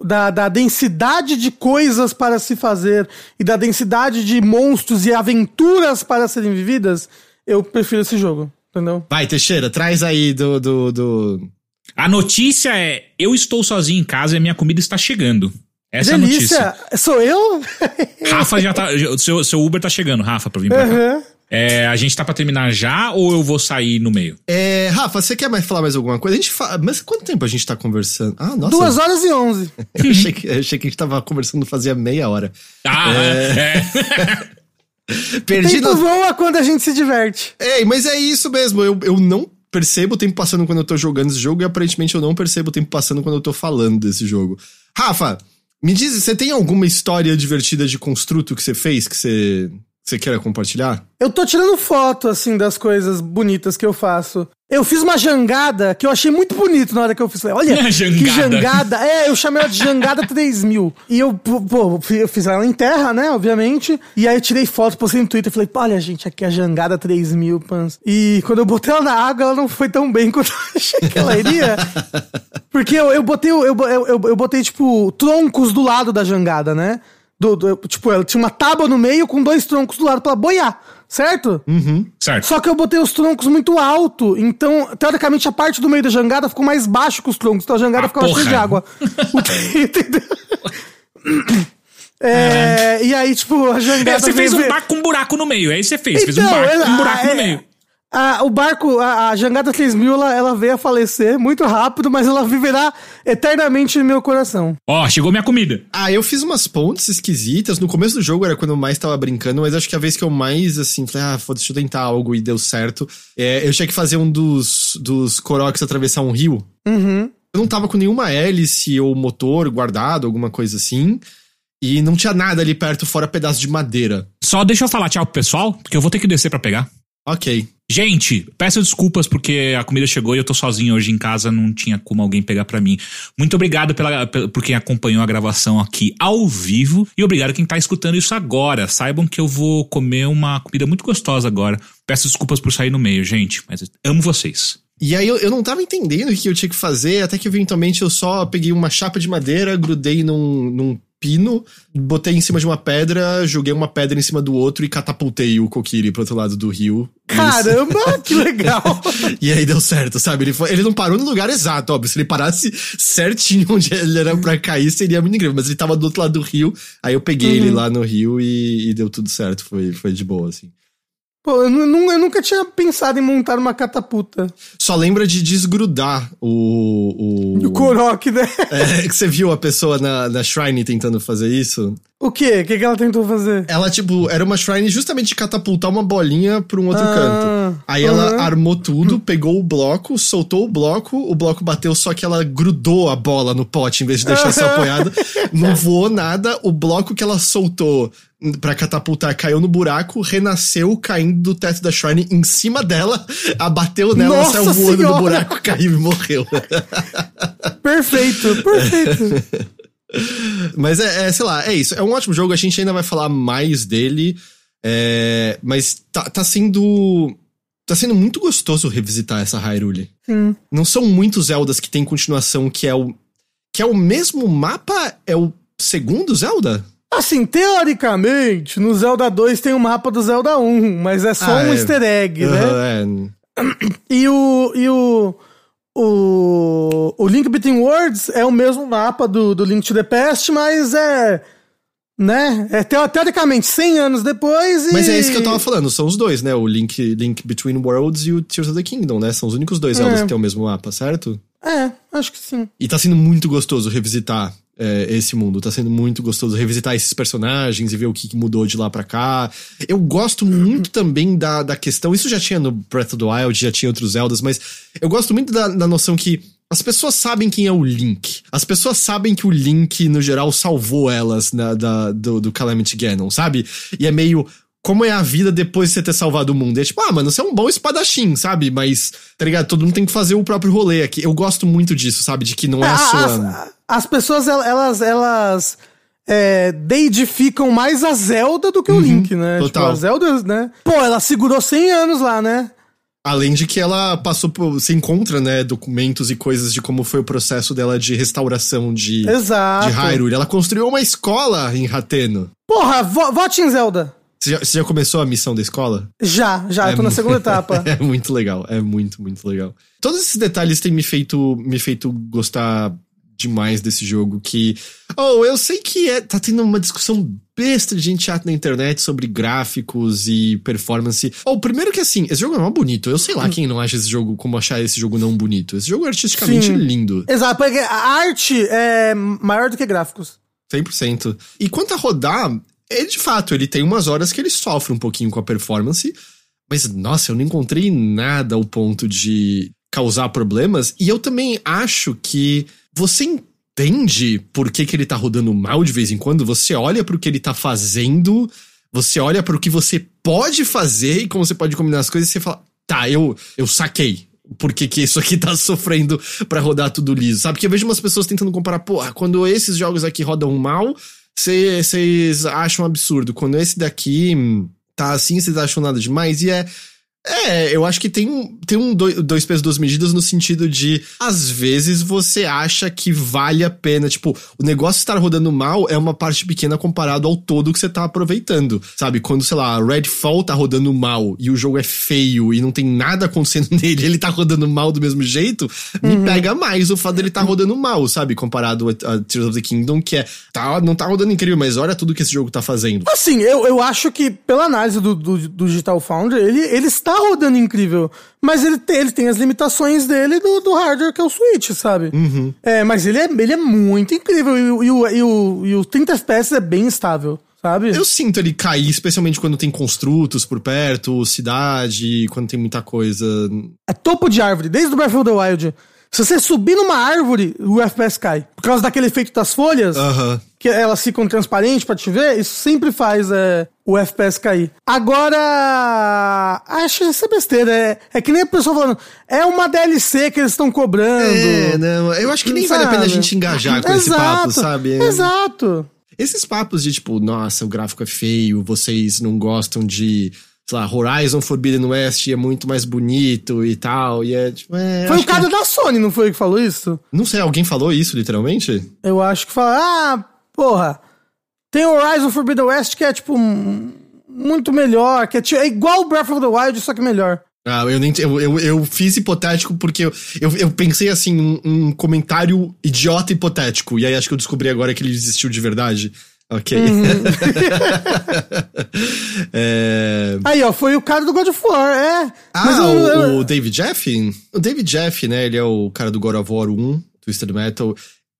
da, da densidade de coisas para se fazer e da densidade de monstros e aventuras para serem vividas, eu prefiro esse jogo, entendeu? Vai, Teixeira, traz aí do, do, do... A notícia é: eu estou sozinho em casa e a minha comida está chegando. Essa Delícia. é a notícia. Sou eu? Rafa já tá. Seu, seu Uber tá chegando, Rafa, pra vir pra uhum. cá. É, a gente tá pra terminar já ou eu vou sair no meio? É, Rafa, você quer mais falar mais alguma coisa? A gente fala, mas quanto tempo a gente tá conversando? Ah, nossa. Duas horas e onze. eu, achei que, eu achei que a gente tava conversando fazia meia hora. Ah, é. é. Perdi o tempo no... voa quando a gente se diverte. É, mas é isso mesmo. Eu, eu não percebo o tempo passando quando eu tô jogando esse jogo e aparentemente eu não percebo o tempo passando quando eu tô falando desse jogo. Rafa, me diz, você tem alguma história divertida de construto que você fez que você você quer compartilhar? Eu tô tirando foto, assim, das coisas bonitas que eu faço. Eu fiz uma jangada que eu achei muito bonito na hora que eu fiz. Olha, jangada. que jangada. É, eu chamei ela de jangada 3000. E eu, pô, eu fiz ela em terra, né, obviamente. E aí eu tirei foto, postei no Twitter e falei, olha, gente, aqui é a jangada 3000, pans. E quando eu botei ela na água, ela não foi tão bem quanto eu achei que ela iria. Porque eu, eu botei, eu, eu, eu, eu botei, tipo, troncos do lado da jangada, né? Do, do, tipo, ela tinha uma tábua no meio com dois troncos do lado pra boiar, certo? Uhum. Certo. Só que eu botei os troncos muito alto, então, teoricamente, a parte do meio da jangada ficou mais baixo que os troncos, então a jangada ah, ficava cheia de água. Entendeu? É, é, e aí, tipo, a jangada. É, você fez um barco com um buraco no meio, é isso que você fez. Então, fez um então, barco com um buraco é, no meio. A, o barco, a, a Jangada 3000, ela, ela veio a falecer muito rápido, mas ela viverá eternamente no meu coração. Ó, oh, chegou minha comida. Ah, eu fiz umas pontes esquisitas. No começo do jogo era quando eu mais tava brincando, mas acho que a vez que eu mais, assim, falei, ah, foda-se, deixa eu tentar algo e deu certo. É, eu tinha que fazer um dos, dos Koroks atravessar um rio. Uhum. Eu não tava com nenhuma hélice ou motor guardado, alguma coisa assim. E não tinha nada ali perto, fora pedaço de madeira. Só deixa eu falar tchau pro pessoal, porque eu vou ter que descer para pegar. Ok. Gente, peço desculpas porque a comida chegou e eu tô sozinho hoje em casa, não tinha como alguém pegar para mim. Muito obrigado pela, por quem acompanhou a gravação aqui ao vivo e obrigado quem tá escutando isso agora. Saibam que eu vou comer uma comida muito gostosa agora. Peço desculpas por sair no meio, gente, mas amo vocês. E aí eu, eu não tava entendendo o que eu tinha que fazer, até que eventualmente eu só peguei uma chapa de madeira, grudei num, num pino, botei em cima de uma pedra, joguei uma pedra em cima do outro e catapultei o Kokiri pro outro lado do rio. Caramba, que legal! e aí deu certo, sabe? Ele, foi, ele não parou no lugar exato, óbvio. Se ele parasse certinho onde ele era pra cair, seria muito incrível. Mas ele tava do outro lado do rio, aí eu peguei uhum. ele lá no rio e, e, deu tudo certo. Foi, foi de boa, assim. Pô, eu, eu, nunca tinha pensado em montar uma catapulta. Só lembra de desgrudar o. O, o Korok, né? É, que você viu a pessoa na, na Shrine tentando fazer isso? O quê? O que, que ela tentou fazer? Ela, tipo, era uma shrine justamente de catapultar uma bolinha pra um outro ah, canto. Aí ela armou tudo, pegou o bloco, soltou o bloco, o bloco bateu, só que ela grudou a bola no pote em vez de deixar só apoiada. Não voou nada. O bloco que ela soltou pra catapultar caiu no buraco, renasceu caindo do teto da shrine em cima dela, abateu nela, Nossa saiu voando senhora. do buraco, caiu e morreu. perfeito, perfeito. Mas é, é, sei lá, é isso. É um ótimo jogo, a gente ainda vai falar mais dele. É, mas tá, tá sendo. Tá sendo muito gostoso revisitar essa Hyrule. Hum. Não são muitos Zeldas que tem continuação que é o. Que é o mesmo mapa? É o segundo Zelda? Assim, teoricamente, no Zelda 2 tem o um mapa do Zelda 1, mas é só ah, um é. easter egg, uhum, né? É. E o. E o o, o Link Between Worlds é o mesmo mapa do, do Link to the Past, mas é. Né? É teoricamente 100 anos depois e... Mas é isso que eu tava falando, são os dois, né? O Link, Link Between Worlds e o Tears of the Kingdom, né? São os únicos dois Zeldas é. que tem o mesmo mapa, certo? É, acho que sim. E tá sendo muito gostoso revisitar é, esse mundo. Tá sendo muito gostoso revisitar esses personagens e ver o que mudou de lá para cá. Eu gosto muito também da, da questão. Isso já tinha no Breath of the Wild, já tinha outros Zeldas, mas eu gosto muito da, da noção que as pessoas sabem quem é o Link. As pessoas sabem que o Link, no geral, salvou elas na, da, do, do Calamity Ganon, sabe? E é meio, como é a vida depois de você ter salvado o mundo. É tipo, ah, mano, você é um bom espadachim, sabe? Mas, tá ligado? Todo mundo tem que fazer o próprio rolê aqui. Eu gosto muito disso, sabe? De que não é a sua. As, as pessoas, elas. elas é, deidificam mais a Zelda do que o uhum, Link, né? Total. Tipo, a Zelda, né? Pô, ela segurou 100 anos lá, né? Além de que ela passou por. Você encontra, né, documentos e coisas de como foi o processo dela de restauração de, Exato. de Hyrule. Ela construiu uma escola em Hateno. Porra, vo vote em Zelda. Você já, você já começou a missão da escola? Já, já, eu tô na segunda etapa. é muito legal, é muito, muito legal. Todos esses detalhes têm me feito, me feito gostar demais desse jogo. Que. Oh, eu sei que é, tá tendo uma discussão besta de gente chata na internet sobre gráficos e performance. Oh, primeiro que assim, esse jogo é mó bonito. Eu sei lá quem não acha esse jogo, como achar esse jogo não bonito. Esse jogo é artisticamente Sim. lindo. Exato, porque a arte é maior do que gráficos. 100%. E quanto a rodar, ele de fato, ele tem umas horas que ele sofre um pouquinho com a performance, mas nossa, eu não encontrei nada ao ponto de causar problemas. E eu também acho que você entende por que, que ele tá rodando mal de vez em quando, você olha pro que ele tá fazendo, você olha pro que você pode fazer e como você pode combinar as coisas e você fala, tá, eu, eu saquei. Por que, que isso aqui tá sofrendo pra rodar tudo liso, sabe? Porque eu vejo umas pessoas tentando comparar, porra, quando esses jogos aqui rodam mal, vocês acham absurdo. Quando esse daqui tá assim, vocês acham nada demais. E é. É, eu acho que tem, um- tem um dois, dois pesos, duas medidas no sentido de, às vezes, você acha que vale a pena. Tipo, o negócio estar rodando mal é uma parte pequena comparado ao todo que você tá aproveitando. Sabe? Quando, sei lá, Redfall tá rodando mal e o jogo é feio e não tem nada acontecendo nele, ele tá rodando mal do mesmo jeito, me pega mais o fato dele tá rodando mal, sabe? Comparado a, a Tears of the Kingdom, que é. Tá, não tá rodando incrível, mas olha tudo que esse jogo tá fazendo. Assim, eu, eu acho que, pela análise do, do, do Digital Foundry, ele, ele está rodando incrível. Mas ele tem, ele tem as limitações dele do, do hardware, que é o Switch, sabe? É, mas ele é, ele é muito incrível. E, o- e, o, e, o, e o 30 FPS é bem estável, sabe? Eu sinto ele cair, especialmente quando tem construtos por perto, cidade, quando tem muita coisa. É topo de árvore, desde o Breath of the Wild. Se você subir numa árvore, o FPS cai. Por causa daquele efeito das folhas, Aham. que elas ficam transparentes pra te ver, isso sempre faz é, o FPS cair. Agora, acho isso é besteira. É, é que nem a pessoa falando, é uma DLC que eles estão cobrando. É, não, eu acho que nem vale a pena a sabe? gente engajar com esse papo, Exato, sabe? Exato. Esses papos de tipo, nossa, o gráfico é feio, vocês não gostam de, sei lá, Horizon Forbidden West é muito mais bonito e tal, e é tipo, é. Foi o cara que- da Sony, não foi que falou isso? Não sei, alguém falou isso, literalmente? Eu acho que fala, ah, porra, tem Horizon Forbidden West que é, tipo, muito melhor, que é, ti- é igual o Breath of the Wild, só que melhor. Ah, eu nem. Eu, eu, eu fiz hipotético porque eu, eu, eu pensei assim, um, um comentário idiota hipotético. E aí acho que eu descobri agora que ele existiu de verdade. Ok. Uhum. é... Aí, ó, foi o cara do God of War, é. Ah, Mas eu- o, eu- o David Jeff? O David Jeff, né? Ele é o cara do God of War 1, Twisted Metal.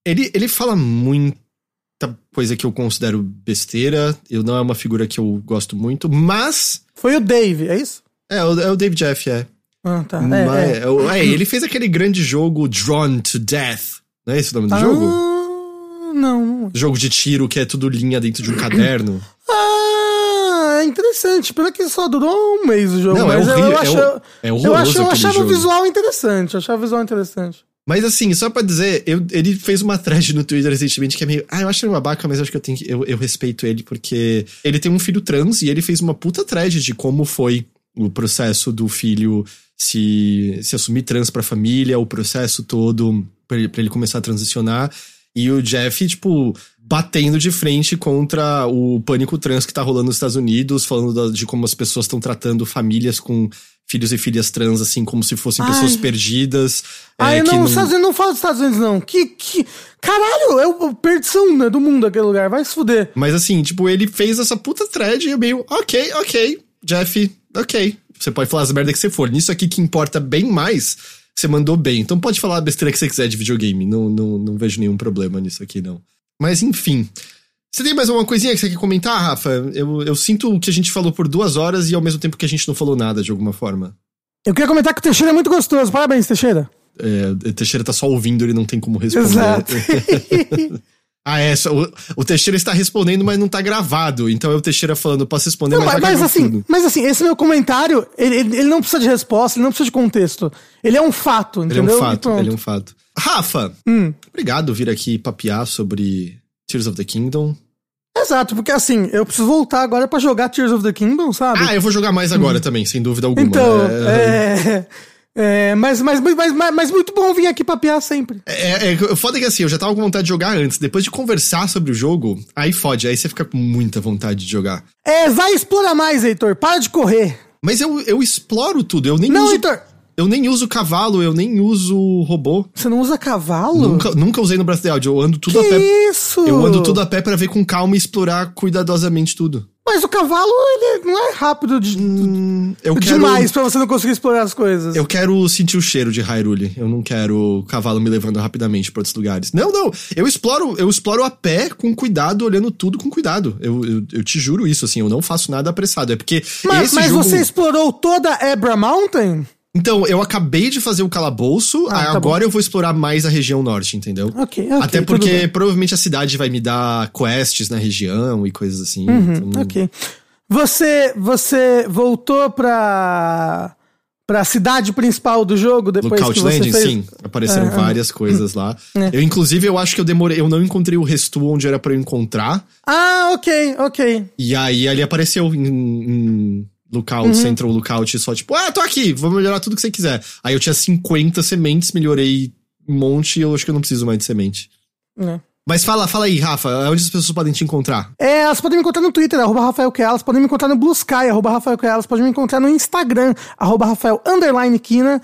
Ele, ele fala muita coisa que eu considero besteira. Eu não é uma figura que eu gosto muito, mas. Foi o Dave, é isso? É, é o David Jeff, é. Ah, tá. É, é. é, é, ele fez aquele grande jogo Drawn to Death. Não é esse o nome do jogo? Ah, não, não. Jogo de tiro que é tudo linha dentro de um caderno. Ah, é interessante. Pena que só durou um mês o jogo. Não, é horrível, eu, é acho, é eu, acho, eu achava jogo. o visual interessante. Eu achava o visual interessante. Mas assim, só pra dizer, eu- ele fez uma thread no Twitter recentemente que é meio. Ah, eu acho ele babaca, mas eu acho que eu tenho que. Eu, eu respeito ele, porque ele tem um filho trans e ele fez uma puta thread de como foi o processo do filho se, se assumir trans pra família, o processo todo pra ele, pra ele começar a transicionar. E o Jeff, tipo, batendo de frente contra o pânico trans que tá rolando nos Estados Unidos, falando de como as pessoas estão tratando famílias com filhos e filhas trans, assim, como se fossem Ai. pessoas perdidas. É, eu que não, não- os Estados Unidos não fala dos Estados Unidos, não. Que, que. Caralho, é o perdição né, do mundo aquele lugar. Vai se fuder. Mas assim, tipo, ele fez essa puta thread e eu meio, ok, ok, Jeff, ok. Você pode falar as merda que você for. Nisso aqui que importa bem mais, você mandou bem. Então pode falar a besteira que você quiser de videogame. Não, não, não vejo nenhum problema nisso aqui, não. Mas enfim. Você tem mais alguma coisinha que você quer comentar, Rafa? Eu, eu sinto que a gente falou por duas horas e ao mesmo tempo que a gente não falou nada de alguma forma. Eu queria comentar que o Teixeira é muito gostoso. Parabéns, Teixeira. É, o Teixeira tá só ouvindo, ele não tem como responder. Exato. ah, é. Só, o, o Teixeira está respondendo, mas não tá gravado. Então é o Teixeira falando, posso responder, Não, mas, mas, mas assim, tudo. mas assim, esse meu comentário, ele, ele, não precisa de resposta, ele não precisa de contexto. Ele é um fato, Ele é entendeu? um fato, ele é um fato. Rafa, Hum. obrigado por vir aqui papear sobre Tears of the Kingdom. Exato, porque assim, eu preciso voltar agora pra jogar Tears of the Kingdom, sabe? Ah, eu vou jogar mais agora também, sem dúvida alguma. então, é. é, mas, mas, mas, mas, mas muito bom vir aqui papear sempre. É, é, o foda é que assim, eu já tava com vontade de jogar antes. Depois de conversar sobre o jogo, aí fode, aí você fica com muita vontade de jogar. É, vai explorar mais, Heitor. Para de correr. Mas eu, eu exploro tudo, eu nem Não, uso. Heitor. Eu nem uso cavalo, eu nem uso robô. Você não usa cavalo? Nunca, nunca usei no Breath of the Wild, eu ando tudo que a pé. isso? Eu ando tudo a pé pra ver com calma e explorar cuidadosamente tudo. Mas o cavalo, ele não é rápido de, Hum, quero, demais pra você não conseguir explorar as coisas. Eu quero sentir o cheiro de Hyrule. Eu não quero o cavalo me levando rapidamente pra outros lugares. Não, não. Eu exploro, eu exploro a pé com cuidado, olhando tudo com cuidado. Eu, eu, eu te juro isso, assim. Eu não faço nada apressado. É porque Mas, mas jogo... você explorou toda Ebra Mountain? Então, eu acabei de fazer o calabouço, Ah, tá agora eu vou explorar mais a região norte, entendeu? Ok, ok. Até porque provavelmente a cidade vai me dar quests na região e coisas assim. Uhum, então- ok. Você, você voltou pra, pra cidade principal do jogo depois Lookout que você Landing, fez? sim. Apareceram É, várias coisas lá. É. Eu, inclusive, eu acho que eu demorei. Eu não encontrei o resto onde era pra eu encontrar. Ah, ok, ok. E aí ali apareceu em, em Lookout, Uhum. Central Lookout, só tipo, ah, tô aqui, vou melhorar tudo que você quiser. Aí eu tinha 50 sementes, melhorei um monte e eu acho que eu não preciso mais de semente. É. Mas fala, fala aí, Rafa, onde as pessoas podem te encontrar? É, elas podem me encontrar no Twitter, arroba Rafael Kealas, podem me encontrar no Blue Sky, arroba Rafael Kealas, podem me encontrar no Instagram, arroba Rafael underline Kina,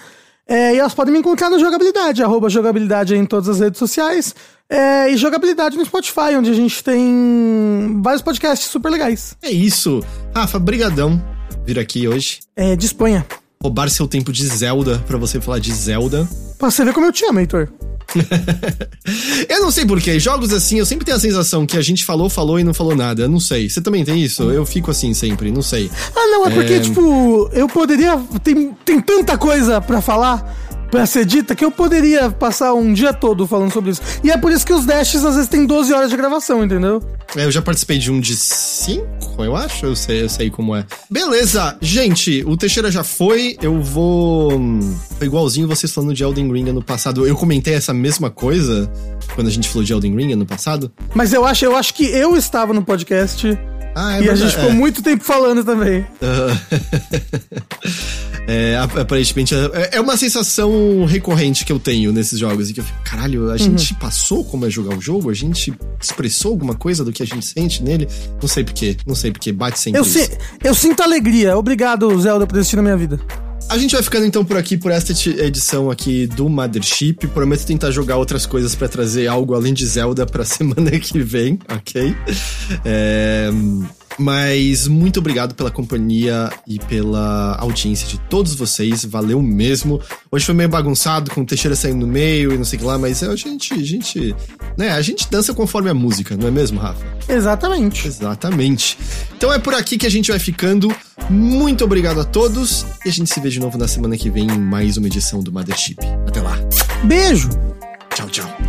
é, e elas podem me encontrar no Jogabilidade, arroba Jogabilidade em todas as redes sociais, é, e Jogabilidade no Spotify, onde a gente tem vários podcasts super legais. É isso. Rafa, brigadão vir aqui hoje. É, disponha. Roubar seu tempo de Zelda pra você falar de Zelda. Pra você ver como eu te amo, Heitor. Eu não sei porquê, jogos assim, eu sempre tenho a sensação que a gente falou, falou e não falou nada. Eu não sei. Você também tem isso? Eu fico assim sempre, não sei. Ah, não, é porque, É. tipo, eu poderia. Tem, tem tanta coisa pra falar, pra ser dita, que eu poderia passar um dia todo falando sobre isso. E é por isso que os dashes às vezes tem 12 horas de gravação, entendeu? É, Eu já participei de um de cinco, eu acho. Eu sei, eu sei como é. Beleza, gente, o Teixeira já foi. Eu vou. hum, Foi igualzinho vocês falando de Elden Ring ano passado. Eu comentei essa mesma coisa quando a gente falou de Elden Ring ano passado. Mas eu acho, eu acho que eu estava no podcast Ah, é e a gente ficou é. muito tempo falando também. É, ap- aparentemente é, é uma sensação recorrente que eu tenho nesses jogos. E que eu fico, caralho, a gente passou como é jogar o jogo? A gente expressou alguma coisa do que a gente sente nele? Não sei porquê, não sei porquê, bate sempre Eu, si- eu sinto alegria. Obrigado, Zelda, por existir na minha vida. A gente vai ficando então por aqui por esta edição aqui do Mothership. Prometo tentar jogar outras coisas pra trazer algo além de Zelda pra semana que vem, ok? É, Mas muito obrigado pela companhia e pela audiência de todos vocês. Valeu mesmo. Hoje foi meio bagunçado, com o Teixeira saindo no meio e não sei o que lá, mas a gente, a gente, né, a gente dança conforme a música, não é mesmo, Rafa? Exatamente. Exatamente. Então é por aqui que a gente vai ficando. Muito obrigado a todos e a gente se vê de novo na semana que vem em mais uma edição do Mothership. Até lá. Beijo! Tchau, tchau.